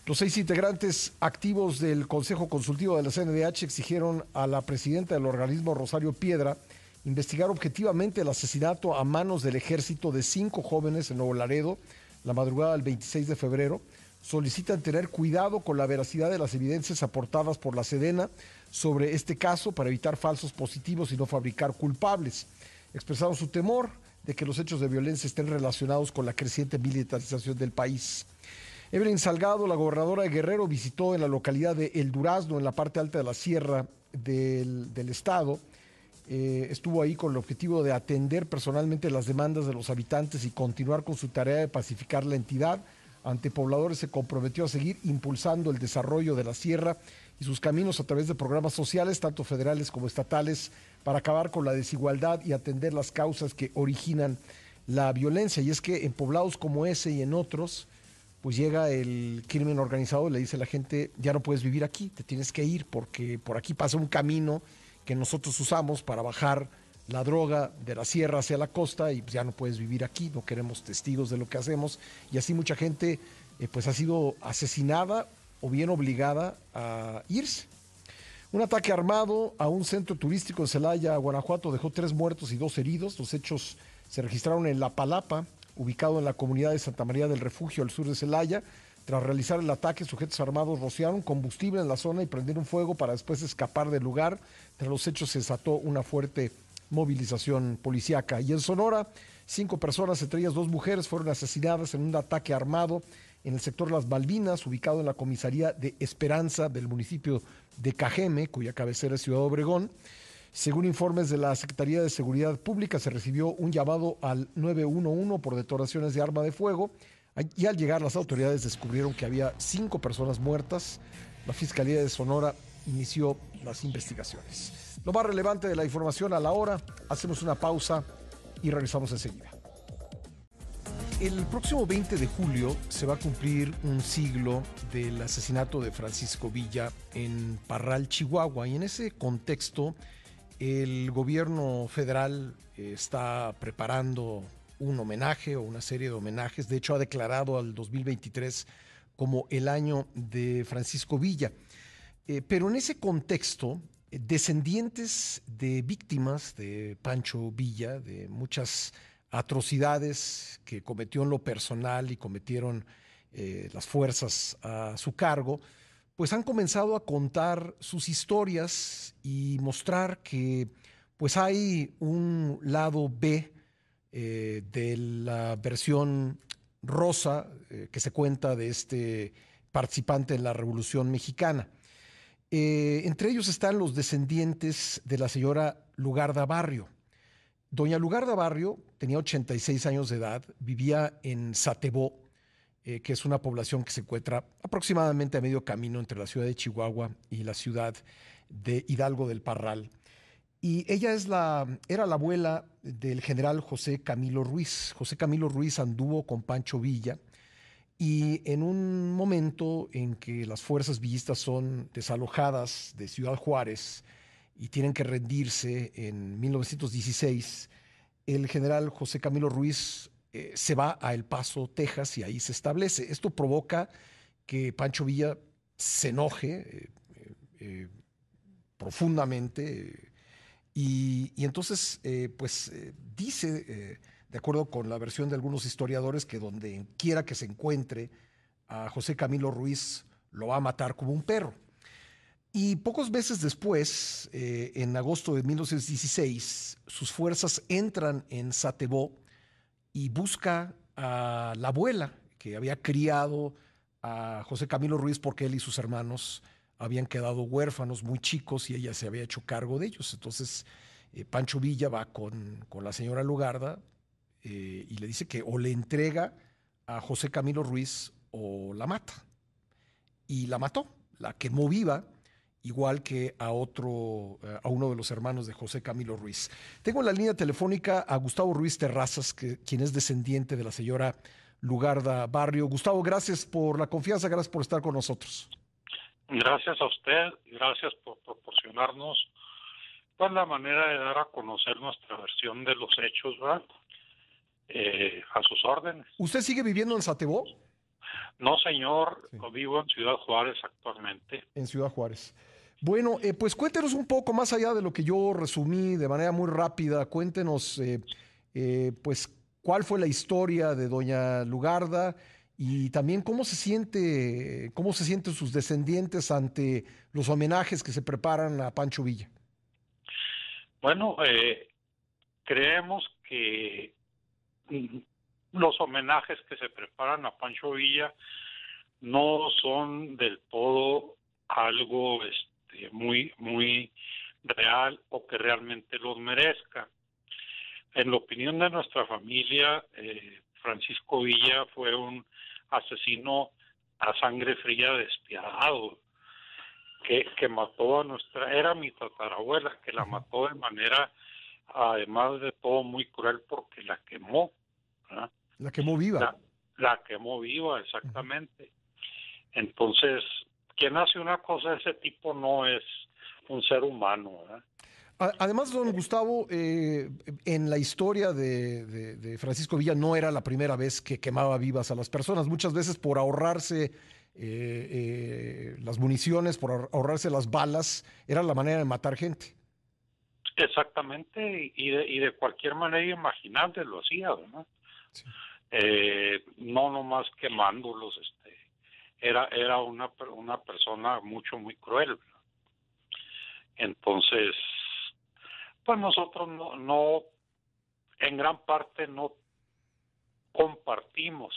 Los seis integrantes activos del Consejo Consultivo de la CNDH exigieron a la presidenta del organismo, Rosario Piedra, investigar objetivamente el asesinato a manos del ejército de cinco jóvenes en Nuevo Laredo la madrugada del 26 de febrero. Solicitan tener cuidado con la veracidad de las evidencias aportadas por la Sedena sobre este caso para evitar falsos positivos y no fabricar culpables. Expresaron su temor de que los hechos de violencia estén relacionados con la creciente militarización del país. Evelyn Salgado, la gobernadora de Guerrero, visitó en la localidad de El Durazno, en la parte alta de la sierra del, estado. Eh, estuvo ahí con el objetivo de atender personalmente las demandas de los habitantes y continuar con su tarea de pacificar la entidad. Ante pobladores se comprometió a seguir impulsando el desarrollo de la sierra y sus caminos a través de programas sociales, tanto federales como estatales, para acabar con la desigualdad y atender las causas que originan la violencia. Y es que en poblados como ese y en otros, pues llega el crimen organizado y le dice a la gente, ya no puedes vivir aquí, te tienes que ir porque por aquí pasa un camino que nosotros usamos para bajar la droga de la sierra hacia la costa y ya no puedes vivir aquí, no queremos testigos de lo que hacemos y así mucha gente eh, pues ha sido asesinada o bien obligada a irse. Un ataque armado a un centro turístico en Celaya, Guanajuato, dejó tres muertos y dos heridos. Los hechos se registraron en La Palapa, ubicado en la comunidad de Santa María del Refugio al sur de Celaya. Tras realizar el ataque, sujetos armados rociaron combustible en la zona y prendieron fuego para después escapar del lugar. Tras los hechos se desató una fuerte movilización policiaca. Y en Sonora, cinco personas, entre ellas dos mujeres, fueron asesinadas en un ataque armado en el sector Las Malvinas, ubicado en la comisaría de Esperanza del municipio de Cajeme, cuya cabecera es Ciudad Obregón. Según informes de la Secretaría de Seguridad Pública, se recibió un llamado al 911 por detonaciones de arma de fuego y al llegar las autoridades descubrieron que había cinco personas muertas. La Fiscalía de Sonora inició las investigaciones. Lo más relevante de la información a la hora, hacemos una pausa y regresamos enseguida. El próximo 20 de julio se va a cumplir un siglo del asesinato de Francisco Villa en Parral, Chihuahua, y en ese contexto el gobierno federal eh, está preparando un homenaje o una serie de homenajes. De hecho, ha declarado al 2023 como el año de Francisco Villa. Eh, pero en ese contexto, descendientes de víctimas de Pancho Villa, de muchas atrocidades que cometió en lo personal y cometieron las fuerzas a su cargo, pues han comenzado a contar sus historias y mostrar que pues hay un lado B eh, de la versión rosa eh, que se cuenta de este participante en la Revolución Mexicana. Eh, entre ellos están los descendientes de la señora Lugarda Barrio. Doña Lugarda Barrio tenía 86 años de edad, vivía en Satebó, eh, que es una población que se encuentra aproximadamente a medio camino entre la ciudad de Chihuahua y la ciudad de Hidalgo del Parral. Y ella es la, era la abuela del general José Camilo Ruiz. José Camilo Ruiz anduvo con Pancho Villa y en un momento en que las fuerzas villistas son desalojadas de Ciudad Juárez y tienen que rendirse en 1916, el general José Camilo Ruiz eh, se va a El Paso, Texas, y ahí se establece. Esto provoca que Pancho Villa se enoje eh, eh, profundamente y, entonces, pues dice, de acuerdo con la versión de algunos historiadores, que donde quiera que se encuentre a José Camilo Ruiz lo va a matar como un perro. Y pocos meses después, en agosto de 1916, sus fuerzas entran en Satebó, y busca a la abuela que había criado a José Camilo Ruiz porque él y sus hermanos habían quedado huérfanos muy chicos y ella se había hecho cargo de ellos. Entonces eh, Pancho Villa va con, la señora Lugarda eh, y le dice que o le entrega a José Camilo Ruiz o la mata. Y la mató, la quemó viva igual que a otro, eh, a uno de los hermanos de José Camilo Ruiz. Tengo en la línea telefónica a Gustavo Ruiz Terrazas, que, quien es descendiente de la señora Lugarda Barrio. Gustavo, gracias por la confianza, gracias por estar con nosotros. Gracias a usted, gracias por proporcionarnos pues, la manera de dar a conocer nuestra versión de los hechos, ¿verdad? Eh, a sus órdenes. ¿Usted sigue viviendo en Satebó? No, señor, vivo en Ciudad Juárez actualmente. En Ciudad Juárez. Bueno, eh, pues cuéntenos un poco más allá de lo que yo resumí de manera muy rápida. Cuéntenos, eh, eh, pues, cuál fue la historia de Doña Lugarda y también cómo se siente, cómo se sienten sus descendientes ante los homenajes que se preparan a Pancho Villa. Bueno, creemos que los homenajes que se preparan a Pancho Villa no son del todo algo este, muy muy real o que realmente los merezca. En la opinión de nuestra familia, eh, Francisco Villa fue un asesino a sangre fría despiadado que, que mató a nuestra, era mi tatarabuela, que la mató de manera, además de todo, muy cruel porque la quemó. La quemó viva. La, quemó viva, exactamente. Entonces, quien hace una cosa de ese tipo no es un ser humano. Además, don Gustavo, eh, en la historia de, Francisco Villa no era la primera vez que quemaba vivas a las personas. Muchas veces por ahorrarse eh, eh, las municiones, por ahorrarse las balas, era la manera de matar gente. Exactamente, y de, y de cualquier manera imaginable lo hacía, ¿no? Eh, no nomás quemándolos, este, era, era una, una persona mucho, muy cruel. Entonces, pues nosotros no, no, en gran parte no compartimos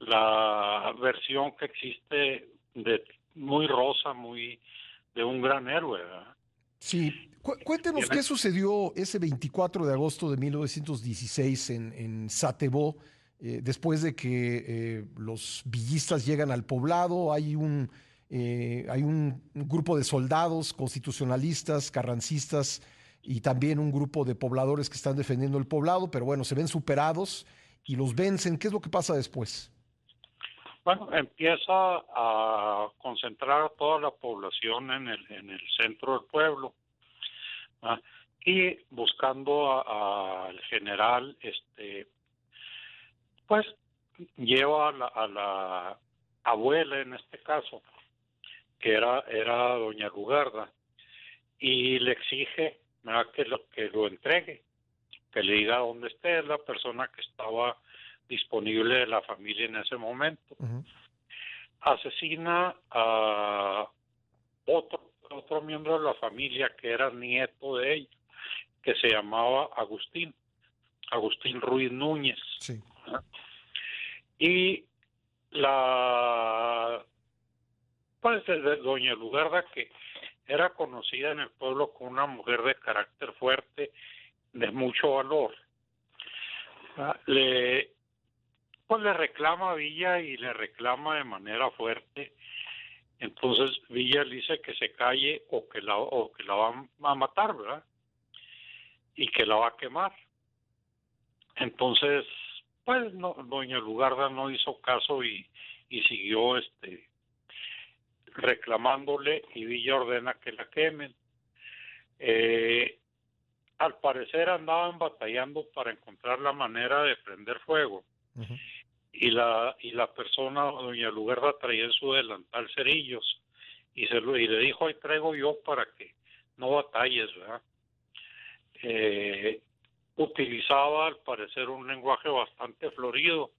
la versión que existe de muy rosa, muy de un gran héroe. Sí, cuéntenos qué sucedió ese 24 de agosto de 1916 en, en Satebó, eh, después de que eh, los villistas llegan al poblado, hay un, eh, hay un grupo de soldados constitucionalistas, carrancistas y también un grupo de pobladores que están defendiendo el poblado, pero bueno, se ven superados y los vencen. ¿Qué es lo que pasa después? Bueno, empieza a concentrar toda la población en el, en el centro del pueblo y buscando al general, este, pues lleva a la, a la, abuela en este caso, que era, era doña Lugarda, y le exige que lo, que lo entregue, que le diga dónde esté, la persona que estaba disponible de la familia en ese momento. Asesina a otro, otro miembro de la familia que era nieto de ella, que se llamaba Agustín, Agustín Ruiz Núñez. Y la pues de doña Lugarda que era conocida en el pueblo como una mujer de carácter fuerte, de mucho valor. Le pues le reclama a Villa y le reclama de manera fuerte. Entonces Villa le dice que se calle o que la, o que la va a matar, ¿verdad? Y que la va a quemar. Entonces, pues no, doña Lugarda no hizo caso y, y siguió este reclamándole y Villa ordena que la quemen. Eh, al parecer andaban batallando para encontrar la manera de prender fuego. Y la y la persona doña Lugarda traía en su delantal cerillos y se lo y le dijo ahí traigo yo para que no batalles verdad eh, utilizaba al parecer un lenguaje bastante florido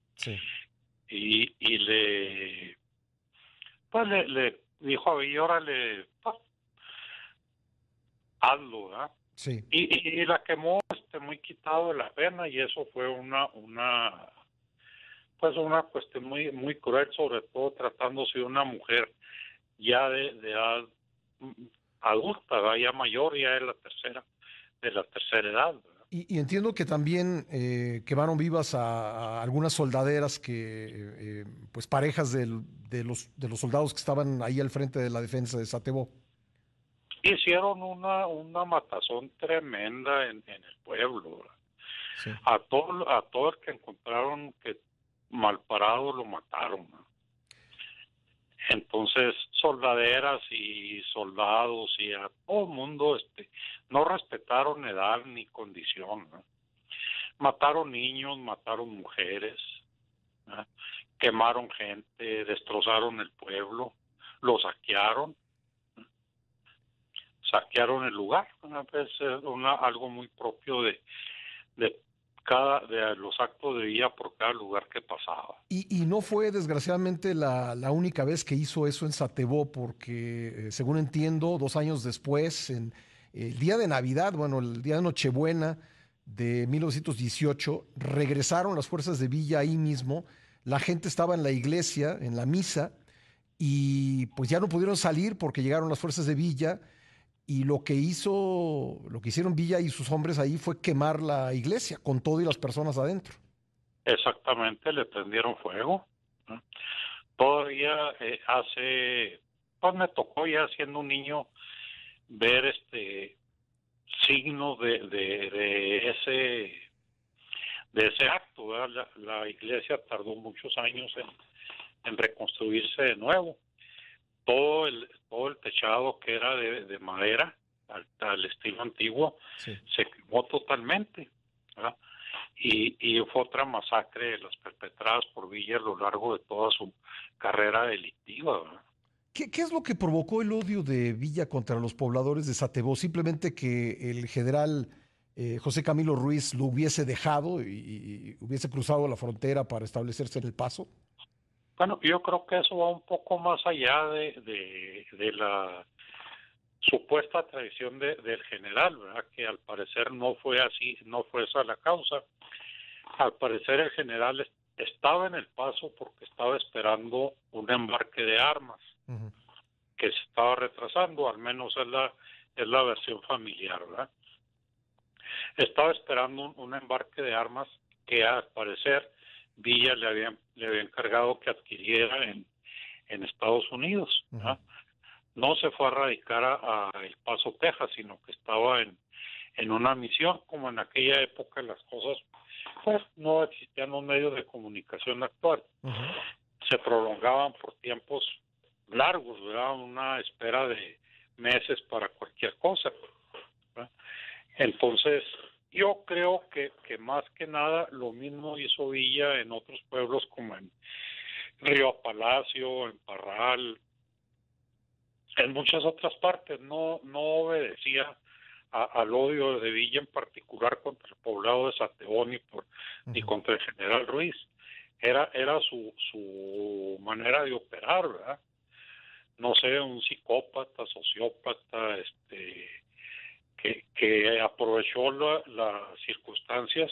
y, y le pues le, dijo a Villora le pues, hazlo ¿verdad? Sí. Y, y, la quemó este, muy quitado de la pena y eso fue una una pues una cuestión muy muy cruel, sobre todo tratándose de una mujer ya de, de edad adulta, ya mayor, ya es la tercera, de la tercera edad. Y, entiendo que también eh, quemaron vivas a, algunas soldaderas que, eh, pues parejas de, los, de los soldados que estaban ahí al frente de la defensa de Satebo. Hicieron una, una matazón tremenda en, el pueblo. A todo, a todo el que encontraron que mal parado lo mataron. Entonces, soldaderas y soldados y a todo mundo este, no respetaron edad ni condición. Mataron niños, mataron mujeres, quemaron gente, destrozaron el pueblo, lo saquearon, saquearon el lugar. Es una, algo muy propio de cada de los actos de Villa por cada lugar que pasaba. Y, y no fue desgraciadamente la, la, única vez que hizo eso en Satebó, porque eh, según entiendo, dos años después, en el día de Navidad, bueno, el día de Nochebuena de 1918, regresaron las fuerzas de Villa ahí mismo, la gente estaba en la iglesia, en la misa, y pues ya no pudieron salir porque llegaron las fuerzas de Villa y lo que hizo, lo que hicieron Villa y sus hombres ahí fue quemar la iglesia con todo y las personas adentro. Exactamente, le prendieron fuego. Todavía eh, hace, pues me tocó ya siendo un niño ver este signos de, de, de ese de ese acto. La, la, iglesia tardó muchos años en, en reconstruirse de nuevo todo el todo el techado que era de, de madera al, estilo antiguo se quemó totalmente y, y fue otra masacre de las perpetradas por Villa a lo largo de toda su carrera delictiva ¿Qué, ¿Qué, es lo que provocó el odio de Villa contra los pobladores de Satebó? Simplemente que el general eh, José Camilo Ruiz lo hubiese dejado y, y, hubiese cruzado la frontera para establecerse en el paso. Bueno, yo creo que eso va un poco más allá de, de, de la supuesta traición de, del general, ¿verdad? Que al parecer no fue así, no fue esa la causa. Al parecer el general estaba en el paso porque estaba esperando un embarque de armas uh -huh. que se estaba retrasando, al menos es la es la versión familiar, ¿verdad? Estaba esperando un, un embarque de armas que al parecer Villa le había, le había encargado que adquiriera en, en Estados Unidos. Uh -huh. No se fue a radicar a, a, El Paso, Texas, sino que estaba en, en una misión, como en aquella época las cosas, pues no existían los medios de comunicación actual. Uh -huh. Se prolongaban por tiempos largos, ¿verdad? Una espera de meses para cualquier cosa. ¿verdad? Entonces, yo creo que, que más que nada lo mismo hizo Villa en otros pueblos como en Río Palacio, en Parral, en muchas otras partes. No, no obedecía a, al odio de Villa en particular contra el poblado de Santeón ni, por, uh -huh. ni contra el general Ruiz. Era, era su, su manera de operar, ¿verdad? No sé, un psicópata, sociópata, este que, que aprovechó la, las circunstancias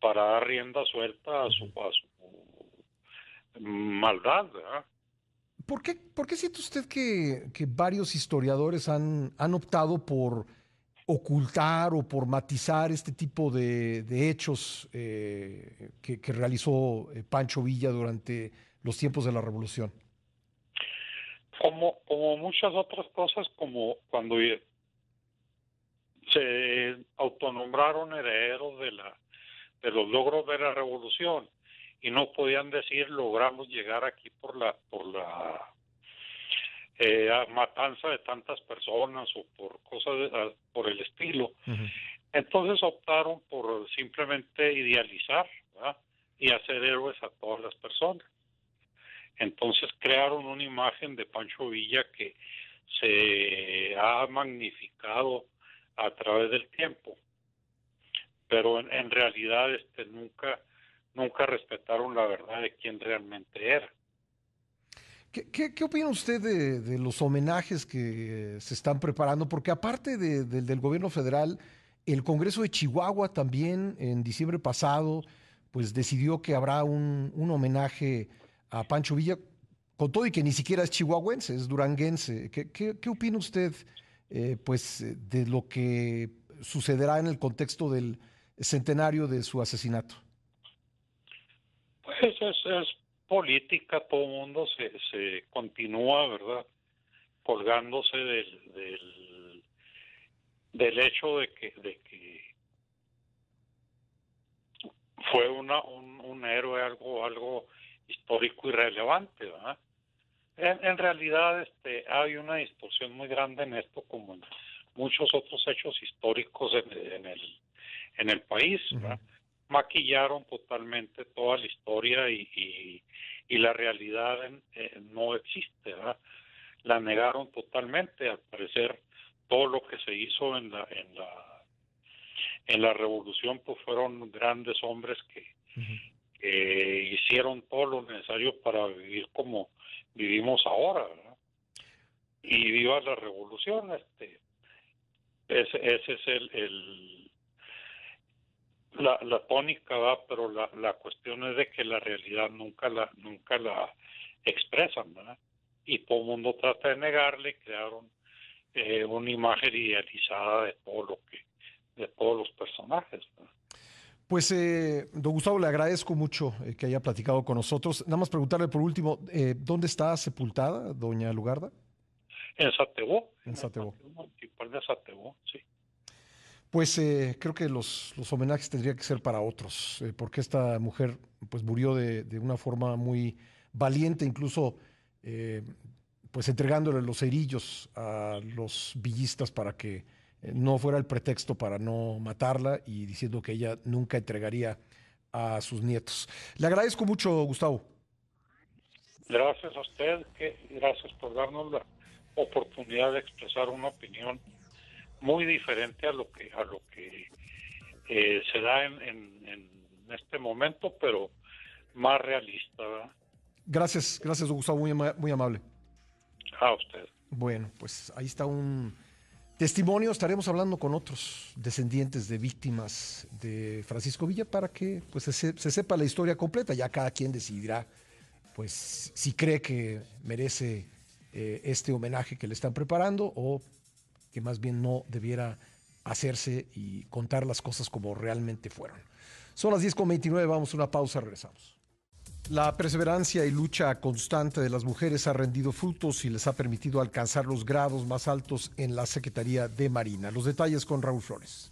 para dar rienda suelta a su, a su maldad. ¿verdad? ¿Por qué, ¿Por qué siente usted que, que varios historiadores han, han optado por ocultar o por matizar este tipo de, de hechos eh, que, que, realizó eh, Pancho Villa durante los tiempos de la Revolución? Como, como muchas otras cosas, como cuando se autonombraron herederos de la de los logros de la revolución y no podían decir logramos llegar aquí por la por la eh, matanza de tantas personas o por cosas de, por el estilo uh -huh. entonces optaron por simplemente idealizar ¿verdad? y hacer héroes a todas las personas entonces crearon una imagen de Pancho Villa que se ha magnificado a través del tiempo pero en, realidad este nunca nunca respetaron la verdad de quién realmente era ¿Qué, opina usted de, de, los homenajes que se están preparando? Porque aparte de, de, del gobierno federal, el Congreso de Chihuahua también en diciembre pasado pues decidió que habrá un, un homenaje a Pancho Villa, con todo y que ni siquiera es chihuahuense, es duranguense. ¿Qué, qué, qué opina usted eh, pues, de lo que sucederá en el contexto del centenario de su asesinato? Pues es, es política, todo el mundo se, se continúa, ¿verdad? Colgándose del, del, del hecho de que, de que fue una, un, un héroe, algo, algo histórico y relevante, ¿verdad? En, en, realidad este, hay una distorsión muy grande en esto, como en muchos otros hechos históricos en, en el, en el país. Uh -huh. maquillaron totalmente toda la historia y, y, la realidad no existe, ¿verdad? La negaron totalmente, al parecer todo lo que se hizo en la en la en la revolución pues fueron grandes hombres que, que hicieron todo lo necesario para vivir como vivimos ahora ¿verdad? y viva la revolución este ese, ese es el, la, la tónica va pero la, la cuestión es de que la realidad nunca la nunca la expresan ¿verdad? y todo el mundo trata de negarle crearon eh, una imagen idealizada de todo lo que de todos los personajes Pues, eh, don Gustavo, le agradezco mucho eh, que haya platicado con nosotros. Nada más preguntarle por último, eh, ¿dónde está sepultada doña Lugarda? En Satebó. En Satebó. De Satebó, sí. Pues creo que los, los, homenajes tendrían que ser para otros, porque esta mujer pues murió de, de, una forma muy valiente, incluso pues entregándole los cerillos a los villistas para que no fuera el pretexto para no matarla y diciendo que ella nunca entregaría a sus nietos. Le agradezco mucho, Gustavo. Gracias a usted, que, gracias por darnos la oportunidad de expresar una opinión muy diferente a lo que a lo que eh, se da en, en, en, este momento, pero más realista. ¿verdad? Gracias, gracias Gustavo, muy, muy amable. A usted. Bueno, pues ahí está un testimonio. Estaremos hablando con otros descendientes de víctimas de Francisco Villa para que pues, se, se sepa la historia completa. Ya cada quien decidirá pues si cree que merece eh, este homenaje que le están preparando o que más bien no debiera hacerse y contar las cosas como realmente fueron. Son las 10.29, vamos a una pausa, regresamos. La perseverancia y lucha constante de las mujeres ha rendido frutos y les ha permitido alcanzar los grados más altos en la Secretaría de Marina. Los detalles con Raúl Flores.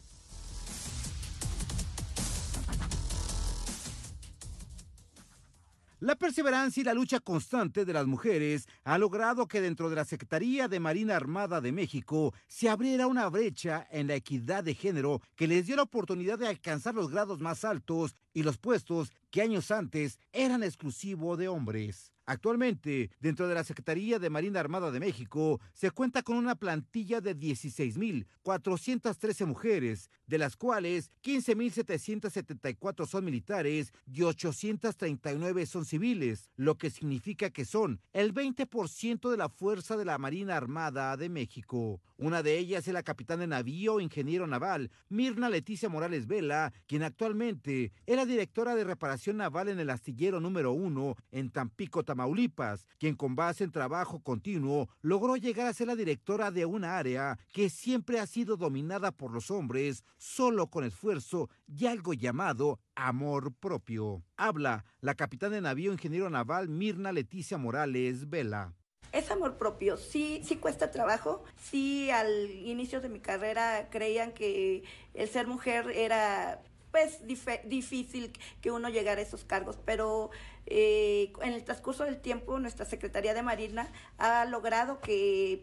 La perseverancia y la lucha constante de las mujeres ha logrado que dentro de la Secretaría de Marina Armada de México se abriera una brecha en la equidad de género que les dio la oportunidad de alcanzar los grados más altos y los puestos que años antes eran exclusivos de hombres. Actualmente, dentro de la Secretaría de Marina Armada de México, se cuenta con una plantilla de 16.413 mujeres, de las cuales 15.774 son militares y 839 son civiles, lo que significa que son el 20% de la fuerza de la Marina Armada de México. Una de ellas es la capitán de navío ingeniero naval, Mirna Leticia Morales Vela, quien actualmente es la directora de reparación naval en el astillero número uno en Tampico, Tamaulipas, quien con base en trabajo continuo logró llegar a ser la directora de una área que siempre ha sido dominada por los hombres solo con esfuerzo y algo llamado amor propio. Habla la capitán de navío ingeniero naval Mirna Leticia Morales Vela. Es amor propio, sí, sí cuesta trabajo, sí al inicio de mi carrera creían que el ser mujer era pues difícil que uno llegara a esos cargos, pero eh, en el transcurso del tiempo nuestra Secretaría de Marina ha logrado que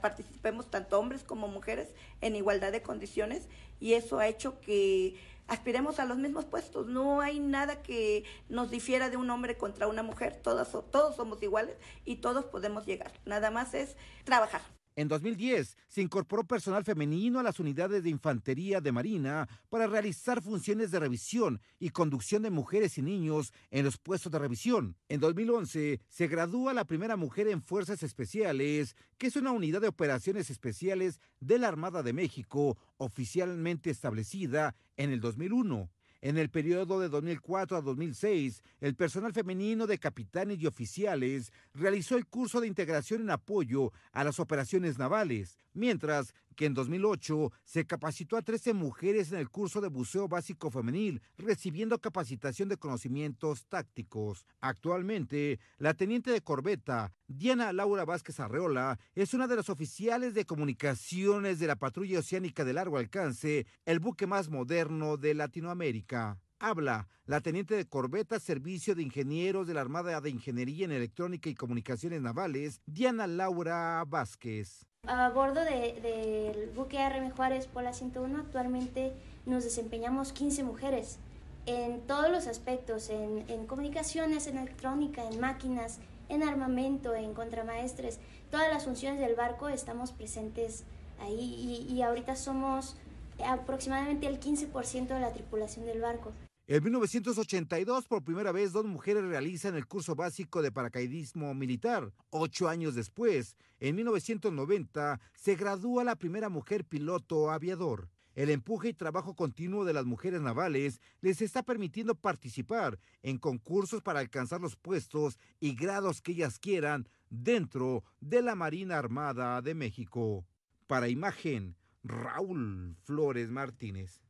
participemos tanto hombres como mujeres en igualdad de condiciones y eso ha hecho que aspiremos a los mismos puestos. No hay nada que nos difiera de un hombre contra una mujer. Todos, todos somos iguales y todos podemos llegar. Nada más es trabajar. En 2010 se incorporó personal femenino a las unidades de infantería de Marina para realizar funciones de revisión y conducción de mujeres y niños en los puestos de revisión. En 2011 se gradúa la primera mujer en Fuerzas Especiales, que es una unidad de operaciones especiales de la Armada de México, oficialmente establecida en el 2001. En el periodo de 2004 a 2006, el personal femenino de capitanes y oficiales realizó el curso de integración en apoyo a las operaciones navales, mientras que en 2008 se capacitó a 13 mujeres en el curso de buceo básico femenil, recibiendo capacitación de conocimientos tácticos. Actualmente, la teniente de corbeta, Diana Laura Vázquez Arreola, es una de las oficiales de comunicaciones de la patrulla oceánica de largo alcance, el buque más moderno de Latinoamérica habla la teniente de corbeta Servicio de Ingenieros de la Armada de Ingeniería en Electrónica y Comunicaciones Navales, Diana Laura Vázquez. A bordo del de, buque RM Juárez Pola 101 actualmente nos desempeñamos 15 mujeres. en todos los aspectos, en, en comunicaciones, en electrónica, en máquinas, en armamento, en contramaestres, todas las funciones del barco estamos presentes ahí y, y ahorita somos aproximadamente el 15% de la tripulación del barco. En 1982, por primera vez, dos mujeres realizan el curso básico de paracaidismo militar. Ocho años después, en 1990, se gradúa la primera mujer piloto aviador. El empuje y trabajo continuo de las mujeres navales les está permitiendo participar en concursos para alcanzar los puestos y grados que ellas quieran dentro de la Marina Armada de México. Para imagen, Raúl Flores Martínez.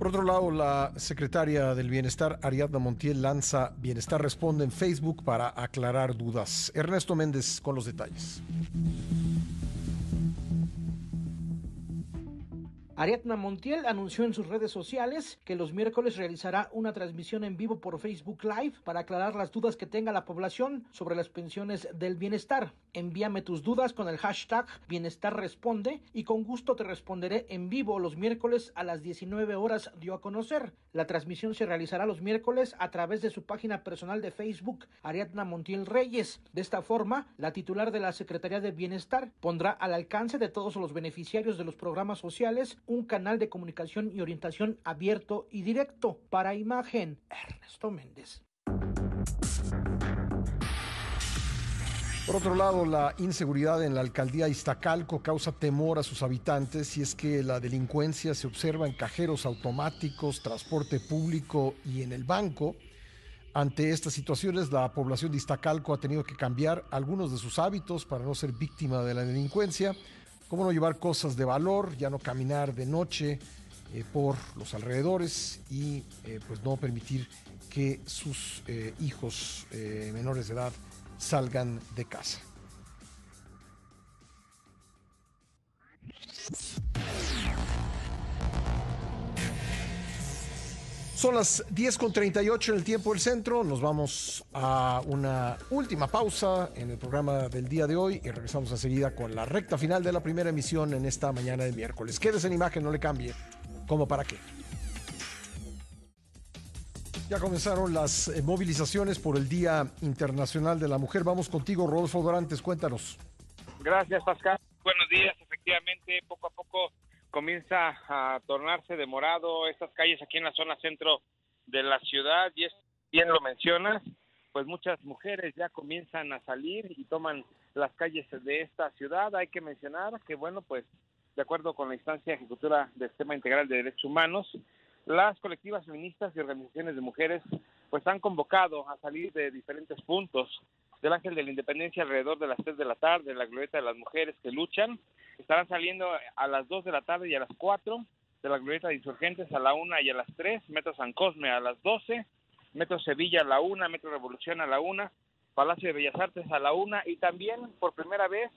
Por otro lado, la secretaria del Bienestar, Ariadna Montiel, lanza Bienestar Responde en Facebook para aclarar dudas. Ernesto Méndez con los detalles. Ariadna Montiel anunció en sus redes sociales que los miércoles realizará una transmisión en vivo por Facebook Live para aclarar las dudas que tenga la población sobre las pensiones del bienestar. Envíame tus dudas con el hashtag Bienestar Responde y con gusto te responderé en vivo los miércoles a las 19 horas, dio a conocer. La transmisión se realizará los miércoles a través de su página personal de Facebook, Ariadna Montiel Reyes. De esta forma, la titular de la Secretaría de Bienestar pondrá al alcance de todos los beneficiarios de los programas sociales un canal de comunicación y orientación abierto y directo. Para imagen, Ernesto Méndez. Por otro lado, la inseguridad en la alcaldía Iztacalco causa temor a sus habitantes y es que la delincuencia se observa en cajeros automáticos, transporte público y en el banco. Ante estas situaciones, la población de Iztacalco ha tenido que cambiar algunos de sus hábitos para no ser víctima de la delincuencia, como no llevar cosas de valor, ya no caminar de noche eh, por los alrededores y eh, pues no permitir que sus eh, hijos menores de edad salgan de casa. Son las 10.38 en el tiempo del centro. Nos vamos a una última pausa en el programa del día de hoy y regresamos enseguida con la recta final de la primera emisión en esta mañana de miércoles. Quédese en imagen, no le cambie. ¿Cómo para qué? Ya comenzaron las eh, movilizaciones por el Día Internacional de la Mujer. Vamos contigo, Rodolfo Dorantes, cuéntanos. Gracias, Pascal. Buenos días. Efectivamente, poco a poco comienza a tornarse de morado estas calles aquí en la zona centro de la ciudad y es bien lo mencionas, pues muchas mujeres ya comienzan a salir y toman las calles de esta ciudad. Hay que mencionar que, bueno, pues de acuerdo con la instancia ejecutora del Sistema Integral de Derechos Humanos, las colectivas feministas y organizaciones de mujeres pues han convocado a salir de diferentes puntos del Ángel de la Independencia alrededor de las 3 de la tarde, la glorieta de las mujeres que luchan. Estarán saliendo a las 2 de la tarde y a las 4 de la glorieta de insurgentes a la 1 y a las 3, Metro San Cosme a las 12, Metro Sevilla a la 1, Metro Revolución a la 1, Palacio de Bellas Artes a la 1 y también por primera vez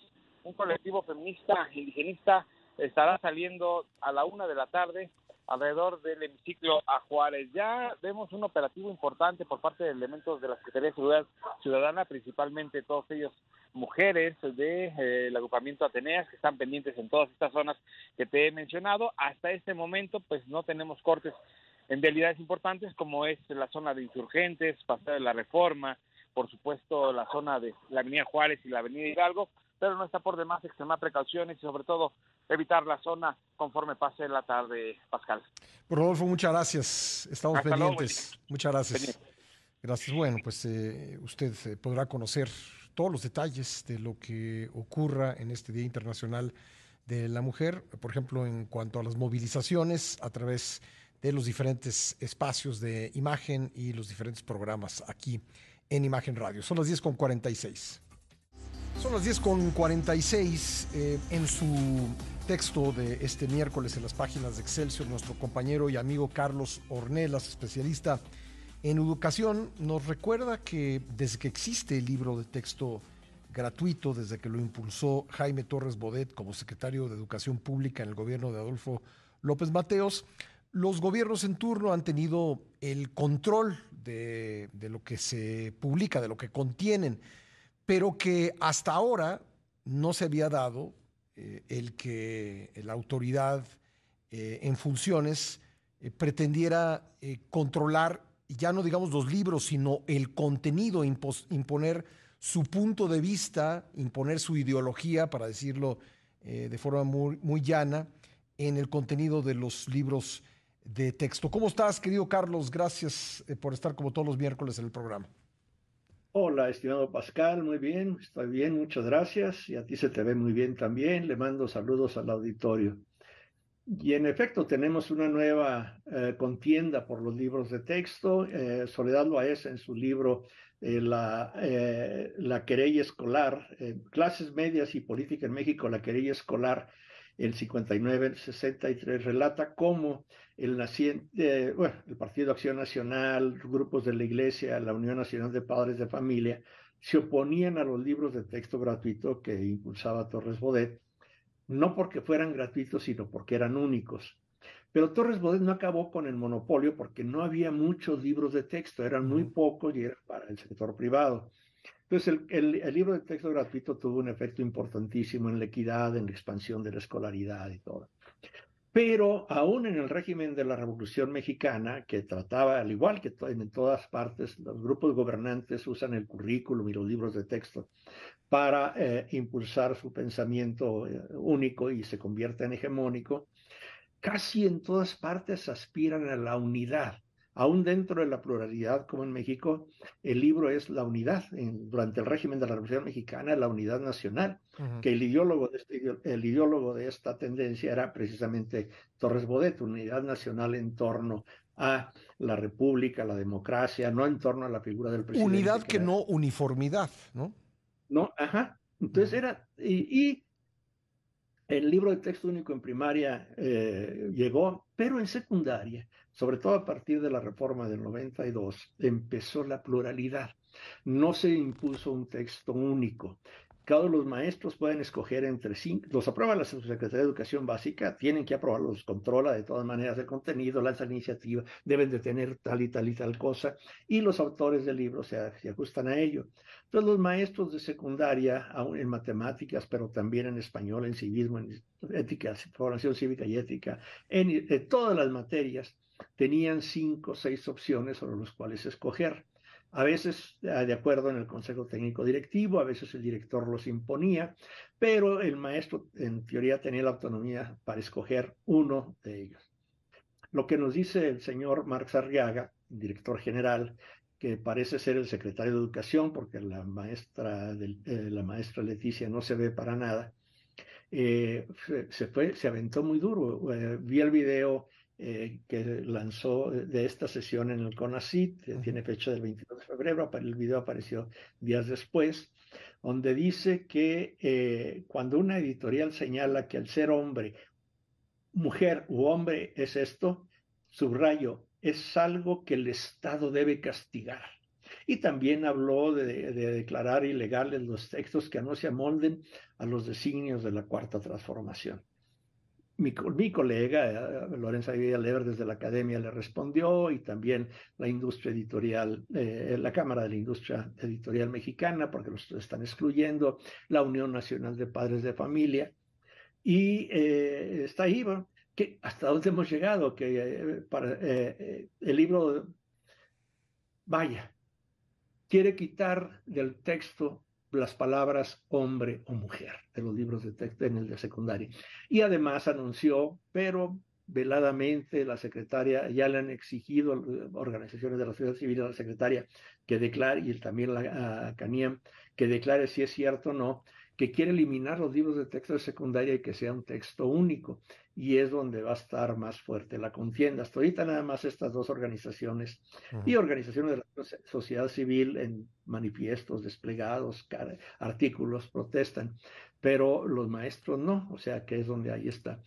un colectivo feminista indigenista estará saliendo a la 1 de la tarde alrededor del hemiciclo a Juárez. Ya vemos un operativo importante por parte de elementos de la Secretaría de Seguridad Ciudadana, principalmente todos ellos mujeres del de, eh, agrupamiento Ateneas que están pendientes en todas estas zonas que te he mencionado. Hasta este momento, pues no tenemos cortes en realidades importantes como es la zona de insurgentes, Paseo de la Reforma, por supuesto la zona de la Avenida Juárez y la Avenida Hidalgo, pero no está por demás extremar precauciones y sobre todo evitar la zona conforme pase la tarde, Pascal. Rodolfo, muchas gracias. Estamos pendientes. muchas gracias. Gracias. Bueno, pues eh, usted eh, podrá conocer todos los detalles de lo que ocurra en este Día Internacional de la Mujer, por ejemplo, en cuanto a las movilizaciones a través de los diferentes espacios de imagen y los diferentes programas aquí en Imagen Radio. Son las 10 con 46. Son las 10 con 46 eh, en su texto de este miércoles en las páginas de Excelsior, nuestro compañero y amigo Carlos Ornelas, especialista en educación, nos recuerda que desde que existe el libro de texto gratuito, desde que lo impulsó Jaime Torres Bodet como secretario de Educación Pública en el gobierno de Adolfo López Mateos, los gobiernos en turno han tenido el control de, de lo que se publica, de lo que contienen, pero que hasta ahora no se había dado eh, el que la autoridad eh, en funciones eh, pretendiera controlar ya no digamos los libros, sino el contenido, imponer su punto de vista, imponer su ideología, para decirlo de forma muy, muy llana, en el contenido de los libros de texto. ¿Cómo estás, querido Carlos? Gracias por estar como todos los miércoles en el programa. Hola, estimado Pascal, muy bien, estoy bien, muchas gracias. Y a ti se te ve muy bien también. Le mando saludos al auditorio. Y en efecto, tenemos una nueva eh, contienda por los libros de texto. Eh, Soledad Loaesa en su libro eh, la, la querella escolar, Clases Medias y Política en México, la querella escolar, el 59, el 63, relata cómo el naciente, bueno, el Partido Acción Nacional, grupos de la Iglesia, la Unión Nacional de Padres de Familia, se oponían a los libros de texto gratuito que impulsaba Torres Bodet no porque fueran gratuitos, sino porque eran únicos. Pero Torres Bodet no acabó con el monopolio porque no había muchos libros de texto, eran muy pocos y eran para el sector privado. Entonces, el, libro de texto gratuito tuvo un efecto importantísimo en la equidad, en la expansión de la escolaridad y todo. Pero aún en el régimen de la Revolución Mexicana, que trataba, al igual que en todas partes, los grupos gobernantes usan el currículum y los libros de texto para eh, impulsar su pensamiento eh, único y se convierte en hegemónico, casi en todas partes aspiran a la unidad. Aún dentro de la pluralidad, como en México, el libro es la unidad. durante el régimen de la Revolución Mexicana, la unidad nacional, que el ideólogo, de este, el ideólogo de esta tendencia era precisamente Torres Bodet, unidad nacional en torno a la república, la democracia, no en torno a la figura del presidente. Unidad que, que no uniformidad, ¿no? ¿no? Ajá. Entonces era, y, el libro de texto único en primaria eh, llegó, pero en secundaria, sobre todo a partir de la reforma del 92, empezó la pluralidad. No se impuso un texto único. Cada los maestros pueden escoger entre cinco, los aprueba la Secretaría de Educación Básica, tienen que aprobarlos, controla de todas maneras el contenido, lanza iniciativa, deben de tener tal y tal y tal cosa, y los autores del libro se, ajustan a ello. Entonces los maestros de secundaria, aún en matemáticas, pero también en español, en civismo, en ética, formación cívica y ética, en todas las materias, tenían cinco o seis opciones sobre las cuales escoger a veces ah, de acuerdo en el Consejo Técnico Directivo, a veces el director los imponía, pero el maestro en teoría tenía la autonomía para escoger uno de ellos. Lo que nos dice el señor Marx Arriaga, director general, que parece ser el secretario de Educación, porque la maestra, eh, la maestra Leticia no se ve para nada, eh, se, fue, se aventó muy duro. Eh, vi el video eh, que lanzó de esta sesión en el CONACIT, tiene fecha del 22 de febrero, el video apareció días después, donde dice que eh, cuando una editorial señala que el ser hombre, mujer u hombre es esto, subrayo, es algo que el Estado debe castigar. Y también habló de, de, declarar ilegales los textos que no se amolden a los designios de la cuarta transformación mi, colega eh, Lorenza Lever desde la academia le respondió y también la industria editorial, eh, la Cámara de la Industria Editorial Mexicana, porque los están excluyendo, la Unión Nacional de Padres de Familia. Y eh, está ahí, que hasta dónde hemos llegado, que para, el libro, vaya, quiere quitar del texto las palabras hombre o mujer de los libros de texto en el de secundaria. Y además anunció, pero veladamente la secretaria, ya le han exigido organizaciones de la sociedad civil a la secretaria que declare, y también la, a que declare si es cierto o no, que quiere eliminar los libros de texto de secundaria y que sea un texto único. Y es donde va a estar más fuerte la contienda. Hasta ahorita nada más estas dos organizaciones y organizaciones de la sociedad civil en manifiestos desplegados, artículos, protestan, pero los maestros no, o sea que es donde ahí está.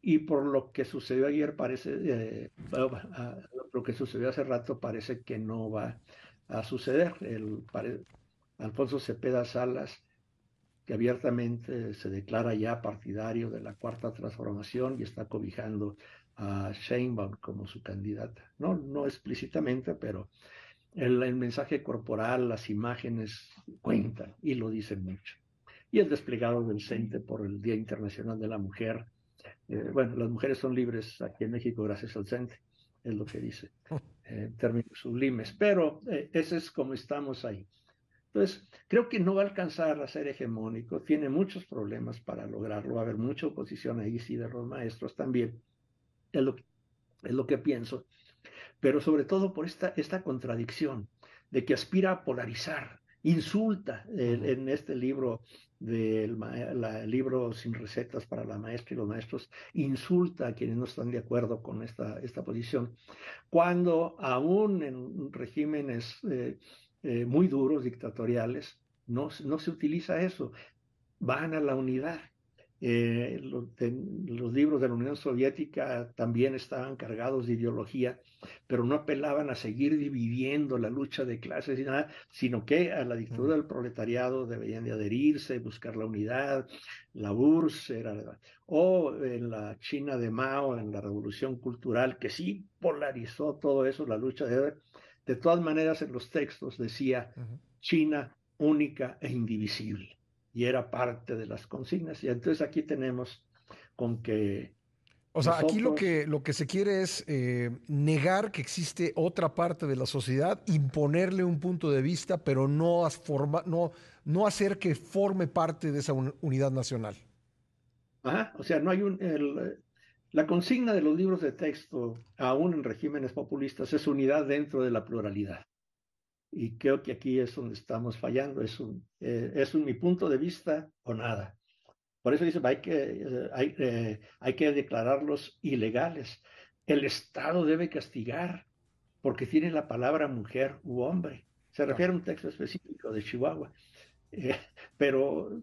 Y por lo que sucedió ayer parece, eh, lo que sucedió hace rato parece que no va a suceder. El, Alfonso Cepeda Salas que abiertamente se declara ya partidario de la cuarta transformación y está cobijando a Sheinbaum como su candidata. No, no explícitamente, pero el, el mensaje corporal, las imágenes cuentan y lo dicen mucho. Y el desplegado del CENTE por el Día Internacional de la Mujer Eh, bueno, las mujeres son libres aquí en México gracias al CENTE, es lo que dice, en términos sublimes, pero eh, ese es como estamos ahí. Entonces, creo que no va a alcanzar a ser hegemónico, tiene muchos problemas para lograrlo, va a haber mucha oposición ahí, sí, de los maestros también, es lo, es lo que pienso, pero sobre todo por esta, esta contradicción de que aspira a polarizar, insulta en este libro del libro sin recetas para la maestra y los maestros, insulta a quienes no están de acuerdo con esta, esta posición, cuando aún en regímenes eh, eh, muy duros, dictatoriales, no, no se utiliza eso. Van a la unidad. Eh, los, los, libros de la Unión Soviética también estaban cargados de ideología, pero no apelaban a seguir dividiendo la lucha de clases y nada, sino que a la dictadura del proletariado deberían de adherirse, buscar la unidad, la URSS, era, o en la China de Mao, en la revolución cultural, que sí polarizó todo eso, la lucha de de todas maneras, en los textos decía China única e indivisible. Y era parte de las consignas. Y entonces aquí tenemos con que... O sea, aquí lo que, lo que se quiere es eh, negar que existe otra parte de la sociedad, imponerle un punto de vista, pero no, forma, no, no hacer que forme parte de esa unidad nacional. Ajá, o sea, no hay un... La consigna de los libros de texto, aún en regímenes populistas, es unidad dentro de la pluralidad. Y creo que aquí es donde estamos fallando. Es un, eh, es un mi punto de vista o nada. Por eso dice, hay que, eh, hay, eh, hay que declararlos ilegales. El Estado debe castigar porque tiene la palabra mujer u hombre. Se refiere a un texto específico de Chihuahua. pero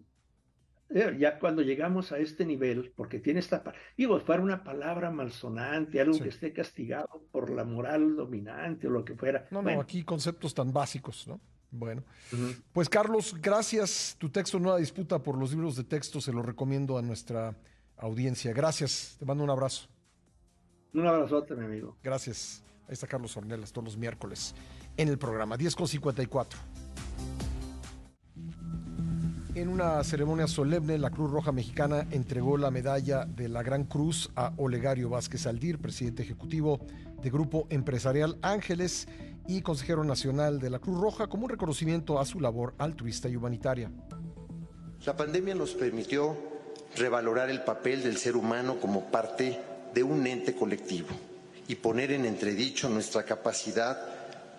ya cuando llegamos a este nivel, porque tiene esta, digo, para una palabra malsonante, algo que esté castigado por la moral dominante o lo que fuera. No, no, aquí conceptos tan básicos, ¿no? Bueno, pues Carlos, gracias. Tu texto no disputa por los libros de texto, se lo recomiendo a nuestra audiencia. Gracias, te mando un abrazo. Un abrazote, mi amigo. Gracias. Ahí está Carlos Ornelas todos los miércoles en el programa 10 con 54. En una ceremonia solemne, la Cruz Roja Mexicana entregó la medalla de la Gran Cruz a Olegario Vázquez Aldir, presidente ejecutivo de Grupo Empresarial Ángeles y consejero nacional de la Cruz Roja, como un reconocimiento a su labor altruista y humanitaria. La pandemia nos permitió revalorar el papel del ser humano como parte de un ente colectivo y poner en entredicho nuestra capacidad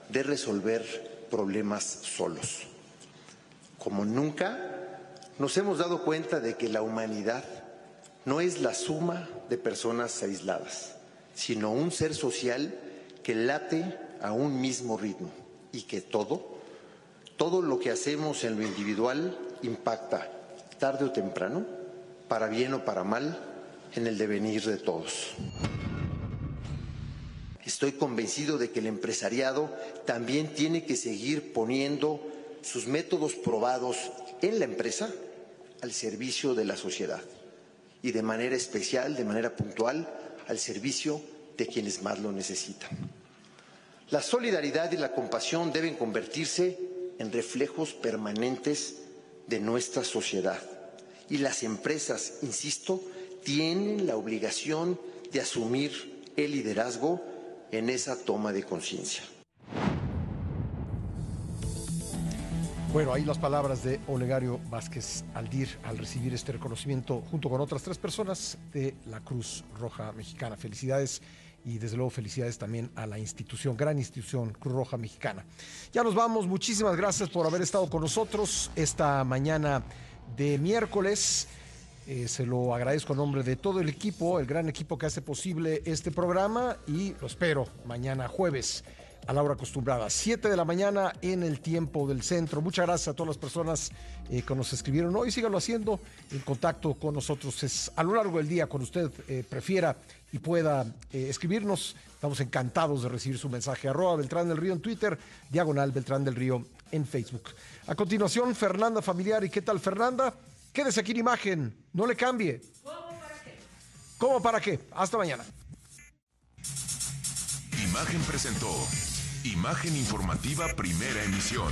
de resolver problemas solos. Como nunca, nos hemos dado cuenta de que la humanidad no es la suma de personas aisladas, sino un ser social que late a un mismo ritmo y que todo, todo lo que hacemos en lo individual impacta, tarde o temprano, para bien o para mal, en el devenir de todos. Estoy convencido de que el empresariado también tiene que seguir poniendo sus métodos probados en la empresa al servicio de la sociedad y de manera especial, de manera puntual, al servicio de quienes más lo necesitan. La solidaridad y la compasión deben convertirse en reflejos permanentes de nuestra sociedad y las empresas, insisto, tienen la obligación de asumir el liderazgo en esa toma de conciencia. Bueno, ahí las palabras de Olegario Vázquez Aldir al recibir este reconocimiento junto con otras tres personas de la Cruz Roja Mexicana. Felicidades y desde luego felicidades también a la institución, gran institución Cruz Roja Mexicana. Ya nos vamos, muchísimas gracias por haber estado con nosotros esta mañana de miércoles. Eh, se lo agradezco a nombre de todo el equipo, el gran equipo que hace posible este programa y lo espero mañana jueves a la hora acostumbrada, 7 de la mañana en el tiempo del centro. Muchas gracias a todas las personas eh, que nos escribieron hoy. Síganlo haciendo. El contacto con nosotros a lo largo del día, cuando usted eh, prefiera y pueda eh, escribirnos. Estamos encantados de recibir su mensaje. Arroba Beltrán del Río en Twitter, diagonal Beltrán del Río en Facebook. A continuación, Fernanda Familiar. ¿Y qué tal, Fernanda? Quédese aquí en imagen, no le cambie. ¿Cómo para qué? ¿Cómo para qué? Hasta mañana. Imagen presentó Imagen informativa Primera Emisión.